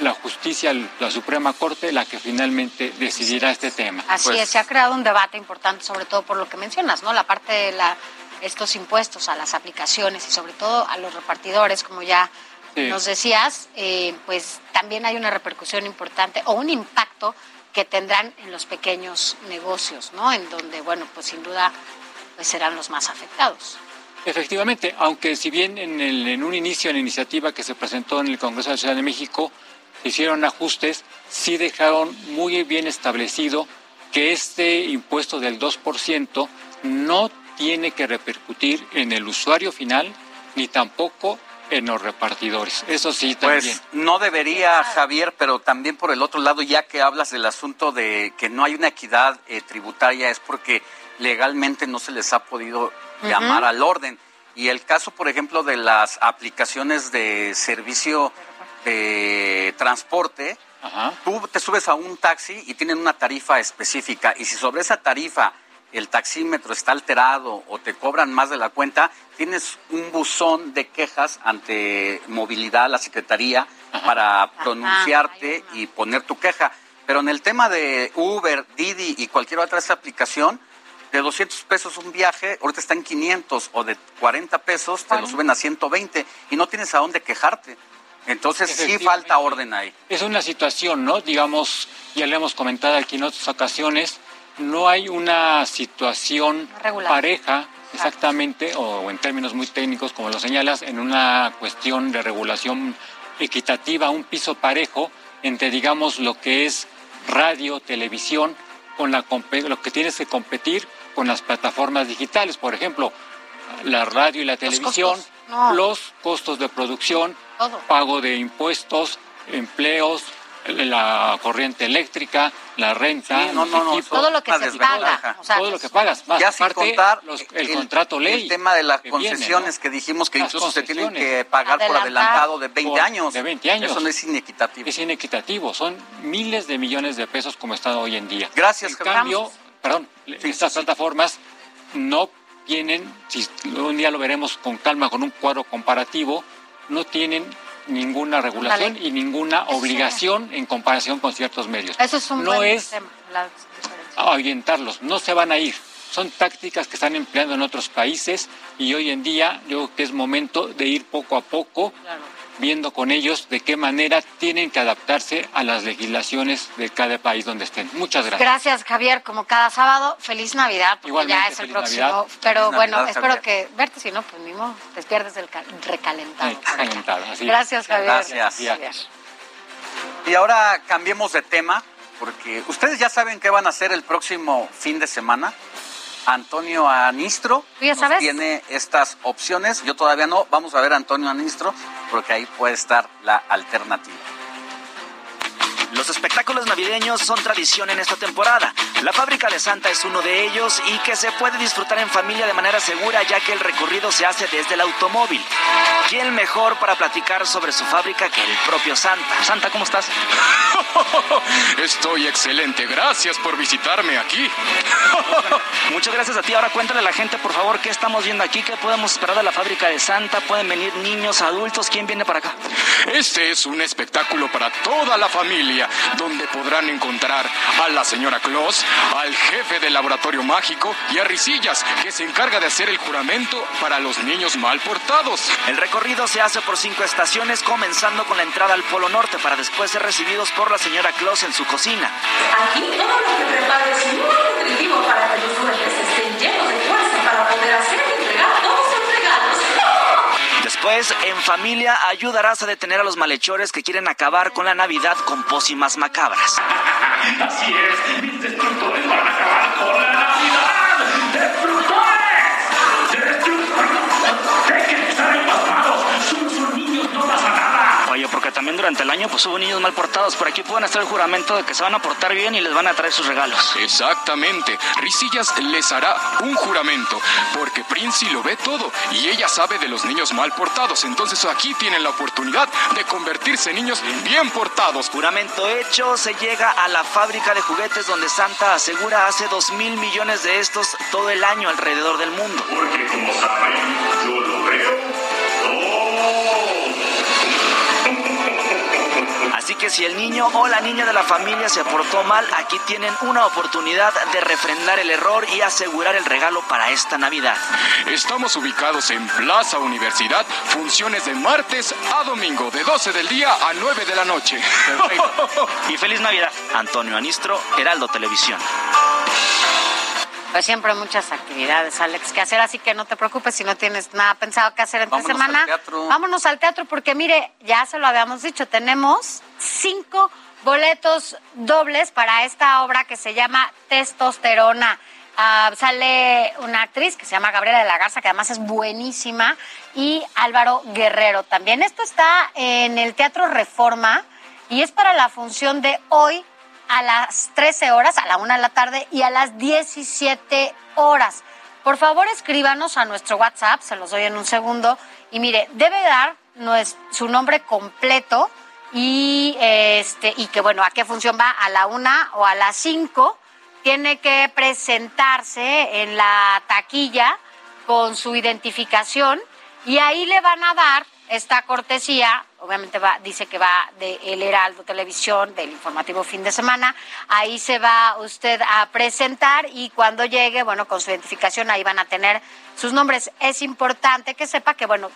la justicia, la Suprema Corte, la que finalmente decidirá este tema.
Así
Pues,
es, se ha creado un debate importante, sobre todo por lo que mencionas, ¿no? La parte de la, estos impuestos a las aplicaciones y sobre todo a los repartidores, como ya
Sí.
nos decías, eh, pues también hay una repercusión importante o un impacto que tendrán en los pequeños negocios, ¿no? En donde, bueno, pues sin duda pues serán los más afectados.
Efectivamente, aunque si bien en, el- en un inicio en la iniciativa que se presentó en el Congreso de la Ciudad de México se hicieron ajustes, sí dejaron muy bien establecido que este impuesto del 2% no tiene que repercutir en el usuario final ni tampoco en los repartidores. Eso sí también.
Pues no debería, Javier, pero también por el otro lado, ya que hablas del asunto de que no hay una equidad eh, tributaria, es porque legalmente no se les ha podido llamar al orden. Y el caso, por ejemplo, de las aplicaciones de servicio de transporte, tú te subes a un taxi y tienen una tarifa específica. Y si sobre esa tarifa el taxímetro está alterado o te cobran más de la cuenta, tienes un buzón de quejas ante movilidad, la Secretaría, para pronunciarte y poner tu queja. Pero en el tema de Uber, Didi y cualquier otra esa aplicación, de 200 pesos un viaje, ahorita está en 500 o de 40 pesos te lo suben a 120 y no tienes a dónde quejarte. Entonces sí falta orden ahí.
Es una situación, ¿no? Digamos, ya le hemos comentado aquí en otras ocasiones, no hay una situación
Regular.
pareja exactamente, o en términos muy técnicos, como lo señalas, en una cuestión de regulación equitativa, un piso parejo entre, digamos, lo que es radio, televisión, con la, lo que tienes que competir con las plataformas digitales. Por ejemplo, la radio y la televisión,
costos, no.
los costos de producción,
Todo.
pago de impuestos, empleos, la corriente eléctrica, la renta,
Sí, no,
los
no, no,
equipos.
Todo lo que se
desventaja.
paga. O sea,
todo lo que pagas, más
Ya sin contar
los- el, contrato ley.
El tema de las
que viene,
concesiones
¿no?
que dijimos que
Las
incluso se tienen que pagar por adelantado de 20
Por-
años.
de 20 años.
Eso no es inequitativo.
Es inequitativo, son miles de millones de pesos como está hoy en día.
Gracias,
En cambio, perdón, estas plataformas no tienen, si un día lo veremos con calma, con un cuadro comparativo, no tienen ninguna regulación
Dale.
y ninguna obligación en comparación con ciertos medios.
Eso es un
no
buen
es
tema. la-
ahuyentarlos, no se van a ir. Son tácticas que están empleando en otros países y hoy en día yo creo que es momento de ir poco a poco viendo con ellos de qué manera tienen que adaptarse a las legislaciones de cada país donde estén. Muchas gracias.
Gracias, Javier. Como cada sábado, feliz Navidad, porque
Igualmente,
ya es el próximo.
Navidad.
Pero
Feliz
bueno,
Navidad,
espero
Javier.
que verte, si no, pues mismo te pierdes del ca- recalentado.
Sí, calentado, así.
Gracias, Javier.
Gracias.
Javier.
Y ahora cambiemos de tema, porque ustedes ya saben qué van a hacer el próximo fin de semana. Antonio Anistro
¿Tú ya
nos
sabes?
tiene estas opciones. Yo todavía no. Vamos a ver a Antonio Anistro, porque ahí puede estar la alternativa.
Los espectáculos navideños son tradición en esta temporada. La fábrica de Santa es uno de ellos y que se puede disfrutar en familia de manera segura ya que el recorrido se hace desde el automóvil. ¿Quién mejor para platicar sobre su fábrica que el propio Santa? Santa, ¿cómo estás?
Estoy excelente. Gracias por visitarme aquí.
Muchas gracias a ti. Ahora cuéntale a la gente, por favor, qué estamos viendo aquí, qué podemos esperar de la fábrica de Santa. Pueden venir niños, adultos, ¿quién viene para acá?
Este es un espectáculo para toda la familia, donde podrán encontrar a la señora Claus, al jefe del laboratorio mágico y a Risillas, que se encarga de hacer el juramento para los niños mal portados.
El recorrido se hace por cinco estaciones, comenzando con la entrada al Polo Norte para después ser recibidos por la señora Claus en su cocina.
Aquí todo lo que prepares es muy nutritivo para que los duendes estén llenos de
Después, en familia, ayudarás a detener a los malhechores que quieren acabar con la Navidad con pócimas macabras.
Así es, mis destructores van a acabar con la Navidad.
Durante el año pues hubo niños mal portados. Por aquí pueden hacer el juramento de que se van a portar bien y les van a traer sus regalos.
Exactamente. Risillas les hará un juramento, porque Princy lo ve todo y ella sabe de los niños mal portados. Entonces aquí tienen la oportunidad de convertirse en niños bien portados.
Juramento hecho, se llega a la fábrica de juguetes donde Santa asegura hace dos mil millones de estos todo el año alrededor del mundo.
Porque como saben, yo lo veo
que si el niño o la niña de la familia se portó mal, aquí tienen una oportunidad de refrendar el error y asegurar el regalo para esta Navidad.
Estamos ubicados en Plaza Universidad, funciones de martes a domingo, de 12 del día a 9 de la noche.
Y feliz Navidad. Antonio Anistro, Heraldo Televisión.
Pues siempre hay muchas actividades, Alex, que hacer, así que no te preocupes si no tienes nada pensado que hacer entre
Vámonos
semana.
al teatro.
Vámonos al teatro porque mire, ya se lo habíamos dicho, tenemos cinco boletos dobles para esta obra que se llama Testosterona. Ah, sale una actriz que se llama Gabriela de la Garza, que además es buenísima, y Álvaro Guerrero también. Esto está en el Teatro Reforma y es para la función de hoy a las 13 horas, a la 1 de la tarde y a las 17 horas. Por favor, escríbanos a nuestro WhatsApp, se los doy en un segundo. Y mire, debe dar su nombre completo y, este, y que, bueno, a qué función va, a la 1 o a las 5. Tiene que presentarse en la taquilla con su identificación y ahí le van a dar esta cortesía, obviamente va, dice que va de El Heraldo Televisión, del informativo fin de semana, ahí se va usted a presentar y cuando llegue, bueno, con su identificación ahí van a tener sus nombres. Es importante que sepa que, bueno,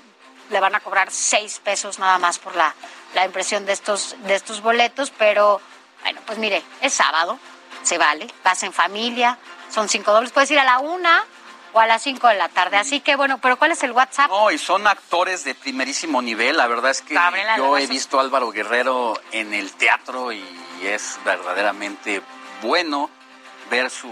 le van a cobrar seis pesos nada más por la, la impresión de estos, de estos boletos, pero bueno, pues mire, es sábado, se vale, vas en familia, son cinco dobles, puedes ir a la una o a las cinco de la tarde, así que bueno, pero ¿cuál es el WhatsApp?
No, y son actores de primerísimo nivel. La verdad es que yo he visto a Álvaro Guerrero en el teatro y es verdaderamente bueno ver sus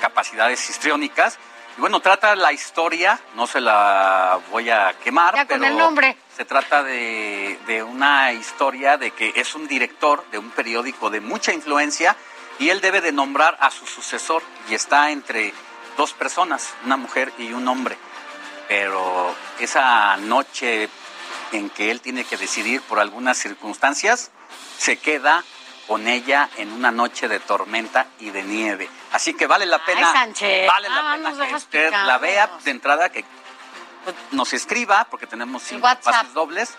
capacidades histriónicas. Y bueno, trata la historia, no se la voy a quemar,
Ya con
pero
el nombre.
se trata de, de una historia de que es un director de un periódico de mucha influencia y él debe de nombrar a su sucesor y está entre dos personas, una mujer y un hombre. Pero esa noche en que él tiene que decidir por algunas circunstancias, se queda con ella en una noche de tormenta y de nieve. Así que vale la pena,
Sánchez.
vale la pena que usted la vea de entrada, que nos escriba, porque tenemos cinco pases dobles,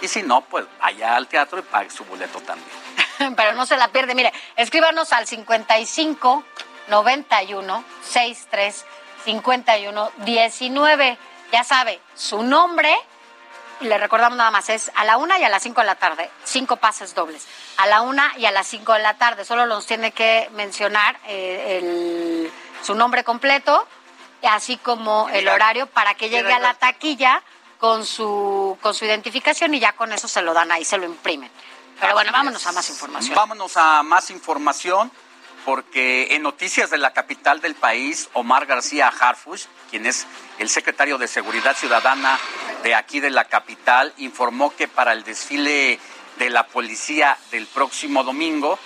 y si no, pues vaya al teatro y pague su boleto también.
pero no se la pierde. Mire, escríbanos al 55 91 63 51 19. Ya sabe, su nombre le recordamos nada más, es a la una y a las cinco de la tarde, cinco pases dobles. A la una y a las cinco de la tarde, solo nos tiene que mencionar eh, el, su nombre completo, así como el horario para que llegue a la taquilla con su, con su identificación y ya con eso se lo dan ahí, se lo imprimen. Pero bueno, vámonos a más información.
Vámonos a más información porque en noticias de la capital del país, Omar García Harfush, quien es el secretario de Seguridad Ciudadana de aquí de la capital, informó que para el desfile de la policía del próximo domingo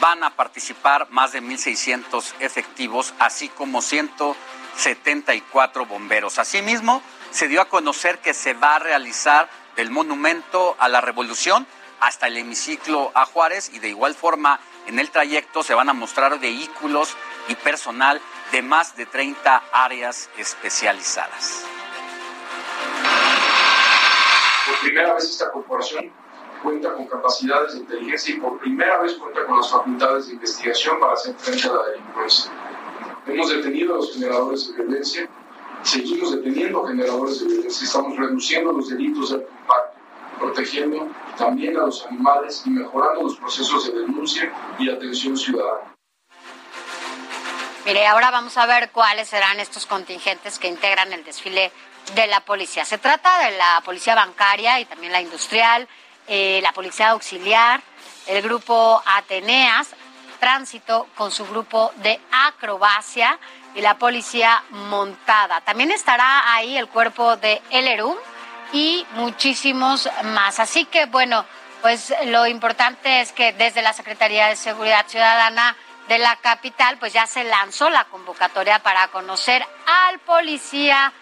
van a participar más de 1.600 efectivos, así como 174 bomberos. Asimismo, se dio a conocer que se va a realizar del monumento a la revolución hasta el hemiciclo a Juárez y de igual forma en el trayecto se van a mostrar vehículos y personal de más de 30 áreas especializadas.
Por primera vez esta corporación cuenta con capacidades de inteligencia y por primera vez cuenta con las facultades de investigación para hacer frente a la delincuencia. Hemos detenido a los generadores de violencia, seguimos deteniendo generadores de violencia, estamos reduciendo los delitos de impacto, protegiendo también a los animales y mejorando los procesos de denuncia y atención ciudadana.
Mire, ahora vamos a ver cuáles serán estos contingentes que integran el desfile de la policía. Se trata de la policía bancaria y también la industrial, eh, la policía auxiliar, el grupo Ateneas, tránsito con su grupo de acrobacia y la policía montada. También estará ahí el cuerpo de Elerum y muchísimos más. Así que bueno, pues lo importante es que desde la Secretaría de Seguridad Ciudadana de la capital, pues ya se lanzó la convocatoria para conocer al policía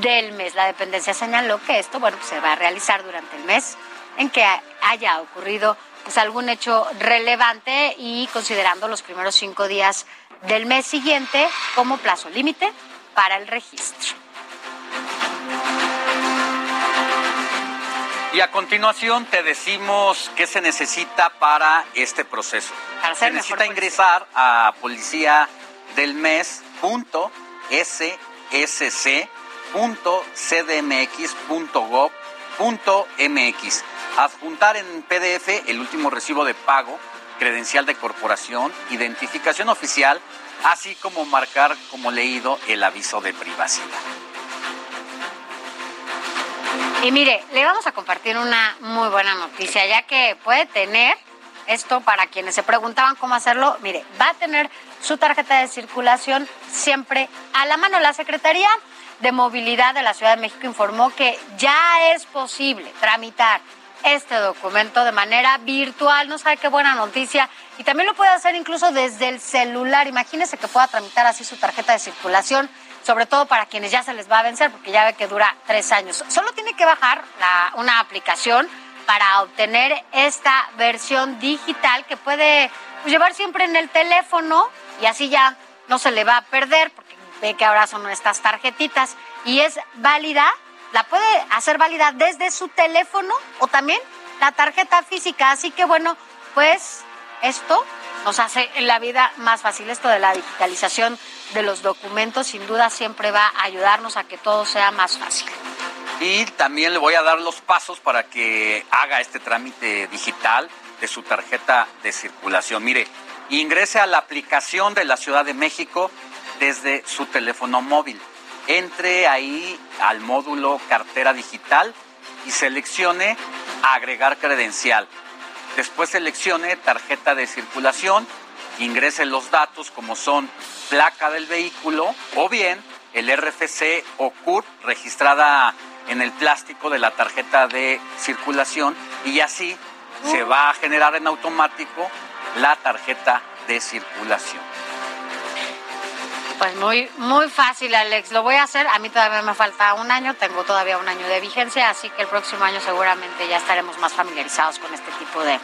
del mes. La dependencia señaló que esto, bueno, se va a realizar durante el mes en que haya ocurrido pues algún hecho relevante y considerando los primeros cinco días del mes siguiente como plazo límite para el registro.
Y a continuación te decimos qué se necesita para este proceso. se necesita ingresar a policía del mes .cdmx.gov.mx. Adjuntar en PDF el último recibo de pago, credencial de corporación, identificación oficial, así como marcar como leído el aviso de privacidad.
Y mire, le vamos a compartir una muy buena noticia, ya que puede tener esto para quienes se preguntaban cómo hacerlo. Mire, va a tener su tarjeta de circulación siempre a la mano. La Secretaría de Movilidad de la Ciudad de México informó que ya es posible tramitar este documento de manera virtual. No sabe qué buena noticia. Y también lo puede hacer incluso desde el celular. Imagínese que pueda tramitar así su tarjeta de circulación sobre todo para quienes ya se les va a vencer, porque ya ve que dura tres años. Solo tiene que bajar una aplicación para obtener esta versión digital que puede pues, llevar siempre en el teléfono y así ya no se le va a perder, porque ve que ahora son estas tarjetitas y es válida, la puede hacer válida desde su teléfono o también la tarjeta física. Así que bueno, pues esto nos hace la vida más fácil. Esto de la digitalización de los documentos sin duda siempre va a ayudarnos a que todo sea más fácil.
Y también le voy a dar los pasos para que haga este trámite digital de su tarjeta de circulación. Mire, ingrese a la aplicación de la Ciudad de México desde su teléfono móvil. Entre ahí al módulo cartera digital y seleccione agregar credencial. Después seleccione tarjeta de circulación, ingrese los datos como son placa del vehículo o bien el RFC o CUR registrada en el plástico de la tarjeta de circulación y así se va a generar en automático la tarjeta de circulación.
Pues muy, muy fácil, Alex. Lo voy a hacer. A mí todavía me falta un año, tengo todavía un año de vigencia, así que el próximo año seguramente ya estaremos más familiarizados con este tipo de,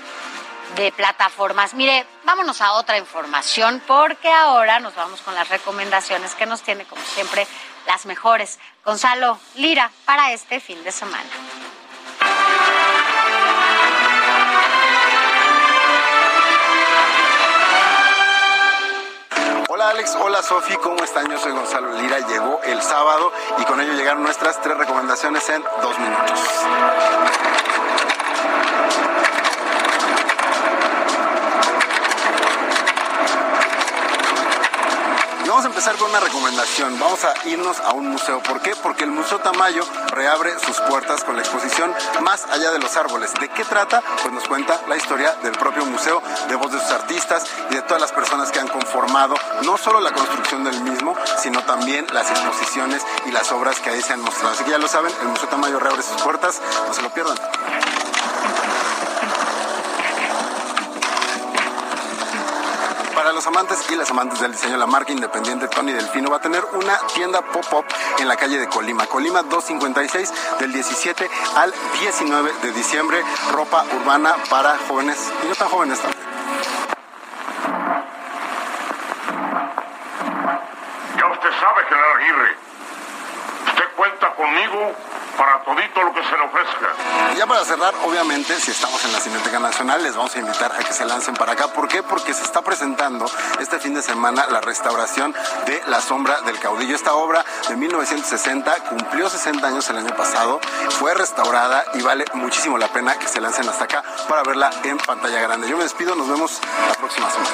de plataformas. Mire, vámonos a otra información porque ahora nos vamos con las recomendaciones que nos tiene, como siempre, las mejores. Gonzalo Lira para este fin de semana.
Hola,
Alex, hola Sofi, ¿cómo están? Yo soy Gonzalo Lira, llegó el sábado y con ello llegaron nuestras tres recomendaciones en dos minutos. Vamos a empezar con una recomendación. Vamos a irnos a un museo. ¿Por qué? Porque el Museo Tamayo reabre sus puertas con la exposición Más allá de los árboles. ¿De qué trata? Pues nos cuenta la historia del propio museo, de voz de sus artistas y de todas las personas que han conformado no solo la construcción del mismo, sino también las exposiciones y las obras que ahí se han mostrado. Así que ya lo saben, el Museo Tamayo reabre sus puertas. No se lo pierdan. Para los amantes y las amantes del diseño, la marca independiente Tony Delfino va a tener una tienda pop-up en la calle de Colima. Colima 256 del 17 al 19 de diciembre. Ropa urbana para jóvenes y no tan jóvenes también.
Ya usted sabe, general Aguirre. Usted cuenta conmigo para todito lo que se le ofrezca.
Y ya para cerrar, obviamente, si estamos en la Cineteca Nacional, les vamos a invitar a que se lancen para acá. ¿Por qué? Porque se está presentando este fin de semana la restauración de La Sombra del Caudillo. Esta obra de 1960 cumplió 60 años el año pasado, fue restaurada y vale muchísimo la pena que se lancen hasta acá para verla en pantalla grande. Yo me despido, nos vemos la próxima semana.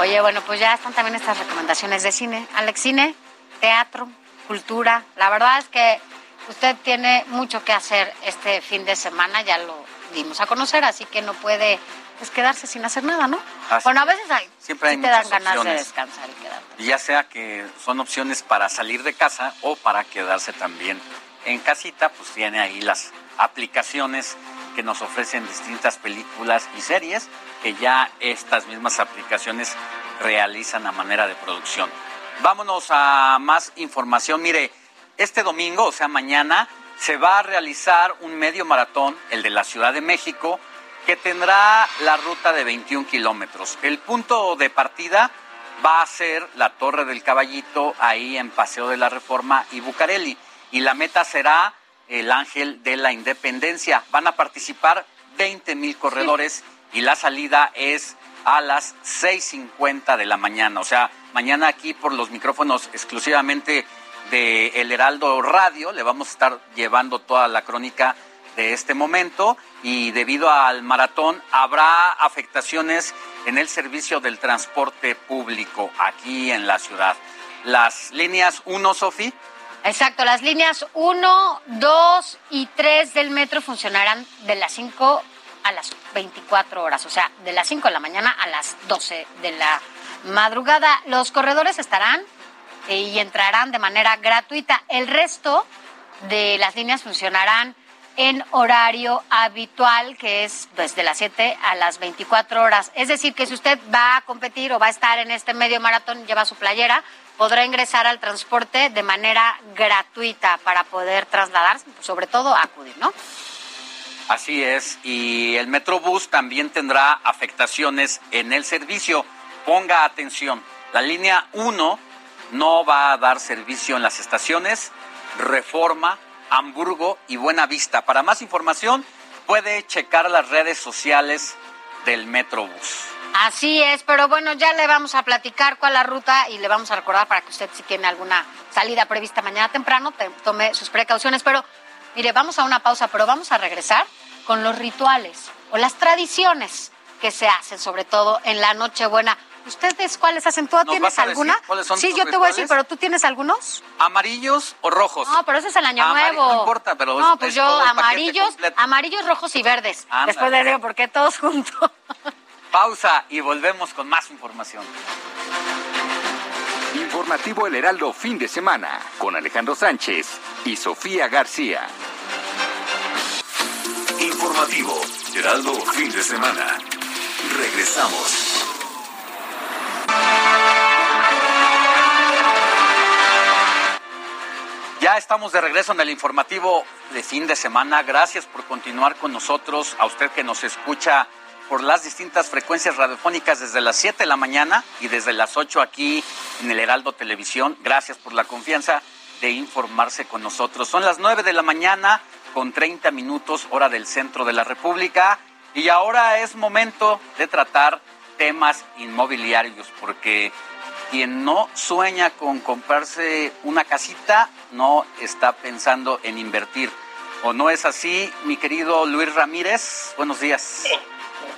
Oye, bueno, pues ya están también estas recomendaciones de cine. Alex, cine, teatro, cultura. La verdad es que usted tiene mucho que hacer este fin de semana, ya lo dimos a conocer, así que no puede pues, quedarse sin hacer nada, ¿no?
Así
bueno, a veces hay,
Siempre hay
te dan ganas de descansar y quedar.
Y ya sea que son opciones para salir de casa o para quedarse también en casita, pues tiene ahí las aplicaciones que nos ofrecen distintas películas y series que ya estas mismas aplicaciones realizan a manera de producción. Vámonos a más información. Mire, este domingo, o sea, mañana, se va a realizar un medio maratón, el de la Ciudad de México, que tendrá la ruta de 21 kilómetros. El punto de partida va a ser la Torre del Caballito, ahí en Paseo de la Reforma y Bucareli. Y la meta será el Ángel de la Independencia. Van a participar 20 mil corredores y la salida es a las 6.50 de la mañana. O sea, mañana aquí por los micrófonos exclusivamente de Heraldo Radio le vamos a estar llevando toda la crónica de este momento y debido al maratón habrá afectaciones en el servicio del transporte público aquí en la ciudad. Las líneas 1, Sofi,
Exacto, las líneas 1, 2 y 3 del metro funcionarán de las 5 a las 24 horas, o sea, de las 5 de la mañana a las 12 de la madrugada. Los corredores estarán eh, y entrarán de manera gratuita. El resto de las líneas funcionarán en horario habitual, que es pues, de las 7 a las 24 horas. Es decir, que si usted va a competir o va a estar en este medio maratón, lleva su playera, podrá ingresar al transporte de manera gratuita para poder trasladarse, sobre todo acudir, ¿no?
Así es, y el Metrobús también tendrá afectaciones en el servicio. Ponga atención, la línea 1 no va a dar servicio en las estaciones Reforma, Hamburgo y Buenavista. Para más información puede checar las redes sociales del Metrobús.
Así es, pero bueno, ya le vamos a platicar cuál la ruta y le vamos a recordar para que usted si tiene alguna salida prevista mañana temprano, te- tome sus precauciones. Pero mire, vamos a una pausa, pero vamos a regresar con los rituales o las tradiciones que se hacen, sobre todo en la Nochebuena. ¿Ustedes cuáles hacen? ¿Tú
¿Nos
tienes alguna?
cuáles son
sí, yo te voy a decir, pero ¿tú tienes algunos?
¿Amarillos o rojos?
No, pero ese es el año nuevo.
no importa, pero
No,
es-
pues
es
yo amarillos, amarillos, rojos y verdes. Después les digo, ¿por qué todos juntos?
Pausa y volvemos con más información.
Informativo El Heraldo fin de semana con Alejandro Sánchez y Sofía García.
Informativo, Heraldo fin de semana. Regresamos.
Ya estamos de regreso en el informativo de fin de semana. Gracias por continuar con nosotros. A usted que nos escucha por las distintas frecuencias radiofónicas desde las 7 de la mañana y desde las 8 aquí en el Heraldo Televisión. Gracias por la confianza de informarse con nosotros. Son las 9 de la mañana con 30 minutos hora del centro de la República y ahora es momento de tratar temas inmobiliarios, porque quien no sueña con comprarse una casita no está pensando en invertir. ¿O no es así, mi querido Luis Ramírez? Buenos días.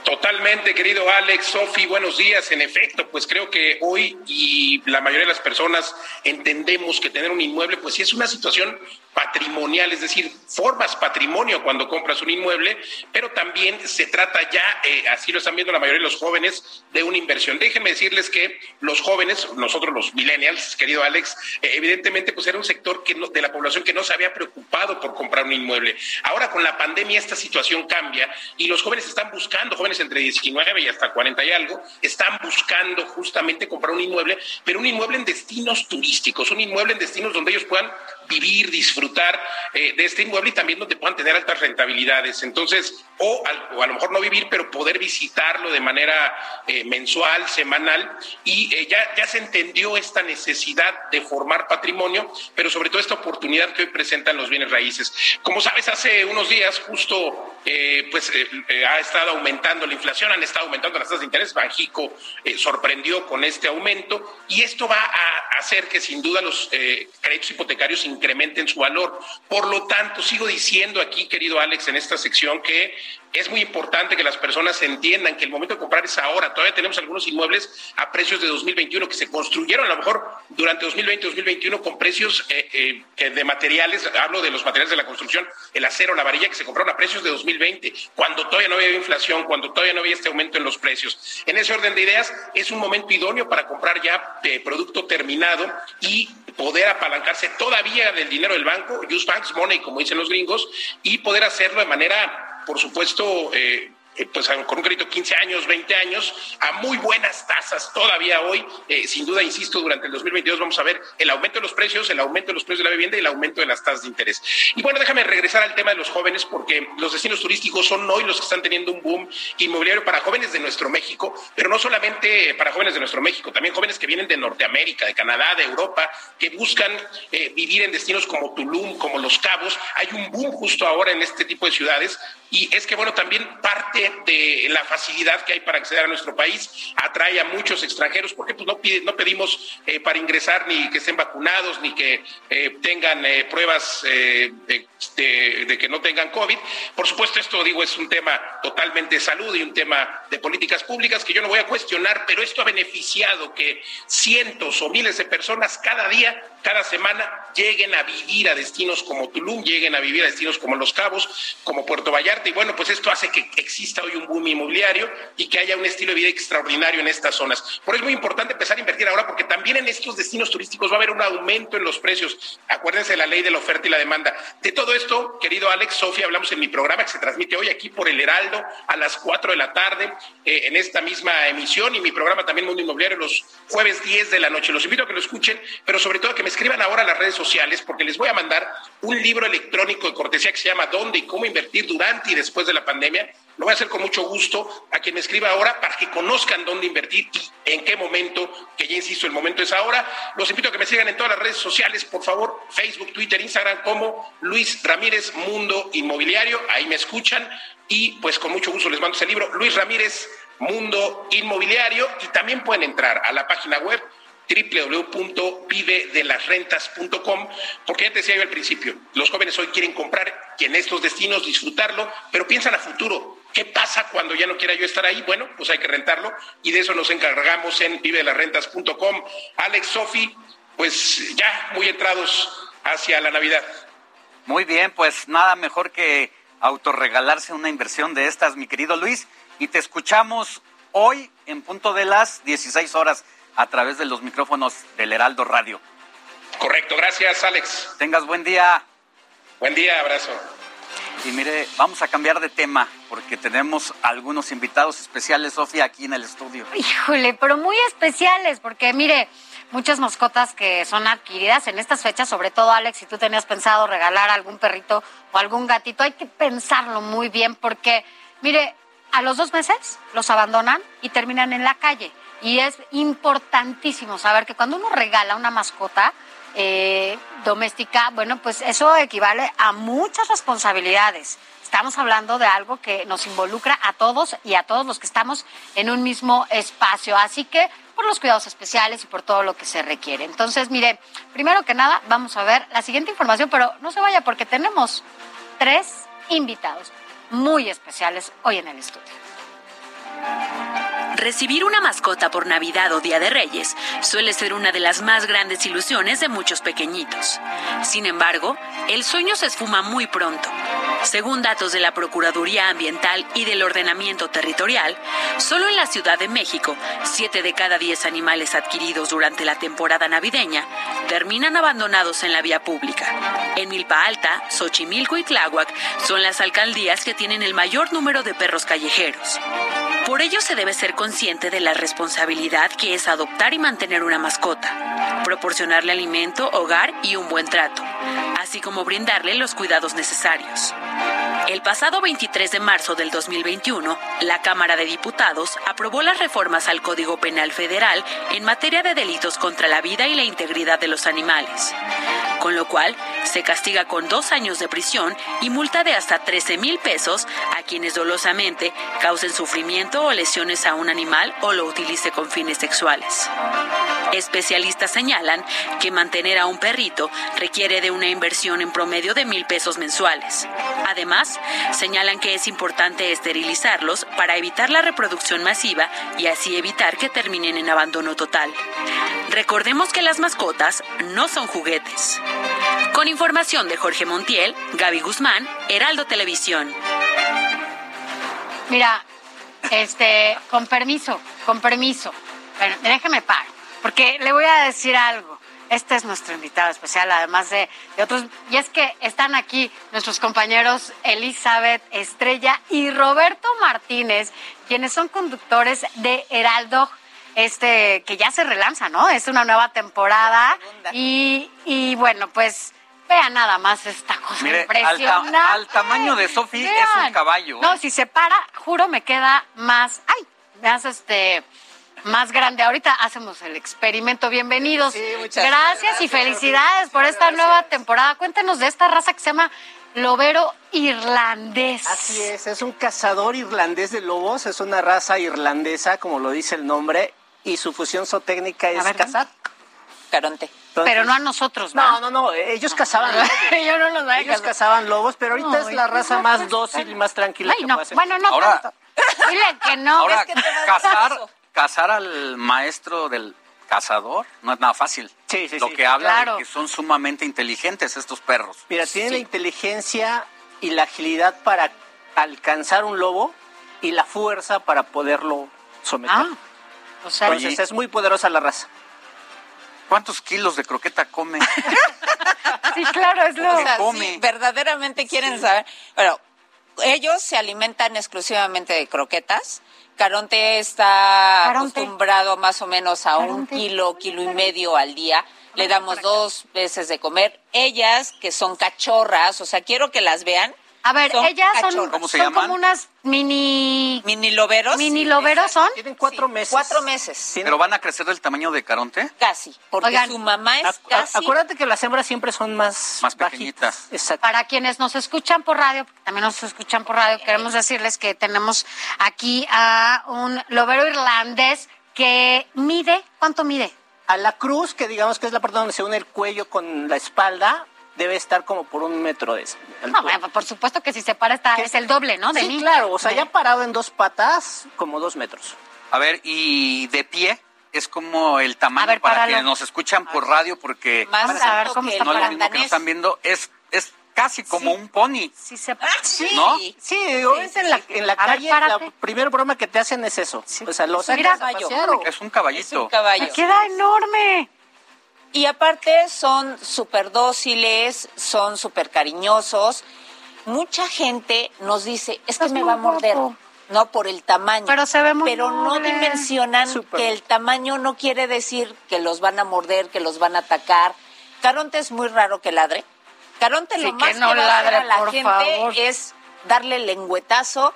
Totalmente, querido Alex, Sofi, buenos días. En efecto, pues creo que hoy y la mayoría de las personas entendemos que tener un inmueble, pues sí es una situación patrimonial, es decir, formas patrimonio cuando compras un inmueble, pero también se trata ya, eh, así lo están viendo la mayoría de los jóvenes, de una inversión. Déjenme decirles que los jóvenes, nosotros los millennials, querido Alex, eh, evidentemente pues era un sector que de la población que no se había preocupado por comprar un inmueble. Ahora con la pandemia esta situación cambia y los jóvenes están buscando, jóvenes entre 19 y hasta 40 y algo, están buscando justamente comprar un inmueble, pero un inmueble en destinos turísticos, un inmueble en destinos donde ellos puedan vivir, disfrutar eh, de este inmueble y también donde puedan tener altas rentabilidades. Entonces, o, a lo mejor no vivir, pero poder visitarlo de manera eh, mensual, semanal, y eh, ya, ya se entendió esta necesidad de formar patrimonio, pero sobre todo esta oportunidad que hoy presentan los bienes raíces. Como sabes, hace unos días justo pues ha estado aumentando la inflación, han estado aumentando las tasas de interés, Banjico sorprendió con este aumento, y esto va a hacer que sin duda los créditos hipotecarios incrementen su valor. Por lo tanto, sigo diciendo aquí, querido Alex, en esta sección que es muy importante que las personas entiendan que el momento de comprar es ahora. Todavía tenemos algunos inmuebles a precios de 2021 que se construyeron a lo mejor durante 2020 2021 con precios eh, eh, de materiales, hablo de los materiales de la construcción, el acero, la varilla, que se compraron a precios de 2020, cuando todavía no había inflación, cuando todavía no había este aumento en los precios. En ese orden de ideas, es un momento idóneo para comprar ya eh, producto terminado y poder apalancarse todavía del dinero del banco, use banks money, como dicen los gringos, y poder hacerlo de manera, por supuesto, eh, eh, pues con un crédito 15 años, 20 años, a muy buenas tasas todavía hoy. Eh, sin duda, insisto, durante el 2022 vamos a ver el aumento de los precios, el aumento de los precios de la vivienda y el aumento de las tasas de interés. Y bueno, déjame regresar al tema de los jóvenes porque los destinos turísticos son hoy los que están teniendo un boom inmobiliario para jóvenes de nuestro México, pero no solamente para jóvenes de nuestro México, también jóvenes que vienen de Norteamérica, de Canadá, de Europa, que buscan eh, vivir en destinos como Tulum, como Los Cabos. Hay un boom justo ahora en este tipo de ciudades y es que, bueno, también parte de la facilidad que hay para acceder a nuestro país atrae a muchos extranjeros porque pues, no, no pedimos eh, para ingresar ni que estén vacunados ni que eh, tengan eh, pruebas de, de, que no tengan COVID. Por supuesto, esto, digo, es un tema totalmente de salud y un tema de políticas públicas que yo no voy a cuestionar, pero esto ha beneficiado que cientos o miles de personas cada día cada semana lleguen a vivir a destinos como Tulum, lleguen a vivir a destinos como Los Cabos, como Puerto Vallarta. Y bueno, pues esto hace que exista hoy un boom inmobiliario y que haya un estilo de vida extraordinario en estas zonas. Por eso es muy importante empezar a invertir ahora porque también en estos destinos turísticos va a haber un aumento en los precios. Acuérdense de la ley de la oferta y la demanda. De todo esto, querido Alex, Sofía, hablamos en mi programa que se transmite hoy aquí por El Heraldo a las 4 de la tarde eh, en esta misma emisión y mi programa también Mundo Inmobiliario los jueves 10 de la noche. Los invito a que lo escuchen, pero sobre todo que me escriban ahora a las redes sociales porque les voy a mandar un libro electrónico de cortesía que se llama ¿Dónde y cómo invertir durante y después de la pandemia? Lo voy a hacer con mucho gusto a quien me escriba ahora para que conozcan dónde invertir y en qué momento, que ya insisto, el momento es ahora. Los invito a que me sigan en todas las redes sociales, por favor, Facebook, Twitter, Instagram, como Luis Ramírez Mundo Inmobiliario. Ahí me escuchan y pues con mucho gusto les mando ese libro, Luis Ramírez Mundo Inmobiliario. Y también pueden entrar a la página web www.vivedelasrentas.com, porque ya te decía yo al principio, los jóvenes hoy quieren comprar y en estos destinos disfrutarlo, pero piensan a futuro. ¿Qué pasa cuando ya no quiera yo estar ahí? Bueno, pues hay que rentarlo y de eso nos encargamos en vivedelasrentas.com. Alex, Sofi, pues ya muy entrados hacia la Navidad.
Muy bien, pues nada mejor que autorregalarse una inversión de estas, mi querido Luis, y te escuchamos hoy en punto de las 16 horas a través de los micrófonos del Heraldo Radio.
Correcto, gracias Alex.
Tengas buen día.
Buen día, abrazo.
Y mire, vamos a cambiar de tema porque tenemos algunos invitados especiales, Sofía, aquí en el estudio.
Híjole, pero muy especiales porque mire, muchas mascotas que son adquiridas en estas fechas, sobre todo Alex, si tú tenías pensado regalar algún perrito o algún gatito, hay que pensarlo muy bien porque, mire, a los dos meses los abandonan y terminan en la calle. Y es importantísimo saber que cuando uno regala una mascota eh, doméstica, bueno, pues eso equivale a muchas responsabilidades estamos hablando de algo que nos involucra a todos y a todos los que estamos en un mismo espacio. Así que por los cuidados especiales y por todo lo que se requiere. Entonces, mire, primero que nada, vamos a ver la siguiente información, pero no se vaya porque tenemos tres invitados muy especiales hoy en el estudio.
Recibir una mascota por Navidad o Día de Reyes suele ser una de las más grandes ilusiones de muchos pequeñitos. Sin embargo, el sueño se esfuma muy pronto. Según datos de la Procuraduría Ambiental y del Ordenamiento Territorial, solo en la Ciudad de México, 7 de cada 10 animales adquiridos durante la temporada navideña terminan abandonados en la vía pública. En Milpa Alta, Xochimilco y Tláhuac son las alcaldías que tienen el mayor número de perros callejeros. Por ello se debe ser consciente de la responsabilidad que es adoptar y mantener una mascota, proporcionarle alimento, hogar y un buen trato, así como brindarle los cuidados necesarios. El pasado 23 de marzo del 2021, la Cámara de Diputados aprobó las reformas al Código Penal Federal en materia de delitos contra la vida y la integridad de los animales, con lo cual se castiga con dos años de prisión y multa de hasta 13 mil pesos a quienes dolosamente causen sufrimiento o lesiones a un animal o lo utilice con fines sexuales. Especialistas señalan que mantener a un perrito requiere de una inversión en promedio de mil pesos mensuales. Además, señalan que es importante esterilizarlos para evitar la reproducción masiva y así evitar que terminen en abandono total. Recordemos que las mascotas no son juguetes. Con información de Jorge Montiel, Gaby Guzmán, Heraldo Televisión.
Mira, este, con permiso, con permiso. Bueno, déjeme parar, porque le voy a decir algo. Este es nuestro invitado especial, además de, de otros. Y es que están aquí nuestros compañeros Elizabeth Estrella y Roberto Martínez, quienes son conductores de Heraldo este que ya se relanza, ¿no? Es una nueva temporada y, y bueno, pues vean nada más esta cosa
Mire, al, ta-
impresionante.
al tamaño de Sofi es un caballo.
No, si se para, juro me queda más, ay, me hace este más grande. Ahorita hacemos el experimento. Bienvenidos.
muchas
gracias, y
gracias,
felicidades por esta nueva temporada. Cuéntenos de esta raza que se llama lobero irlandés.
Así es, es un cazador irlandés de lobos, es una raza irlandesa, como lo dice el nombre, y su función zootécnica es
ver,
cazar.
Caronte.
Pero no a nosotros,
No, no, no, ellos cazaban lobos.
Yo no los voy a
Ellos
cazar.
cazaban lobos, pero ahorita
No,
es la
¿y qué
raza más
pasar?
dócil y más tranquila
Ay,
que
no,
puede ser.
bueno, no
Ahora-
tanto. Dile que no.
Ahora,
Es que
cazar, cazar al maestro del cazador no es nada fácil.
Sí, sí,
Lo
sí.
que habla
Claro.
de que son sumamente inteligentes estos perros.
Mira, tienen la inteligencia y la agilidad para alcanzar un lobo y la fuerza para poderlo someter.
Ah, o sea,
Entonces es muy poderosa la raza.
¿Cuántos kilos de croqueta come?
Sí, claro, es lo
O sea,
come.
sí, verdaderamente quieren saber. Bueno, ellos se alimentan exclusivamente de croquetas. Caronte está
Caronte.
acostumbrado más o menos a un kilo, kilo y medio al día. Le damos dos veces de comer. Ellas, que son cachorras, o sea, quiero que las vean.
A ver,
Son
ellas son,
cachorras. ¿Cómo se
son
llaman?
como unas mini...
Mini loberos.
Mini loberos son.
Tienen cuatro meses.
Cuatro meses.
¿Pero van a crecer del tamaño de Caronte?
Casi. Porque
Oigan,
su mamá es
Acu-
casi.
Acuérdate que las hembras siempre son más,
Más
bajitas.
pequeñitas.
Exacto.
Para quienes nos escuchan por radio, porque también nos escuchan por radio, queremos decirles que tenemos aquí a un lobero irlandés que mide, ¿cuánto mide?
A la cruz, que digamos que es la parte donde se une el cuello con la espalda, debe estar como por un metro de
No, bueno, por supuesto que si se para está, es el doble, ¿no? De
sí,
mí.
claro, o sea,
De-
ya parado en dos patas, como dos metros.
A ver, y de pie es como el tamaño
ver,
para
páralo.
quienes nos escuchan por radio, porque
Más
a ver cómo
que
está
no es lo mismo que nos están viendo. Es, es casi como un pony.
Sí, se
Sí.
¿No?
Sí, obviamente en la, en la
A ver,
calle
párate.
la primera broma que te hacen es eso. O sea, lo sacas
Mira,
a pasear o-
Es un
Es
caballito.
un caballo.
Me queda enorme.
Y aparte son súper dóciles, son súper cariñosos. Mucha gente nos dice, es que me va a morder,
guapo.
no por el tamaño.
Pero se ve muy
Pero no dimensionan que el tamaño no quiere decir que los van a morder, que los van a atacar. Caronte es muy raro que ladre. Caronte
Sí,
lo
que
más
no
que va a hacer
ladre,
a la gente
favor.
es darle lengüetazo,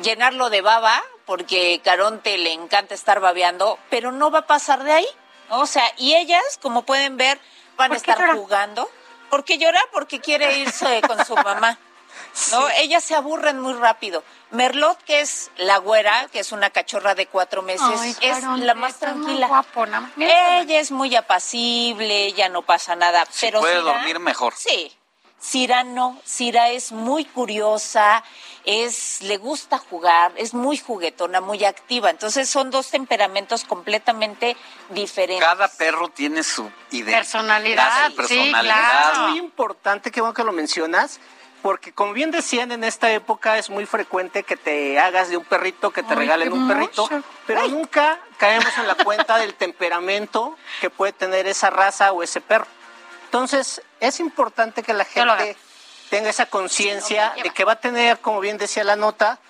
llenarlo de baba, porque Caronte le encanta estar babeando, pero no va a pasar de ahí. ¿No? O sea, y ellas, como pueden ver, van a
¿Por qué
estar
llora?
jugando. ¿Por qué llora? Porque quiere irse con su mamá. ¿no? Ellas se aburren muy rápido. Merlot, que es la güera, que es una cachorra de cuatro meses,
Ay,
es la más tranquila.
guapo. Mira,
Ella es muy apacible, ya no pasa nada. pero
puede dormir mejor.
Sí. Cira no, Cira es muy curiosa, es, le gusta jugar, es muy juguetona, muy activa. Entonces son dos temperamentos completamente diferentes.
Cada perro tiene su identidad.
Personalidad,
su
sí,
personalidad.
claro.
Es muy importante, qué bueno que lo mencionas, porque como bien decían, en esta época es muy frecuente que te hagas de un perrito, que te
Ay,
regalen un perrito, pero nunca caemos en la cuenta del temperamento que puede tener esa raza o ese perro. Entonces, es importante que la gente tenga esa conciencia de que va a tener, como bien decía la nota,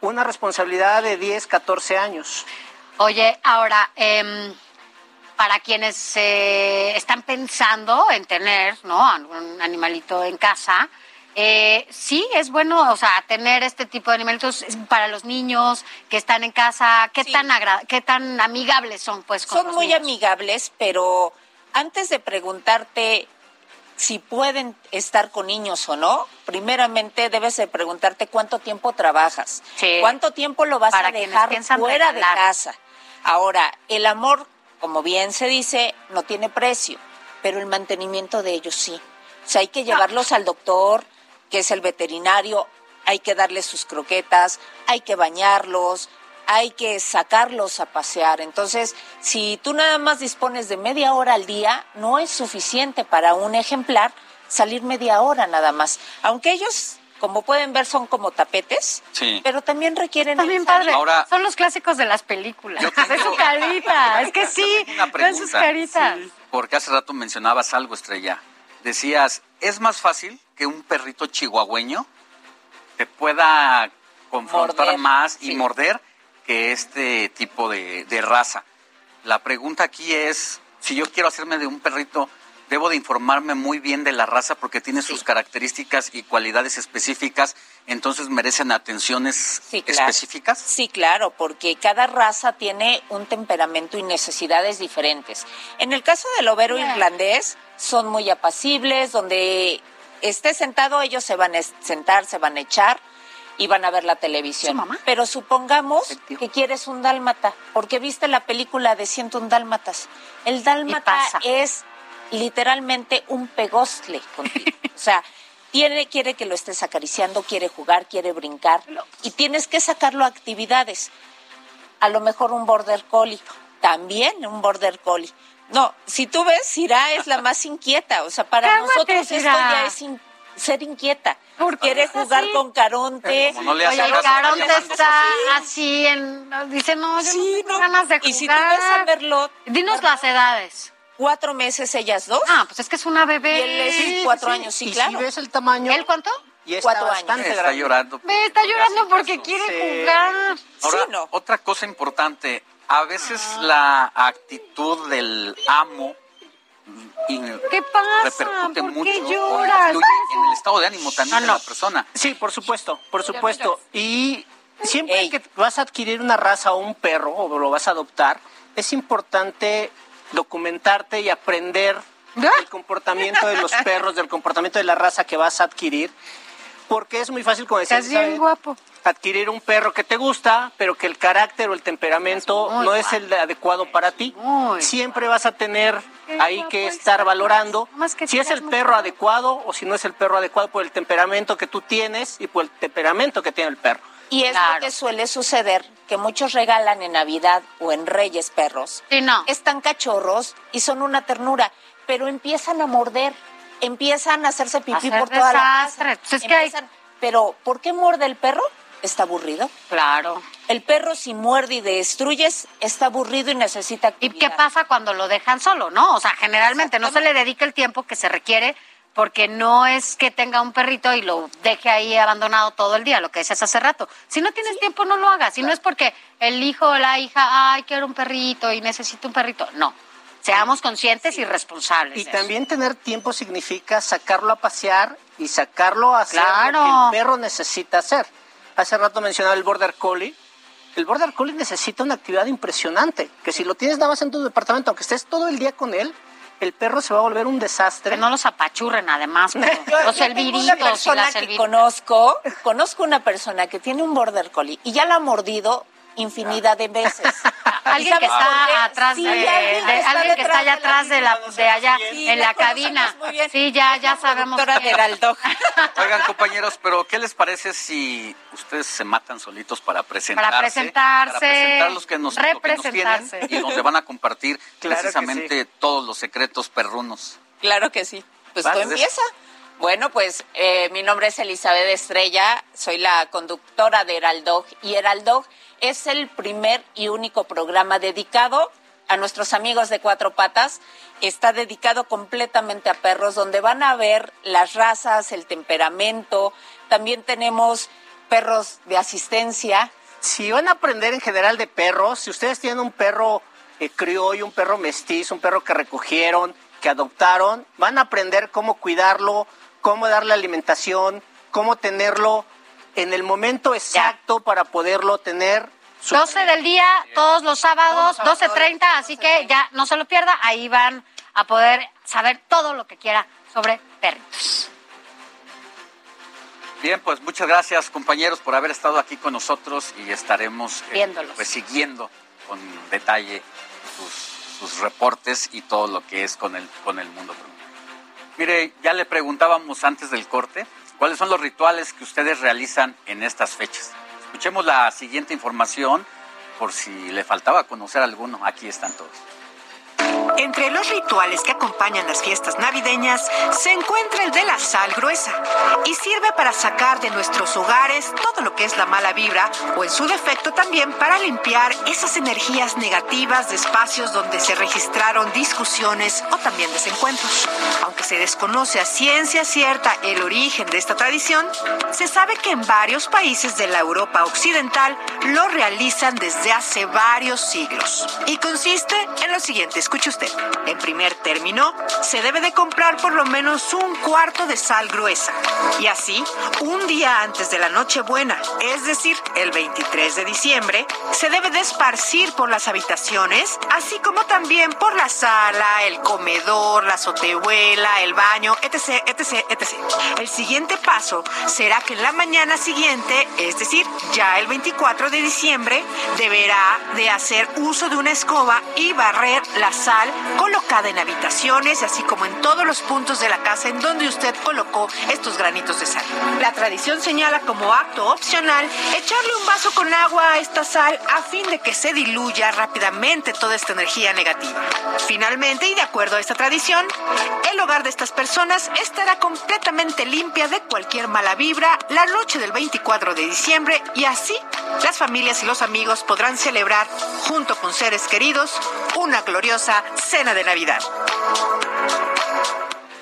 una responsabilidad de 10, 14 años.
Oye, ahora, em, para quienes eh, están pensando en tener, ¿no? Algún animalito en casa, eh, sí, es bueno, o sea, tener este tipo de animalitos para los niños que están en casa. ¿Qué tan agra- qué tan amigables son, pues, con
Son
los
muy
niños?
amigables, pero antes de preguntarte si pueden estar con niños o no, primeramente debes de preguntarte cuánto tiempo trabajas,
Sí.
cuánto tiempo lo vas
Para
a dejar fuera
regalar.
de casa. Ahora, el amor, como bien se dice, no tiene precio, pero el mantenimiento de ellos sí. O sea, hay que llevarlos al doctor, que es el veterinario, hay que darles sus croquetas, hay que bañarlos, hay que sacarlos a pasear. Entonces, si tú nada más dispones de media hora al día, no es suficiente para un ejemplar salir media hora nada más. Aunque ellos, como pueden ver, son como tapetes,
Sí.
pero también requieren...
También padre.
Ahora-
Son los clásicos de las películas.
Tengo-
Es su carita. Es que sí. Ven sus caritas.
Porque hace rato mencionabas algo, Estrella. Decías, ¿es más fácil que un perrito chihuahueño te pueda confrontar
Morder,
más y
sí.
morder que este tipo de, de raza? La pregunta aquí es, si yo quiero hacerme de un perrito, debo de informarme muy bien de la raza porque tiene sus características y cualidades específicas, entonces merecen atenciones
Sí, claro.
específicas.
Sí, claro, porque cada raza tiene un temperamento y necesidades diferentes. En el caso del overo irlandés, son muy apacibles, donde esté sentado, ellos se van a sentar, se van a echar y van a ver la televisión. Pero supongamos que quieres un dálmata, porque viste la película de 101 dálmatas. El dálmata es literalmente un pegostle contigo. o sea, tiene, quiere que lo estés acariciando, quiere jugar, quiere brincar y tienes que sacarlo a actividades. A lo mejor un border collie, también un border collie. No, si tú ves, Sira es la más inquieta, o sea, para
Cálmate,
nosotros esto ya es ser inquieta.
¿Por qué
Quiere jugar
así?
con Caronte.
Como no le hace
Oye,
caso,
Caronte
está
así en... Dice, no, yo no tengo ganas de jugar.
Y si tú ves a Merlot,
Dinos las edades.
cuatro meses ellas dos.
Ah, pues es que es una bebé.
Y él es
Sí,
cuatro
sí,
años, sí,
y
claro.
si ves el tamaño,
¿Él cuánto?
y está
Cuatro años.
bastante
Está
grande.
llorando.
Ve, está llorando porque quiere
Sí.
jugar.
Ahora,
Sí, no.
otra cosa importante, a veces la actitud del amo
¿Qué pasa?
repercute
¿Por
mucho
qué lloras?
en el estado de ánimo también
No,
de la persona.
Sí, por supuesto, por supuesto. Y siempre que vas a adquirir una raza o un perro o lo vas a adoptar, es importante documentarte y aprender el comportamiento de los perros, del comportamiento de la raza que vas a adquirir. Porque es muy fácil, como decía
Estás bien guapo.
Adquirir un perro que te gusta, pero que el carácter o el temperamento no es el adecuado para ti. Siempre vas a tener ahí que estar valorando si es el perro adecuado o si no es el perro adecuado por el temperamento que tú tienes y por el temperamento que tiene el perro.
Y es
Claro.
lo que suele suceder, que muchos regalan en Navidad o en Reyes perros.
Sí, no.
Están cachorros y son una ternura, pero empiezan a morder, empiezan a hacerse pipí por toda la casa.
desastre. Pues es que hay-
Pero, ¿por qué muerde el perro? Está aburrido.
Claro.
El perro si muerde y destruyes, está aburrido y necesita
¿Y
actividad.
qué pasa cuando lo dejan solo, no? O sea, generalmente no se le dedica el tiempo que se requiere porque no es que tenga un perrito y lo deje ahí abandonado todo el día, lo que decías hace rato. Si no tienes tiempo, no lo hagas. Si no es porque el hijo o la hija, ay, quiero un perrito y necesito un perrito. No. Seamos conscientes y responsables.
Y
de eso.
también tener tiempo significa sacarlo a pasear y sacarlo a hacer
Claro.
lo que el perro necesita hacer. Hace rato mencionaba el Border Collie. El Border Collie necesita una actividad impresionante, que si lo tienes nada más en tu departamento, aunque estés todo el día con él, el perro se va a volver un desastre.
Que no los apachurren además, los elviritos y las
que conozco, conozco una persona que tiene un border collie y ya la ha mordido infinidad de veces.
alguien que está atrás de, alguien, que está allá atrás de la de allá en la cabina. Sí, ya ya sabemos
que...
Oigan, compañeros, pero ¿qué les parece si ustedes se matan solitos para presentarse?
Para presentarse, para
presentar los que nos, tienen y donde van a compartir precisamente todos los secretos perrunos.
Claro que sí. Pues tú empieza. Bueno, pues eh, mi nombre es Elizabeth Estrella, soy la conductora de Heraldog y Heraldog es el primer y único programa dedicado a nuestros amigos de cuatro patas. Está dedicado completamente a perros, donde van a ver las razas, el temperamento. También tenemos perros de asistencia.
Si van a aprender en general de perros, si ustedes tienen un perro eh, criollo, un perro mestizo, un perro que recogieron, que adoptaron, van a aprender cómo cuidarlo, cómo darle alimentación, cómo tenerlo en el momento exacto para poderlo tener.
12 del día, todos los sábados, 12.30, así que ya no se lo pierda, ahí van a poder saber todo lo que quiera sobre perritos.
Bien, pues muchas gracias compañeros por haber estado aquí con nosotros y estaremos
eh,
pues, siguiendo con detalle sus, sus, reportes y todo lo que es con el, con el mundo. Mire, ya le preguntábamos antes del corte ¿Cuáles son los rituales que ustedes realizan en estas fechas? Escuchemos la siguiente información por si le faltaba conocer alguno. Aquí están todos.
Entre los rituales que acompañan las fiestas navideñas se encuentra el de la sal gruesa y sirve para sacar de nuestros hogares todo lo que es la mala vibra o en su defecto también para limpiar esas energías negativas de espacios donde se registraron discusiones o también desencuentros. Aunque se desconoce a ciencia cierta el origen de esta tradición, se sabe que en varios países de la Europa occidental lo realizan desde hace varios siglos y consiste en lo siguiente, escuche usted. En primer término, se debe de comprar por lo menos un cuarto de sal gruesa. Y así, un día antes de la Nochebuena, es decir, el 23 de diciembre, se debe de esparcir por las habitaciones, así como también por la sala, el comedor, la azotehuela, el baño, etc, etc, etc. El siguiente paso será que en la mañana siguiente, es decir, ya el 24 de diciembre, deberá de hacer uso de una escoba y barrer la sal colocada en habitaciones, así como en todos los puntos de la casa en donde usted colocó estos granitos de sal. La tradición señala como acto opcional echarle un vaso con agua a esta sal a fin de que se diluya rápidamente toda esta energía negativa. Finalmente, y de acuerdo a esta tradición, el hogar de estas personas estará completamente limpia de cualquier mala vibra la noche del 24 de diciembre y así las familias y los amigos podrán celebrar junto con seres queridos una gloriosa cena de Navidad.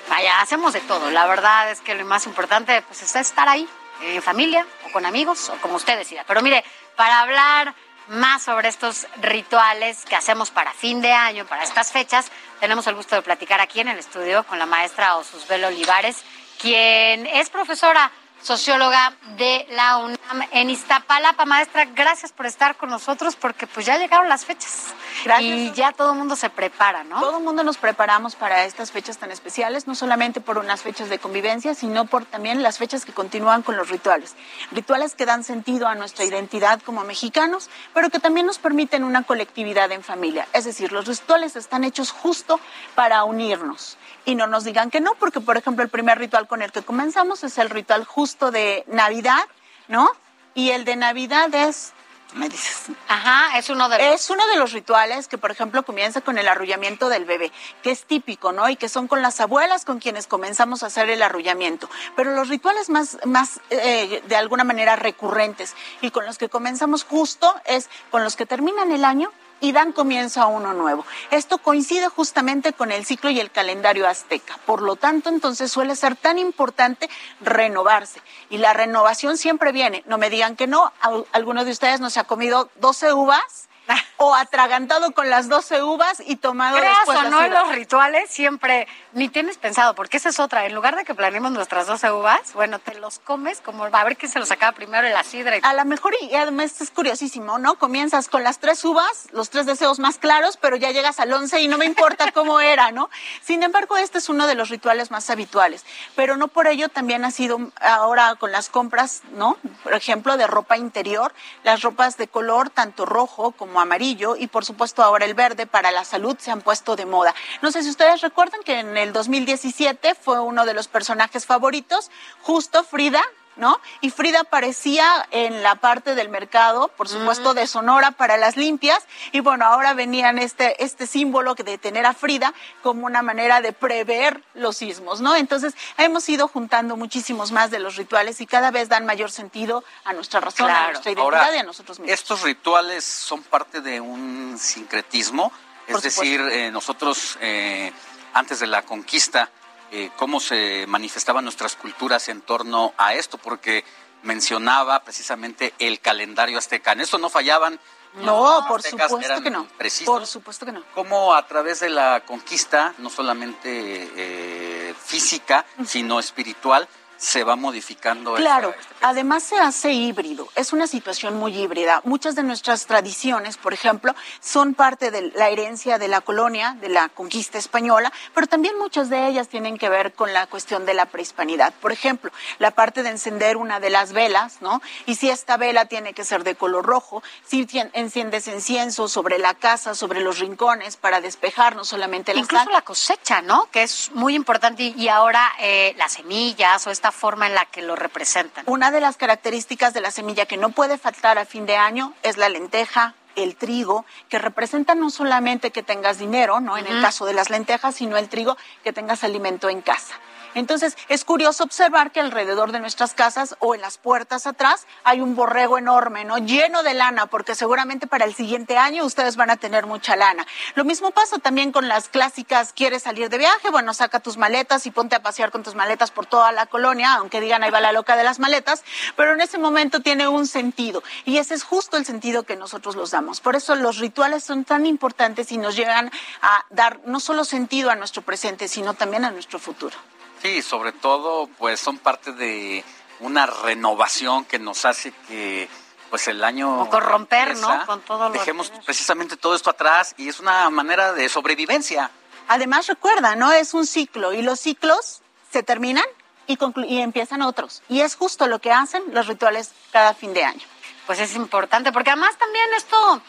Vaya, hacemos de todo. La verdad es que lo más importante pues, es estar ahí, en familia o con amigos o como usted decida. Pero mire, para hablar más sobre estos rituales que hacemos para fin de año, para estas fechas, tenemos el gusto de platicar aquí en el estudio con la maestra Osusbel Olivares, quien es profesora socióloga de la UNAM en Iztapalapa. Maestra, gracias por estar con nosotros porque pues ya llegaron las fechas y ya todo el mundo se prepara, ¿no?
Todo el mundo nos preparamos para estas fechas tan especiales, no solamente por unas fechas de convivencia, sino por también las fechas que continúan con los rituales. Rituales que dan sentido a nuestra identidad como mexicanos, pero que también nos permiten una colectividad en familia. Es decir, los rituales están hechos justo para unirnos y no nos digan que no, porque por ejemplo el primer ritual con el que comenzamos es el ritual justo de Navidad, ¿no? Y el de Navidad es me dices.
Ajá, es uno de
los... Es uno de los rituales que, por ejemplo, comienza con el arrullamiento del bebé, que es típico, ¿no? Y que son con las abuelas con quienes comenzamos a hacer el arrullamiento. Pero los rituales más, más eh, de alguna manera recurrentes y con los que comenzamos justo es con los que terminan el año y dan comienzo a uno nuevo. Esto coincide justamente con el ciclo y el calendario azteca. Por lo tanto, entonces suele ser tan importante renovarse. Y la renovación siempre viene. No me digan que no. Alguno de ustedes no se ha comido 12 uvas o atragantado con las 12 uvas y tomado
Creas
después
o no en
sidra.
los rituales siempre ni tienes pensado, porque esa es otra. En lugar de que planeemos nuestras 12 uvas, bueno, te los comes como a ver quién se los acaba primero en la sidra. Y...
A lo mejor, y además es curiosísimo, ¿no? Comienzas con las tres uvas, los tres deseos más claros, pero ya llegas al once y no me importa cómo era, ¿no? Sin embargo, este es uno de los rituales más habituales, pero no por ello también ha sido ahora con las compras, ¿no? Por ejemplo, de ropa interior, las ropas de color tanto rojo como amarillo y por supuesto ahora el verde para la salud se han puesto de moda. No sé si ustedes recuerdan que en el 2017 fue uno de los personajes favoritos, justo Frida, ¿no? Y Frida aparecía en la parte del mercado, por supuesto, de Sonora para las limpias, y bueno, ahora venían este, este símbolo de tener a Frida como una manera de prever los sismos, ¿no? Entonces, hemos ido juntando muchísimos más de los rituales y cada vez dan mayor sentido a nuestra razón, a nuestra identidad
Ahora,
y a nosotros mismos.
Estos rituales son parte de un sincretismo, es decir, eh, nosotros eh, antes de la conquista, eh, cómo se manifestaban nuestras culturas en torno a esto, porque mencionaba precisamente el calendario azteca. En esto no fallaban.
No,
los
por supuesto que no.
precisos.
Por supuesto que no.
Cómo a través de la conquista, no solamente eh, física, sino espiritual, se va modificando.
Claro,
esta-
además se hace híbrido, es una situación muy híbrida. Muchas de nuestras tradiciones, por ejemplo, son parte de la herencia de la colonia, de la conquista española, pero también muchas de ellas tienen que ver con la cuestión de la prehispanidad. Por ejemplo, la parte de encender una de las velas, ¿no? Y si esta vela tiene que ser de color rojo, si enciendes incienso sobre la casa, sobre los rincones, para despejar no solamente la
Incluso
sal.
la cosecha, ¿no? Que es muy importante. Y y ahora eh, las semillas o esta forma en la que lo representan.
Una de las características de la semilla que no puede faltar a fin de año es la lenteja, el trigo, que representan no solamente que tengas dinero, ¿no? En el caso de las lentejas, sino el trigo, que tengas alimento en casa. Entonces, es curioso observar que alrededor de nuestras casas o en las puertas atrás hay un borrego enorme, ¿no? Lleno de lana, porque seguramente para el siguiente año ustedes van a tener mucha lana. Lo mismo pasa también con las clásicas, quieres salir de viaje, bueno, saca tus maletas y ponte a pasear con tus maletas por toda la colonia, aunque digan ahí va la loca de las maletas, pero en ese momento tiene un sentido y ese es justo el sentido que nosotros los damos. Por eso los rituales son tan importantes y nos llegan a dar no solo sentido a nuestro presente, sino también a nuestro futuro.
Sí, sobre todo, pues son parte de una renovación que nos hace que pues el año
Como corromper,
empieza,
¿no? Con todo lo
dejemos precisamente todo esto atrás y es una manera de sobrevivencia.
Además, recuerda, ¿no? Es un ciclo y los ciclos se terminan y, y empiezan otros. Y es justo lo que hacen los rituales cada fin de año.
Pues es importante, porque además también esto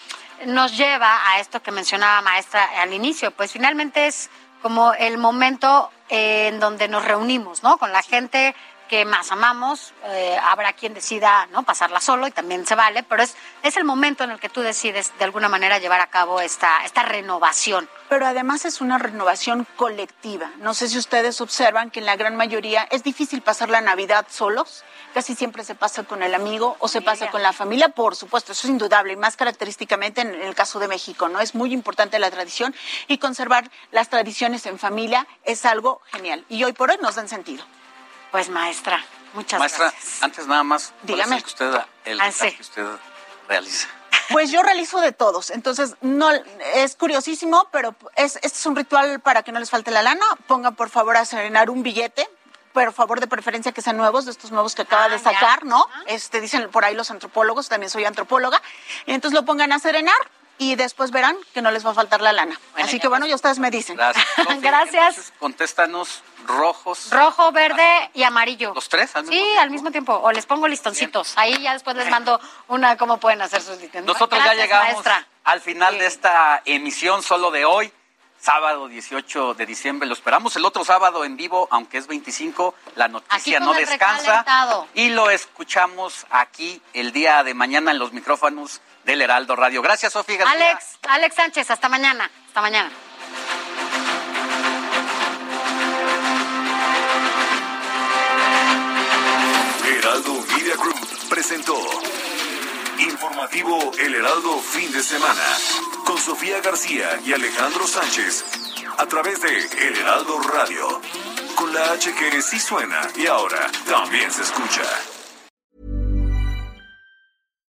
nos lleva a esto que mencionaba maestra al inicio, pues finalmente es como el momento eh, en donde nos reunimos, ¿no? Con la gente que más amamos, eh, habrá quien decida no pasarla solo y también se vale, pero es, es el momento en el que tú decides de alguna manera llevar a cabo esta, esta renovación.
Pero además es una renovación colectiva. No sé si ustedes observan que en la gran mayoría es difícil pasar la Navidad solos. Casi siempre se pasa con el amigo o se pasa con la familia, por supuesto, eso es indudable, y más característicamente en el caso de México, ¿no? Es muy importante la tradición y conservar las tradiciones en familia es algo genial. Y hoy por hoy nos dan sentido.
Pues maestra, muchas
Maestra,
gracias.
antes nada más, ¿cuál es
Dígame.
el que usted, el
Ah, sí.
que usted realiza.
Pues yo realizo de todos, entonces no es curiosísimo, pero es, este es un ritual para que no les falte la lana. Pongan por favor a serenar un billete, pero favor de preferencia que sean nuevos, de estos nuevos que acaba de sacar, ¿no? Este dicen por ahí los antropólogos, también soy antropóloga, y entonces lo pongan a serenar y después verán que no les va a faltar la lana. Así que bueno, ya ustedes me dicen.
Gracias. Sofi,
Gracias.
entonces, contéstanos rojos.
Rojo, verde y amarillo.
¿Los tres al mismo
Sí, al mismo tiempo. O les pongo listoncitos. Ahí ya después les mando una cómo pueden hacer sus listoncitos.
Nosotros
Gracias,
ya llegamos
maestra.
al final de esta emisión solo de hoy, sábado 18 de diciembre. Lo esperamos el otro sábado en vivo, aunque es 25, la noticia no descansa. Y lo escuchamos aquí el día de mañana en los micrófonos del Heraldo Radio. Gracias, Sofía García.
Alex, Alex Sánchez, hasta mañana. Hasta mañana.
Heraldo Media Group presentó Informativo El Heraldo Fin de Semana con Sofía García y Alejandro Sánchez a través de El Heraldo Radio con la H que sí suena y ahora también se escucha.